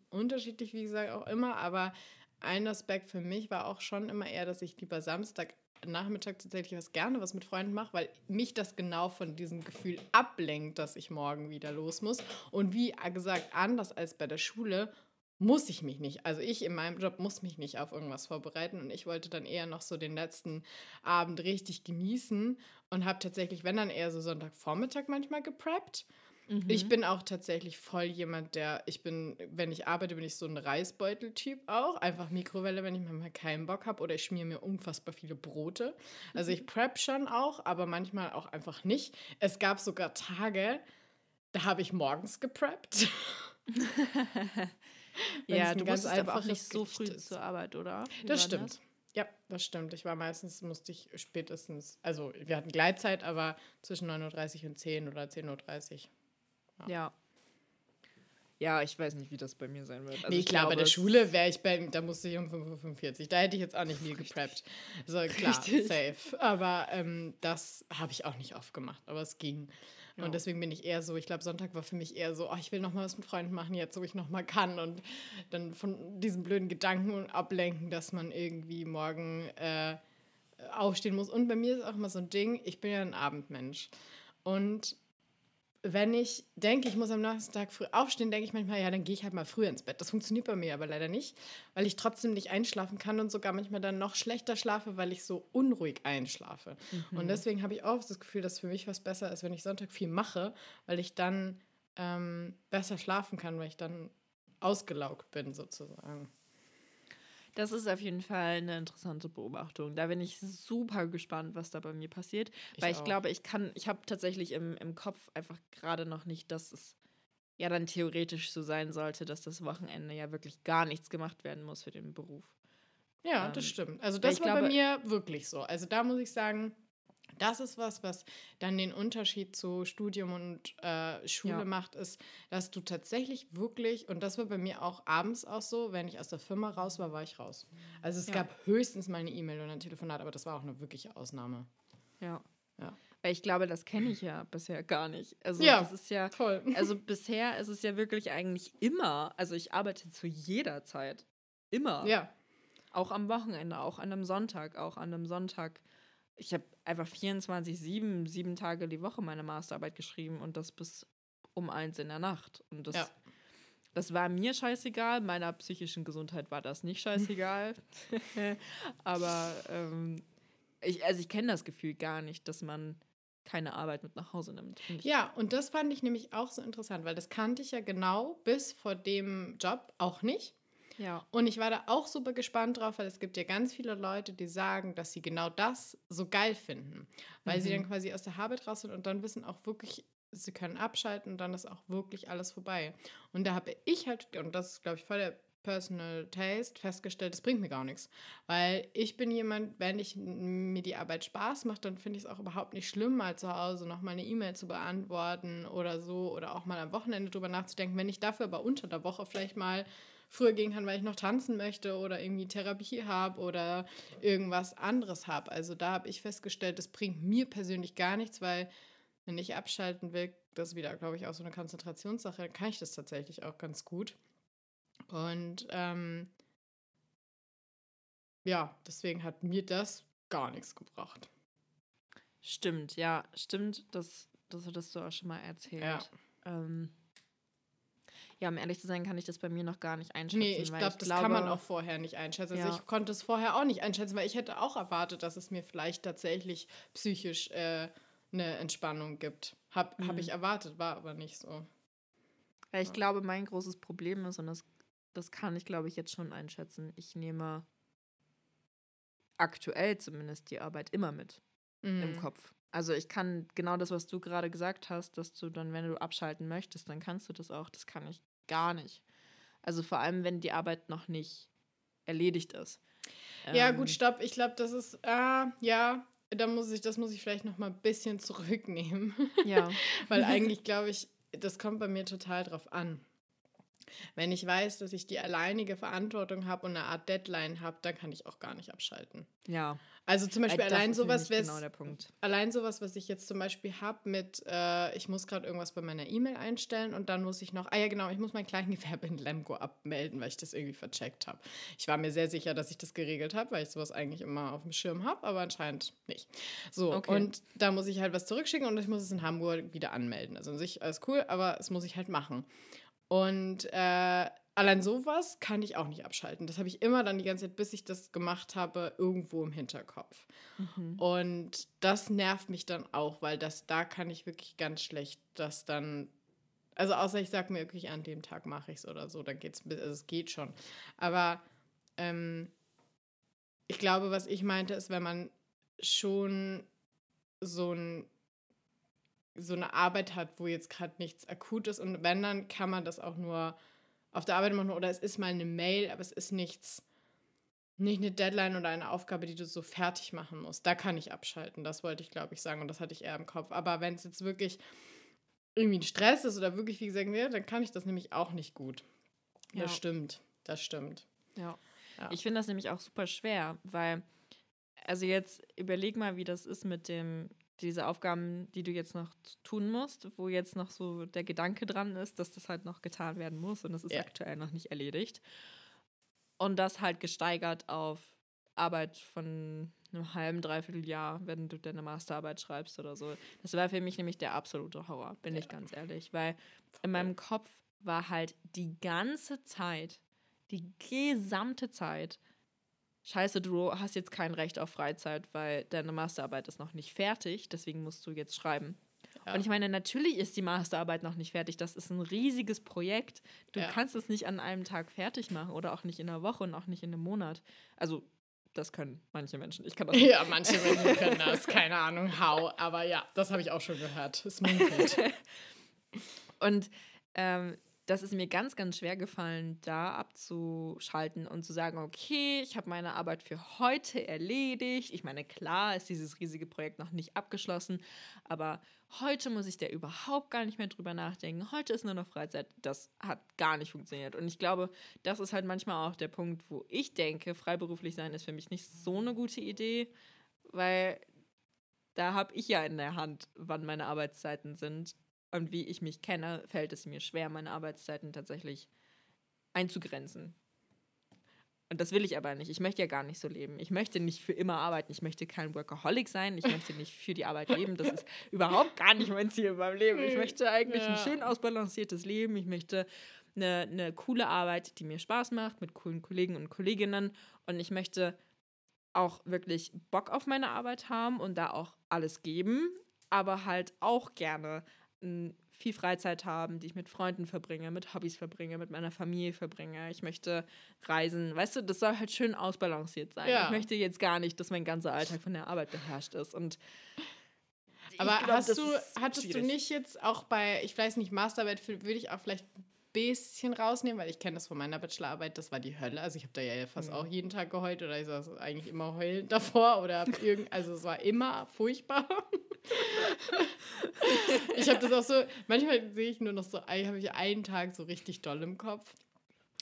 unterschiedlich, wie gesagt, auch immer, aber ein Aspekt für mich war auch schon immer eher, dass ich lieber Samstag Nachmittag tatsächlich was gerne was mit Freunden mache, weil mich das genau von diesem Gefühl ablenkt, dass ich morgen wieder los muss. Und wie gesagt, anders als bei der Schule, muss ich mich nicht. Also ich in meinem Job muss mich nicht auf irgendwas vorbereiten und ich wollte dann eher noch so den letzten Abend richtig genießen und habe tatsächlich, wenn dann eher so Sonntagvormittag manchmal gepreppt. Mhm. Ich bin auch tatsächlich voll jemand, der, ich bin, wenn ich arbeite, bin ich so ein Reisbeutel-Typ auch. Einfach Mikrowelle, wenn ich manchmal keinen Bock habe oder ich schmier mir unfassbar viele Brote. Also ich prep schon auch, aber manchmal auch einfach nicht. Es gab sogar Tage, da habe ich morgens gepreppt. ja, du musst einfach nicht so früh ist. zur Arbeit, oder? Wie das stimmt. Das? Ja, das stimmt. Ich war meistens, musste ich spätestens, also wir hatten Gleitzeit, aber zwischen 9.30 Uhr und 10 oder 10.30 Uhr. Ja. ja. Ja, ich weiß nicht, wie das bei mir sein wird. Also nee, klar, glaube, bei der Schule wäre ich bei, da musste ich um 5.45 Uhr. Da hätte ich jetzt auch nicht viel gepreppt. So, klar, Richtig. safe. Aber ähm, das habe ich auch nicht oft gemacht, aber es ging. Ja. Und deswegen bin ich eher so, ich glaube, Sonntag war für mich eher so, oh, ich will noch mal was mit Freunden machen, jetzt, wo ich noch mal kann. Und dann von diesen blöden Gedanken ablenken, dass man irgendwie morgen äh, aufstehen muss. Und bei mir ist auch immer so ein Ding, ich bin ja ein Abendmensch. Und wenn ich denke, ich muss am nächsten Tag früh aufstehen, denke ich manchmal, ja, dann gehe ich halt mal früher ins Bett. Das funktioniert bei mir aber leider nicht, weil ich trotzdem nicht einschlafen kann und sogar manchmal dann noch schlechter schlafe, weil ich so unruhig einschlafe. Mhm. Und deswegen habe ich auch das Gefühl, dass für mich was besser ist, wenn ich Sonntag viel mache, weil ich dann ähm, besser schlafen kann, weil ich dann ausgelaugt bin sozusagen. Das ist auf jeden Fall eine interessante Beobachtung. Da bin ich super gespannt, was da bei mir passiert. Ich weil ich auch. glaube, ich kann, ich habe tatsächlich im, im Kopf einfach gerade noch nicht, dass es ja dann theoretisch so sein sollte, dass das Wochenende ja wirklich gar nichts gemacht werden muss für den Beruf. Ja, ähm, das stimmt. Also das war glaube, bei mir wirklich so. Also da muss ich sagen, das ist was, was dann den Unterschied zu Studium und äh, Schule ja. macht, ist, dass du tatsächlich wirklich, und das war bei mir auch abends auch so, wenn ich aus der Firma raus war, war ich raus. Also es ja. gab höchstens mal eine E-Mail oder ein Telefonat, aber das war auch eine wirkliche Ausnahme. Ja. Ja. Weil ich glaube, das kenne ich ja bisher gar nicht. Also ja, das ist ja toll. Also bisher ist es ja wirklich eigentlich immer, also ich arbeite zu jeder Zeit. Immer. Ja. Auch am Wochenende, auch an einem Sonntag, auch an einem Sonntag ich habe einfach 24, 7, sieben Tage die Woche meine Masterarbeit geschrieben und das bis um eins in der Nacht. Und das, ja. das war mir scheißegal. Meiner psychischen Gesundheit war das nicht scheißegal. Aber ähm, ich, also ich kenne das Gefühl gar nicht, dass man keine Arbeit mit nach Hause nimmt. Und ja, und das fand ich nämlich auch so interessant, weil das kannte ich ja genau bis vor dem Job auch nicht. Ja. Und ich war da auch super gespannt drauf, weil es gibt ja ganz viele Leute, die sagen, dass sie genau das so geil finden, weil mhm. sie dann quasi aus der Arbeit raus sind und dann wissen auch wirklich, sie können abschalten und dann ist auch wirklich alles vorbei. Und da habe ich halt, und das ist, glaube ich, voll der Personal Taste festgestellt, das bringt mir gar nichts. Weil ich bin jemand, wenn ich mir die Arbeit Spaß macht, dann finde ich es auch überhaupt nicht schlimm, mal zu Hause noch mal eine E-Mail zu beantworten oder so oder auch mal am Wochenende drüber nachzudenken. Wenn ich dafür aber unter der Woche vielleicht mal früher gehen kann, weil ich noch tanzen möchte oder irgendwie Therapie habe oder irgendwas anderes habe. Also da habe ich festgestellt, das bringt mir persönlich gar nichts, weil wenn ich abschalten will, das ist wieder, glaube ich, auch so eine Konzentrationssache, dann kann ich das tatsächlich auch ganz gut. Und ähm, ja, deswegen hat mir das gar nichts gebracht. Stimmt, ja, stimmt. Das, das hattest du auch schon mal erzählt. Ja. Ähm, ja, um ehrlich zu sein, kann ich das bei mir noch gar nicht einschätzen. Nee, ich, glaub, ich das glaube, kann man auch vorher nicht einschätzen. Also ja. ich konnte es vorher auch nicht einschätzen, weil ich hätte auch erwartet, dass es mir vielleicht tatsächlich psychisch äh, eine Entspannung gibt. Habe mhm. hab ich erwartet, war aber nicht so. Ja, ich ja. glaube, mein großes Problem ist, und das, das kann ich, glaube ich, jetzt schon einschätzen, ich nehme aktuell zumindest die Arbeit immer mit mhm. im Kopf. Also ich kann genau das, was du gerade gesagt hast, dass du dann, wenn du abschalten möchtest, dann kannst du das auch. Das kann ich gar nicht. Also vor allem, wenn die Arbeit noch nicht erledigt ist. Ja, ähm, gut, stopp. Ich glaube, das ist, äh, ja, da muss ich, das muss ich vielleicht noch mal ein bisschen zurücknehmen. Ja. Weil eigentlich glaube ich, das kommt bei mir total drauf an. Wenn ich weiß, dass ich die alleinige Verantwortung habe und eine Art Deadline habe, dann kann ich auch gar nicht abschalten. Ja. Also zum Beispiel äh, allein sowas, genau der Punkt. allein sowas, was ich jetzt zum Beispiel habe mit, äh, ich muss gerade irgendwas bei meiner E-Mail einstellen und dann muss ich noch, ah ja genau, ich muss mein Kleingewerbe in Lemgo abmelden, weil ich das irgendwie vercheckt habe. Ich war mir sehr sicher, dass ich das geregelt habe, weil ich sowas eigentlich immer auf dem Schirm habe, aber anscheinend nicht. So, okay. und da muss ich halt was zurückschicken und ich muss es in Hamburg wieder anmelden. Also an sich alles cool, aber es muss ich halt machen. Und äh, allein sowas kann ich auch nicht abschalten. Das habe ich immer dann die ganze Zeit, bis ich das gemacht habe, irgendwo im Hinterkopf. Mhm. Und das nervt mich dann auch, weil das da kann ich wirklich ganz schlecht das dann. Also außer ich sage mir wirklich, an dem Tag mache ich es oder so, dann geht's, also es geht schon. Aber ähm, ich glaube, was ich meinte, ist, wenn man schon so ein so eine Arbeit hat, wo jetzt gerade nichts akut ist. Und wenn, dann kann man das auch nur auf der Arbeit machen oder es ist mal eine Mail, aber es ist nichts, nicht eine Deadline oder eine Aufgabe, die du so fertig machen musst. Da kann ich abschalten. Das wollte ich, glaube ich, sagen und das hatte ich eher im Kopf. Aber wenn es jetzt wirklich irgendwie ein Stress ist oder wirklich, wie gesagt, ja, dann kann ich das nämlich auch nicht gut. Ja. Das stimmt. Das stimmt. Ja. ja. Ich finde das nämlich auch super schwer, weil, also jetzt überleg mal, wie das ist mit dem diese Aufgaben, die du jetzt noch tun musst, wo jetzt noch so der Gedanke dran ist, dass das halt noch getan werden muss und das ist ja. aktuell noch nicht erledigt. Und das halt gesteigert auf Arbeit von einem halben, dreiviertel Jahr, wenn du deine Masterarbeit schreibst oder so. Das war für mich nämlich der absolute Horror, bin ja. ich ganz ehrlich, weil in meinem Kopf war halt die ganze Zeit, die gesamte Zeit, scheiße, du hast jetzt kein Recht auf Freizeit, weil deine Masterarbeit ist noch nicht fertig, deswegen musst du jetzt schreiben. Ja. Und ich meine, natürlich ist die Masterarbeit noch nicht fertig. Das ist ein riesiges Projekt. Du ja. kannst es nicht an einem Tag fertig machen oder auch nicht in einer Woche und auch nicht in einem Monat. Also, das können manche Menschen. Ich kann das nicht. Ja, manche Menschen können das. Keine Ahnung, how. Aber ja, das habe ich auch schon gehört. Es munkelt. und ähm, das ist mir ganz, ganz schwer gefallen, da abzuschalten und zu sagen, okay, ich habe meine Arbeit für heute erledigt. Ich meine, klar ist dieses riesige Projekt noch nicht abgeschlossen, aber heute muss ich da überhaupt gar nicht mehr drüber nachdenken. Heute ist nur noch Freizeit. Das hat gar nicht funktioniert. Und ich glaube, das ist halt manchmal auch der Punkt, wo ich denke, freiberuflich sein ist für mich nicht so eine gute Idee, weil da habe ich ja in der Hand, wann meine Arbeitszeiten sind. Und wie ich mich kenne, fällt es mir schwer, meine Arbeitszeiten tatsächlich einzugrenzen. Und das will ich aber nicht. Ich möchte ja gar nicht so leben. Ich möchte nicht für immer arbeiten. Ich möchte kein Workaholic sein. Ich möchte nicht für die Arbeit leben. Das ist überhaupt gar nicht mein Ziel in meinem Leben. Ich möchte eigentlich ja. ein schön ausbalanciertes Leben. Ich möchte eine, eine coole Arbeit, die mir Spaß macht, mit coolen Kollegen und Kolleginnen. Und ich möchte auch wirklich Bock auf meine Arbeit haben und da auch alles geben, aber halt auch gerne viel Freizeit haben, die ich mit Freunden verbringe, mit Hobbys verbringe, mit meiner Familie verbringe. Ich möchte reisen. Weißt du, das soll halt schön ausbalanciert sein. Ja. Ich möchte jetzt gar nicht, dass mein ganzer Alltag von der Arbeit beherrscht ist. Und aber glaub, hast du, hattest schwierig. du nicht jetzt auch bei, ich weiß nicht, Masterarbeit würde ich auch vielleicht bisschen rausnehmen, weil ich kenne das von meiner Bachelorarbeit, das war die Hölle. Also ich habe da ja fast mhm. auch jeden Tag geheult oder ich saß eigentlich immer heulend davor oder irgend, also es war immer furchtbar. ich habe das auch so, manchmal sehe ich nur noch so, habe ich einen Tag so richtig doll im Kopf.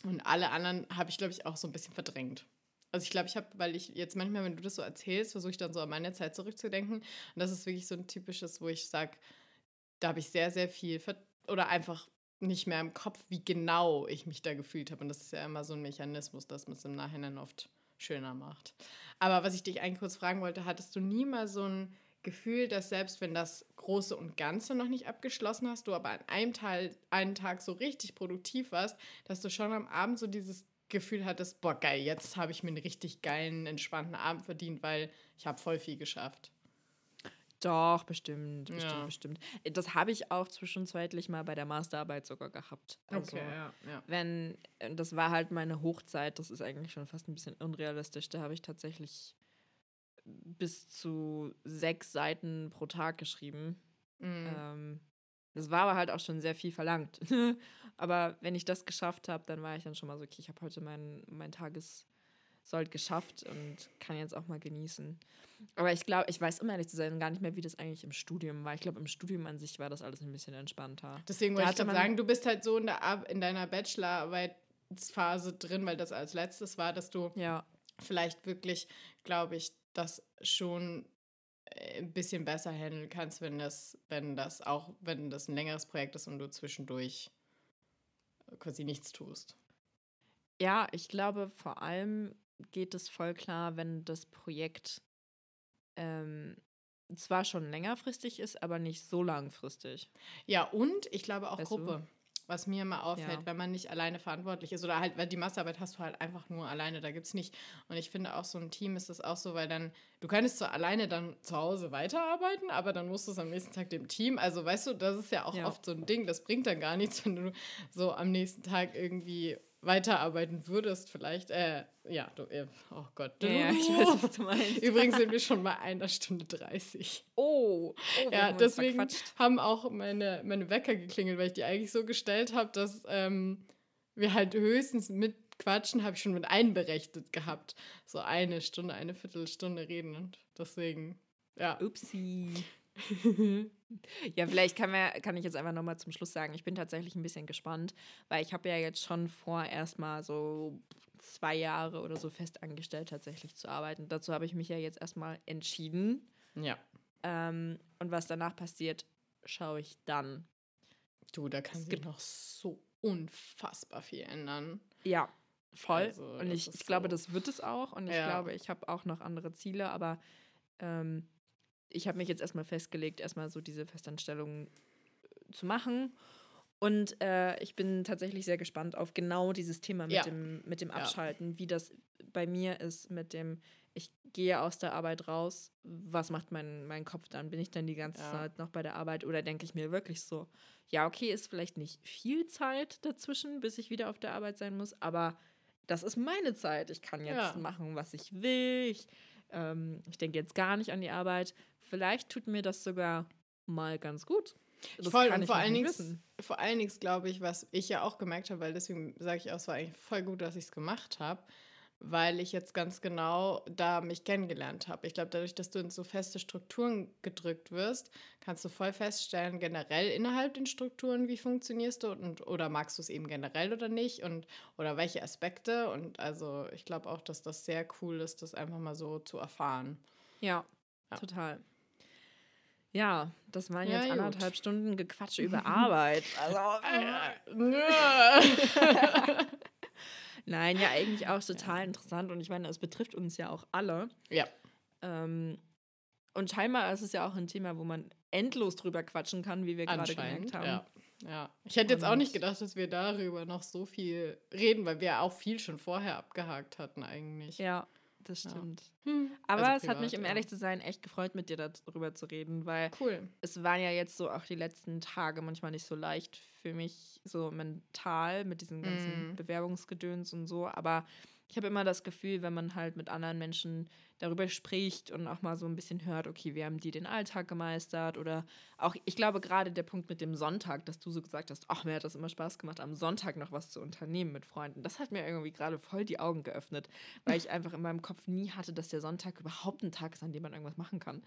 Und alle anderen habe ich, glaube ich, auch so ein bisschen verdrängt. Also ich glaube, ich habe, weil ich jetzt manchmal, wenn du das so erzählst, versuche ich dann so an meine Zeit zurückzudenken. Und das ist wirklich so ein typisches, wo ich sage, da habe ich sehr, sehr viel oder einfach nicht mehr im Kopf, wie genau ich mich da gefühlt habe. Und das ist ja immer so ein Mechanismus, dass man es im Nachhinein oft schöner macht. Aber was ich dich eigentlich kurz fragen wollte, hattest du nie mal so ein Gefühl, dass selbst wenn das Große und Ganze noch nicht abgeschlossen hast, du aber an einem Teil, einen Tag so richtig produktiv warst, dass du schon am Abend so dieses Gefühl hattest, boah, geil, jetzt habe ich mir einen richtig geilen, entspannten Abend verdient, weil ich habe voll viel geschafft. Doch, bestimmt, bestimmt, ja. bestimmt. Das habe ich auch zwischenzeitlich mal bei der Masterarbeit sogar gehabt. Also, okay, ja, ja. Wenn, das war halt meine Hochzeit, das ist eigentlich schon fast ein bisschen unrealistisch. Da habe ich tatsächlich bis zu sechs Seiten pro Tag geschrieben. Mhm. Ähm, das war aber halt auch schon sehr viel verlangt. aber wenn ich das geschafft habe, dann war ich dann schon mal so, okay, ich habe heute mein, mein Tages Sold geschafft und kann jetzt auch mal genießen. Aber ich glaube, ich weiß, um ehrlich zu sein, gar nicht mehr, wie das eigentlich im Studium war. Ich glaube, im Studium an sich war das alles ein bisschen entspannter. Deswegen wollte ich gerade sagen, du bist halt so in, der, in deiner Bachelorarbeitsphase drin, weil das als letztes war, dass du ja. vielleicht wirklich, glaube ich, das schon äh, ein bisschen besser handeln kannst, wenn das, wenn das auch, wenn das ein längeres Projekt ist und du zwischendurch quasi nichts tust. Ja, ich glaube vor allem geht es voll klar, wenn das Projekt ähm, zwar schon längerfristig ist, aber nicht so langfristig. Ja, und ich glaube auch weißt Gruppe. Du? Was mir immer auffällt, ja. wenn man nicht alleine verantwortlich ist oder halt, weil die Masterarbeit hast du halt einfach nur alleine, da gibt es nicht. Und ich finde auch so ein Team ist das auch so, weil dann, du könntest zwar alleine dann zu Hause weiterarbeiten, aber dann musst du es am nächsten Tag dem Team. Also weißt du, das ist ja auch ja. oft so ein Ding, das bringt dann gar nichts, wenn du so am nächsten Tag irgendwie weiterarbeiten würdest, vielleicht, äh, ja, du, äh, oh Gott. Ja, ja, ich weiß, was du meinst. Übrigens sind wir schon bei einer Stunde 30. Oh, oh ja, deswegen haben auch meine, meine Wecker geklingelt, weil ich die eigentlich so gestellt habe, dass ähm, wir halt höchstens mit Quatschen habe ich schon mit einberechnet gehabt. So eine Stunde, eine Viertelstunde reden und deswegen, ja. Upsi. ja, vielleicht kann, man, kann ich jetzt einfach nochmal zum Schluss sagen, ich bin tatsächlich ein bisschen gespannt, weil ich habe ja jetzt schon vor, erstmal so zwei Jahre oder so fest angestellt tatsächlich zu arbeiten. Dazu habe ich mich ja jetzt erstmal entschieden. Ja. Ähm, und was danach passiert, schaue ich dann. Du, da kann sich noch so unfassbar viel ändern. Ja, voll. Also, und ich, ich glaube, das wird es auch. Und ich ja. glaube, ich habe auch noch andere Ziele, aber ähm, ich habe mich jetzt erstmal festgelegt, erstmal so diese Festanstellung äh, zu machen. Und äh, ich bin tatsächlich sehr gespannt auf genau dieses Thema mit, ja. dem, mit dem Abschalten, ja. wie das bei mir ist mit dem, ich gehe aus der Arbeit raus, was macht mein, mein Kopf dann? Bin ich dann die ganze ja. Zeit noch bei der Arbeit oder denke ich mir wirklich so, ja, okay, ist vielleicht nicht viel Zeit dazwischen, bis ich wieder auf der Arbeit sein muss, aber das ist meine Zeit. Ich kann jetzt machen, was ich will. Ich, ähm, ich denke jetzt gar nicht an die Arbeit. Vielleicht tut mir das sogar mal ganz gut. Das voll, und vor allen, Dingen, vor allen Dingen glaube ich, was ich ja auch gemerkt habe, weil deswegen sage ich auch, es war eigentlich voll gut, dass ich es gemacht habe, weil ich jetzt ganz genau da mich kennengelernt habe. Ich glaube, dadurch, dass du in so feste Strukturen gedrückt wirst, kannst du voll feststellen, generell innerhalb den Strukturen, wie funktionierst du und oder magst du es eben generell oder nicht und oder welche Aspekte. Und also ich glaube auch, dass das sehr cool ist, das einfach mal so zu erfahren. Ja, ja. total. Ja, das waren jetzt ja, anderthalb Stunden Gequatsche über Arbeit. Also. Nein, ja, eigentlich auch total interessant. Und ich meine, es betrifft uns ja auch alle. Ja. Ähm, und scheinbar ist es ja auch ein Thema, wo man endlos drüber quatschen kann, wie wir gerade gemerkt haben. Ja. ja. Ich hätte jetzt auch nicht gedacht, dass wir darüber noch so viel reden, weil wir auch viel schon vorher abgehakt hatten eigentlich. Ja, das stimmt. Ja. Hm. Aber also privat, es hat mich, um ehrlich zu sein, echt gefreut, mit dir darüber zu reden, weil cool. es waren ja jetzt so auch die letzten Tage manchmal nicht so leicht für mich, so mental mit diesen ganzen mm. Bewerbungsgedöns und so. Aber ich habe immer das Gefühl, wenn man halt mit anderen Menschen darüber spricht und auch mal so ein bisschen hört, okay, wie haben die den Alltag gemeistert oder auch, ich glaube gerade der Punkt mit dem Sonntag, dass du so gesagt hast, ach, mir hat das immer Spaß gemacht, am Sonntag noch was zu unternehmen mit Freunden. Das hat mir irgendwie gerade voll die Augen geöffnet, weil ich einfach in meinem Kopf nie hatte, dass der Sonntag überhaupt ein Tag ist, an dem man irgendwas machen kann.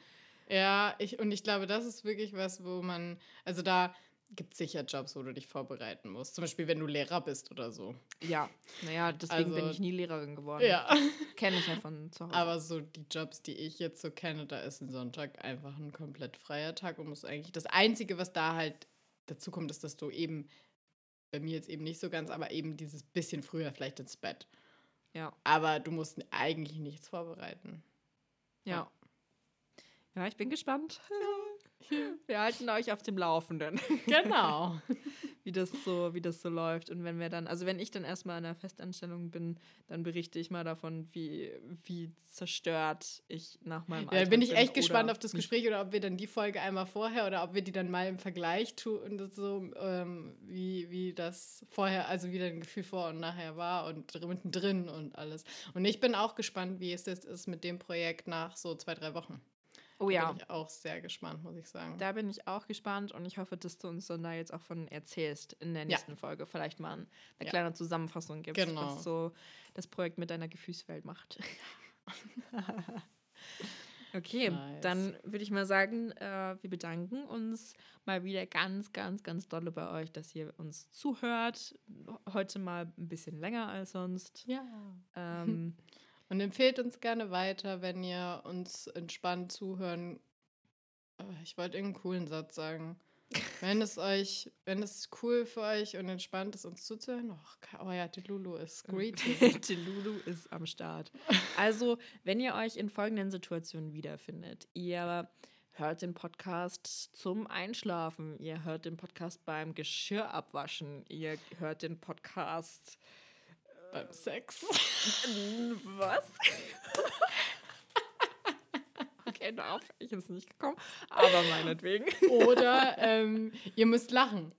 Ja, ich, und ich glaube, das ist wirklich was, wo man, also da gibt sicher Jobs, wo du dich vorbereiten musst. Zum Beispiel, wenn du Lehrer bist oder so. Ja, naja, deswegen also, bin ich nie Lehrerin geworden. Ja. Kenne ich ja von zu Hause. Aber so die Jobs, die ich jetzt so kenne, da ist ein Sonntag einfach ein komplett freier Tag und muss eigentlich. Das Einzige, was da halt dazu kommt, ist, dass du eben, bei mir jetzt eben nicht so ganz, aber eben dieses bisschen früher vielleicht ins Bett. Ja. Aber du musst eigentlich nichts vorbereiten. Ja. Ja, ich bin gespannt. Wir halten euch auf dem Laufenden. Genau. wie das so, wie das so läuft. Und wenn wir dann, also wenn ich dann erstmal in der Festanstellung bin, dann berichte ich mal davon, wie, wie zerstört ich nach meinem Alltag Ja, bin ich echt gespannt auf das Gespräch oder ob wir dann die Folge einmal vorher oder ob wir die dann mal im Vergleich tun und so, ähm, wie, wie das vorher, also wie dein Gefühl vor und nachher war und mittendrin und alles. Und ich bin auch gespannt, wie es jetzt ist mit dem Projekt nach so zwei, drei Wochen. Oh ja. Da bin ich auch sehr gespannt, muss ich sagen. Da bin ich auch gespannt und ich hoffe, dass du uns dann da jetzt auch von erzählst in der nächsten ja. Folge. Vielleicht mal eine ja. kleine Zusammenfassung gibst, genau. was so das Projekt mit deiner Gefühlswelt macht. okay, nice. dann würde ich mal sagen, äh, wir bedanken uns mal wieder ganz, ganz, ganz dolle bei euch, dass ihr uns zuhört. Heute mal ein bisschen länger als sonst. Ja. Ähm, Und empfehlt uns gerne weiter, wenn ihr uns entspannt zuhören. Äh, ich wollte irgendeinen coolen Satz sagen. Wenn es euch, wenn es cool für euch und entspannt ist, uns zuzuhören, oh, oh ja, die Lulu ist great. die Lulu ist am Start. Also, wenn ihr euch in folgenden Situationen wiederfindet, ihr hört den Podcast zum Einschlafen, ihr hört den Podcast beim Geschirr abwaschen, ihr hört den Podcast beim Sex. Was? okay, darauf ich jetzt nicht gekommen, aber meinetwegen. Oder ähm, ihr müsst lachen.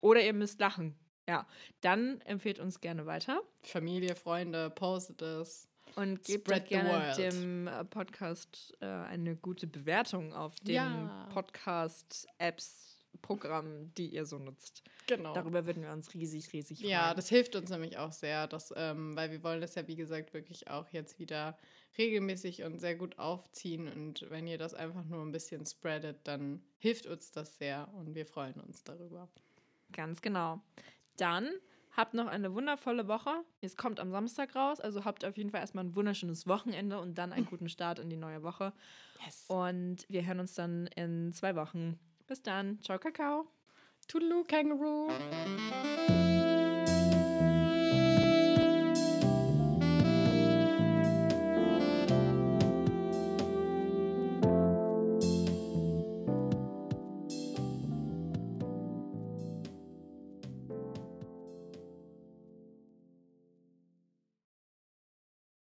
Oder ihr müsst lachen. Ja, dann empfehlt uns gerne weiter. Familie, Freunde, postet es. Und gebt gerne dem äh, Podcast äh, eine gute Bewertung auf den ja. Podcast-Apps Programm, die ihr so nutzt. Genau. Darüber würden wir uns riesig, riesig freuen. Ja, das hilft uns nämlich auch sehr, dass, ähm, weil wir wollen das ja, wie gesagt, wirklich auch jetzt wieder regelmäßig und sehr gut aufziehen. Und wenn ihr das einfach nur ein bisschen spreadet, dann hilft uns das sehr und wir freuen uns darüber. Ganz genau. Dann habt noch eine wundervolle Woche. Es kommt am Samstag raus, also habt auf jeden Fall erstmal ein wunderschönes Wochenende und dann einen guten Start in die neue Woche. Yes. Und wir hören uns dann in zwei Wochen. Bis dann. Ciao, Kakao. Toodaloo, Kangaroo.